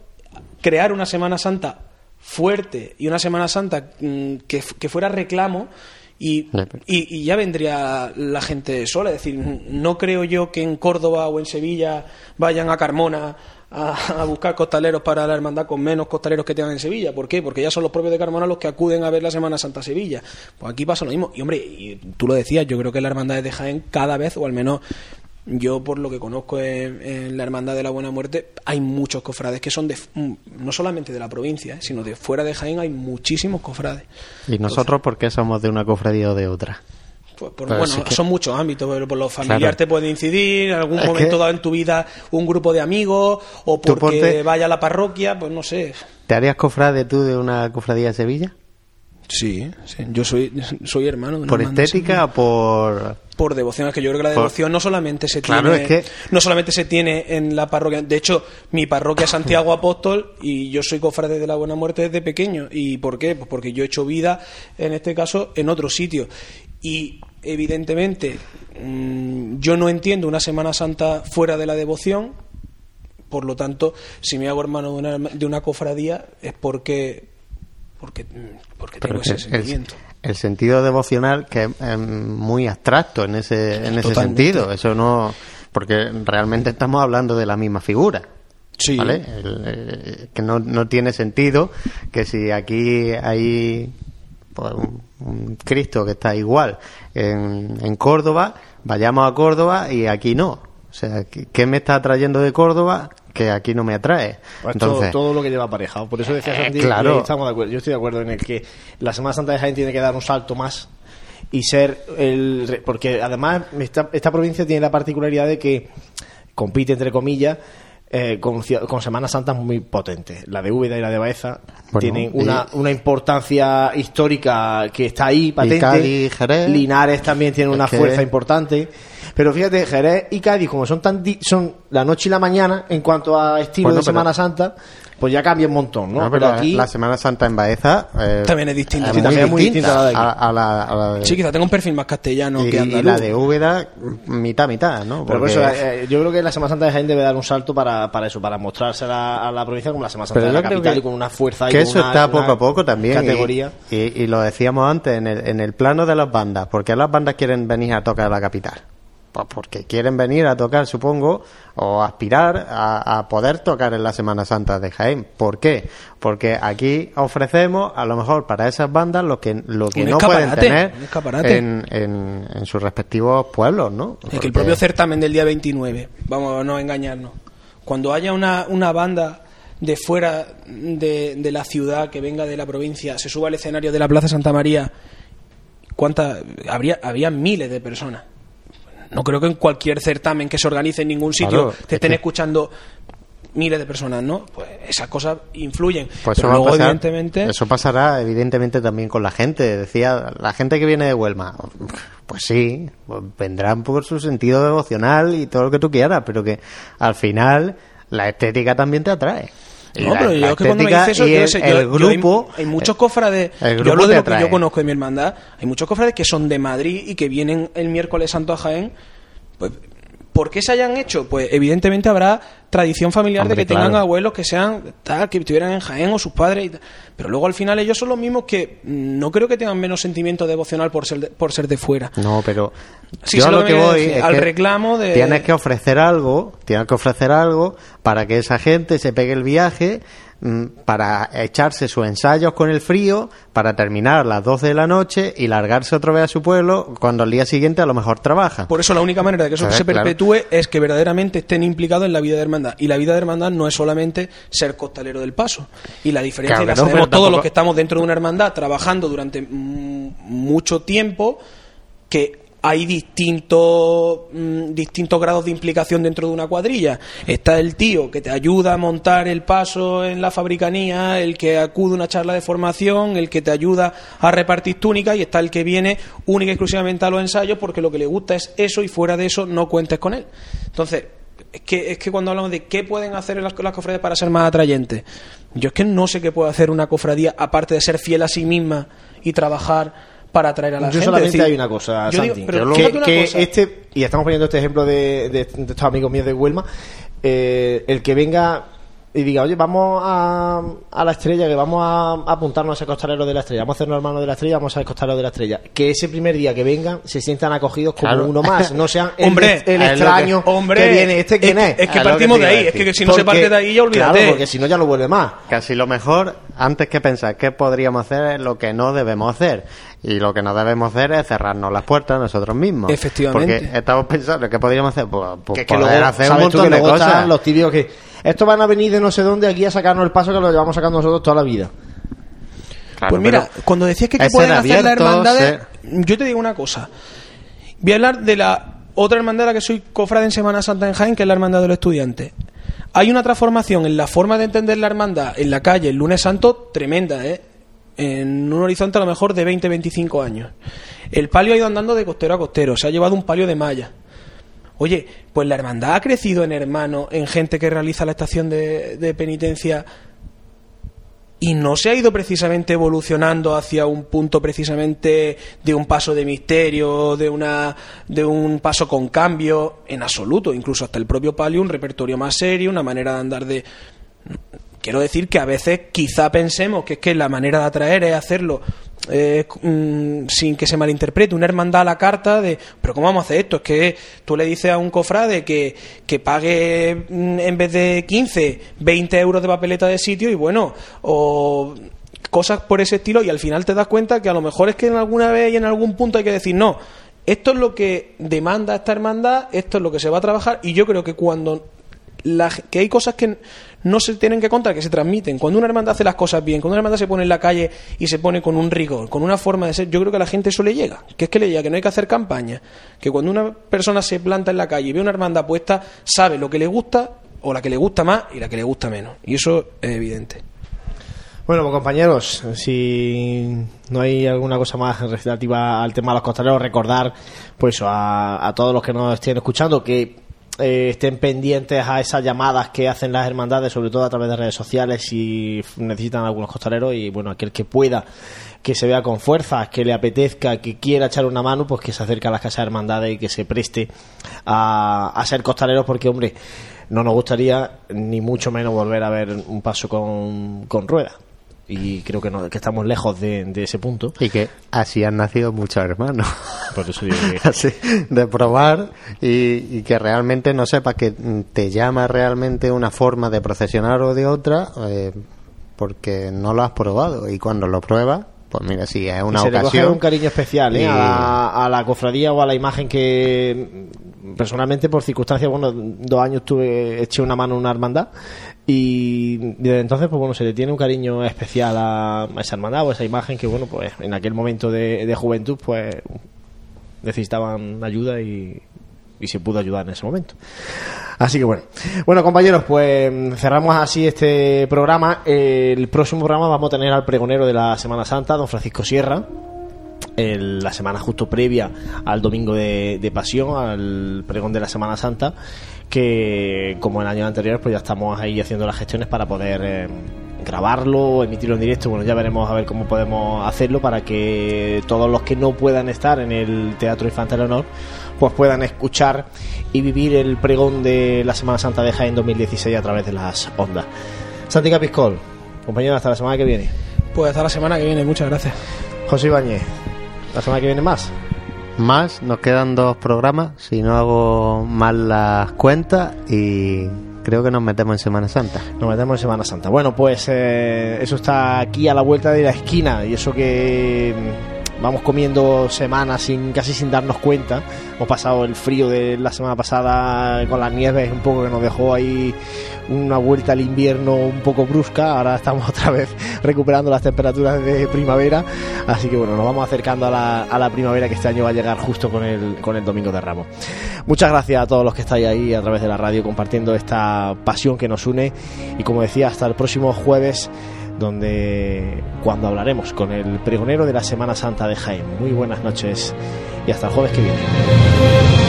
crear una Semana Santa fuerte y una Semana Santa mm, que, que fuera reclamo y, y, y ya vendría la gente sola. Es decir, no creo yo que en Córdoba o en Sevilla vayan a Carmona a, buscar costaleros para la hermandad con menos costaleros que tengan en Sevilla. ¿Por qué? Porque ya son los propios de Carmona los que acuden a ver la Semana Santa Sevilla. Pues aquí pasa lo mismo. Y hombre, y tú lo decías, yo creo que la hermandad de Jaén cada vez, o al menos yo por lo que conozco en, en la Hermandad de la Buena Muerte, hay muchos cofrades que son de, mm, no solamente de la provincia, eh, sino de fuera de Jaén hay muchísimos cofrades. ¿Y nosotros por qué somos de una cofradía o de otra? Pues, por- Pero bueno, sí que- son muchos ámbitos, pero por lo familiar Claro. te puede incidir, en algún Es momento que- dado en tu vida un grupo de amigos, o porque vaya a la parroquia, pues no sé. ¿Te harías cofrade tú de una cofradía de Sevilla? Sí, sí. yo soy, soy hermano. de ¿Por estética o por...? por devoción, es que yo creo que la Por- devoción no solamente se Claro, tiene es que- no solamente se tiene en la parroquia, de hecho, mi parroquia es Santiago Apóstol y yo soy cofrade de la Buena Muerte desde pequeño. ¿Y por qué? Pues porque yo he hecho vida, en este caso, en otro sitio. Y evidentemente, mm, yo no entiendo una Semana Santa fuera de la devoción, por lo tanto, si me hago hermano de una, de una cofradía es porque porque, porque Pero tengo ese el, sentimiento. el sentido devocional que es muy abstracto en ese, en ese Totalmente. sentido. Eso no... Porque realmente estamos hablando de la misma figura. Sí. ¿Vale? El, eh, que no, no tiene sentido que si aquí hay pues, un, un Cristo que está igual en, en Córdoba, vayamos a Córdoba y aquí no. O sea, ¿qué, me está atrayendo de Córdoba que aquí no me atrae? Pues todo- Entonces, todo, lo que lleva aparejado. Por eso decía Eh, Santi, claro. estamos de acuerdo. Yo estoy de acuerdo en el que la Semana Santa de Jaén tiene que dar un salto más y ser el. Porque además esta, esta provincia tiene la particularidad de que compite, entre comillas, eh, con, con Semanas Santas muy potentes. La de Úbeda y la de Baeza Bueno, tienen y- una, una importancia histórica que está ahí patente. Cádiz, Jerez. Linares también tiene una que- fuerza importante. Pero fíjate, Jerez y Cádiz, como son tan di- son la noche y la mañana en cuanto a estilo Bueno, de Semana Santa, pues ya cambia un montón, ¿no? no, pero pero aquí la Semana Santa en Baeza eh, También es distinta. Sí, también es muy distinta a la de aquí. a, a la, a la de- Sí, quizá tenga un perfil más castellano y, que y andaluz. la de Úbeda mitad mitad, ¿no? Pero por Porque- eso, eh, yo creo que la Semana Santa de Jaén debe dar un salto para, para eso, para mostrarse a la, a la provincia como la Semana Santa Pero de la capital que- y con una fuerza que eso una- está una poco a poco también y- categoría. Y, y lo decíamos antes en el, en el plano de las bandas ¿por qué las bandas quieren venir a tocar a la capital? Pues porque quieren venir a tocar supongo o aspirar a, a poder tocar en la Semana Santa de Jaén ¿por qué? porque aquí ofrecemos a lo mejor para esas bandas lo que, lo que Un no pueden tener en, en, en sus respectivos pueblos ¿no? Es que el Porque- propio certamen del día 29, vamos a no engañarnos, cuando haya una, una banda de fuera de, de la ciudad que venga de la provincia, se suba al escenario de la Plaza Santa María, ¿cuántas? Habría, había miles de personas. No creo que en cualquier certamen que se organice en ningún sitio Claro, te es estén que- escuchando miles de personas, ¿no? Pues esas cosas influyen. Pues Pero eso, a luego, pasar- evidentemente, eso pasará evidentemente también con la gente. Decía, la gente que viene de Huelma, pues sí, pues vendrán por su sentido devocional y todo lo que tú quieras, pero que al final la estética también te atrae. No, la- pero yo es que cuando me estética dice eso, yo el, sé, yo- el yo hay- muchos cofrades, el yo hablo de lo que yo conozco de mi hermandad, hay muchos cofrades que son de Madrid y que vienen el miércoles santo a Jaén, pues ¿por qué se hayan hecho? Pues evidentemente habrá tradición familiar Hombre, de que tengan claro. abuelos que sean tal, que estuvieran en Jaén o sus padres y tal. Pero luego al final ellos son los mismos que mm, no creo que tengan menos sentimiento devocional por ser de, por ser de fuera. No, pero Sí, yo a lo lo que voy es al que reclamo de- tienes que ofrecer algo, tienes que ofrecer algo para que esa gente se pegue el viaje, mm, para echarse sus ensayos con el frío, para terminar a las 12 de la noche y largarse otra vez a su pueblo cuando al día siguiente a lo mejor trabaja. Por eso la única manera de que eso se Claro. perpetúe es que verdaderamente estén implicados en la vida de hermandad. Y la vida de hermandad no es solamente ser costalero del paso. Y la diferencia Claro la que no, todos los que estamos dentro de una hermandad trabajando durante mucho tiempo, que hay distintos distintos grados de implicación dentro de una cuadrilla. Está el tío que te ayuda a montar el paso en la fabricanía, el que acude a una charla de formación, el que te ayuda a repartir túnicas y está el que viene única y exclusivamente a los ensayos porque lo que le gusta es eso y fuera de eso no cuentes con él. Entonces, es que, es que cuando hablamos de qué pueden hacer las, las cofradías para ser más atrayentes, yo es que no sé qué puede hacer una cofradía aparte de ser fiel a sí misma y trabajar para atraer a la Yo gente. solamente decir, hay una cosa, digo, Santi, pero que, fíjate una que cosa. este, y estamos poniendo este ejemplo de, de- de estos amigos míos de Huelma, eh, el que venga y diga, oye, vamos a, a la estrella, que vamos a, apuntarnos a ese costalero de la estrella, vamos a hacernos hermanos de la estrella, vamos a ser costalero de la estrella. Que ese primer día que vengan se sientan acogidos como Claro. uno más, no sean (laughs) el, Hombre, el extraño que- hombre, que viene, este quién es es. que- es que Es lo partimos que de ahí, es que si no se parte de ahí ya olvídate. Claro, porque si no ya no vuelve más. Casi lo mejor, antes que pensar qué podríamos hacer, es lo que no debemos hacer. Y lo que no debemos hacer es cerrarnos las puertas nosotros mismos. Efectivamente. Porque estamos pensando, ¿qué podríamos hacer? Pues, pues que, poder luego, hacer un montón que de cosas. los tibios que estos van a venir de no sé dónde aquí a sacarnos el paso que lo llevamos sacando nosotros toda la vida. Claro, pues mira, cuando decías que, qué es pueden hacer las hermandades, yo te digo una cosa. Voy a hablar de la otra hermandad a la que soy cofrade en Semana Santa en Jaén, que es la hermandad de los estudiantes. Hay una transformación en la forma de entender la hermandad en la calle el lunes santo tremenda, ¿eh? En un horizonte a lo mejor de 20-25 años. El palio ha ido andando de costero a costero, se ha llevado un palio de malla. Oye, pues la hermandad ha crecido en hermano, en gente que realiza la estación de, de penitencia y no se ha ido precisamente evolucionando hacia un punto precisamente de un paso de misterio, de una de un paso con cambio en absoluto, incluso hasta el propio palio un repertorio más serio, una manera de andar de quiero decir que a veces quizá pensemos que es que la manera de atraer es hacerlo eh, mm, sin que se malinterprete, una hermandad a la carta de, pero ¿cómo vamos a hacer esto? Es que tú le dices a un cofrade que, que pague mm, en vez de 15, 20 euros de papeleta de sitio y bueno, o cosas por ese estilo y al final te das cuenta que a lo mejor es que en alguna vez y en algún punto hay que decir no. esto es lo que demanda esta hermandad, esto es lo que se va a trabajar y yo creo que cuando que hay cosas que no se tienen que contar, que se transmiten. Cuando una hermandad hace las cosas bien, cuando una hermandad se pone en la calle y se pone con un rigor, con una forma de ser, yo creo que a la gente eso le llega. Que es que le llega, que no hay que hacer campaña. Que cuando una persona se planta en la calle y ve una hermandad puesta, sabe lo que le gusta o la que le gusta más y la que le gusta menos. Y eso es evidente. Bueno, pues, compañeros, si no hay alguna cosa más relativa al tema de los costaleros, recordar pues a, a todos los que nos estén escuchando que eh, estén pendientes a esas llamadas que hacen las hermandades, sobre todo a través de redes sociales, si necesitan algunos costaleros y bueno, aquel que pueda, que se vea con fuerza, que le apetezca, que quiera echar una mano, pues que se acerque a las casas de hermandades y que se preste a, a ser costaleros, porque hombre, no nos gustaría ni mucho menos volver a ver un paso con, con ruedas y creo que, no, que estamos lejos de, de, ese punto. Y que así han nacido muchos hermanos. Por eso digo que... (laughs) así, de probar y, y, que realmente no sepas que te llama realmente una forma de procesionar o de otra eh, porque no lo has probado y cuando lo pruebas pues mira, sí, es una se ocasión. Le coge un cariño especial ¿eh? y... a, la, a, la, cofradía o a la imagen que personalmente por circunstancias, bueno, dos años tuve, eché una mano en una hermandad y desde entonces, pues bueno, se le tiene un cariño especial a, esa hermandad o esa imagen que, bueno, pues en aquel momento de, de juventud, pues necesitaban ayuda y, y se pudo ayudar en ese momento. Así que bueno. Bueno, compañeros, pues cerramos así este programa. El próximo programa vamos a tener al pregonero de la Semana Santa, don Francisco Sierra. El, la semana justo previa al domingo de, de, pasión, al pregón de la Semana Santa, que como en años anteriores, pues ya estamos ahí haciendo las gestiones para poder eh, grabarlo, emitirlo en directo. Bueno, ya veremos a ver cómo podemos hacerlo para que todos los que no puedan estar en el Teatro Infantil Honor pues puedan escuchar y vivir el pregón de la Semana Santa de Jaén 2016 a través de las ondas. Santi Capiscol, compañero, hasta la semana que viene. Pues hasta la semana que viene, muchas gracias. José Ibáñez, la semana que viene más. Más, nos quedan dos programas, si no hago mal las cuentas y creo que nos metemos en Semana Santa. Nos metemos en Semana Santa. Bueno, pues eh, eso está aquí a la vuelta de la esquina y eso que vamos comiendo semanas sin casi sin darnos cuenta. Hemos pasado el frío de la semana pasada con las nieves, un poco que nos dejó ahí una vuelta al invierno un poco brusca. Ahora estamos (laughs) otra vez recuperando las temperaturas de primavera. Así que bueno, nos vamos acercando a la, a la primavera que este año va a llegar justo con el, con el Domingo de Ramos. Muchas gracias a todos los que estáis ahí a través de la radio compartiendo esta pasión que nos une. Y como decía, hasta el próximo jueves donde cuando hablaremos con el pregonero de la Semana Santa de Jaén. Muy buenas noches y hasta el jueves que viene.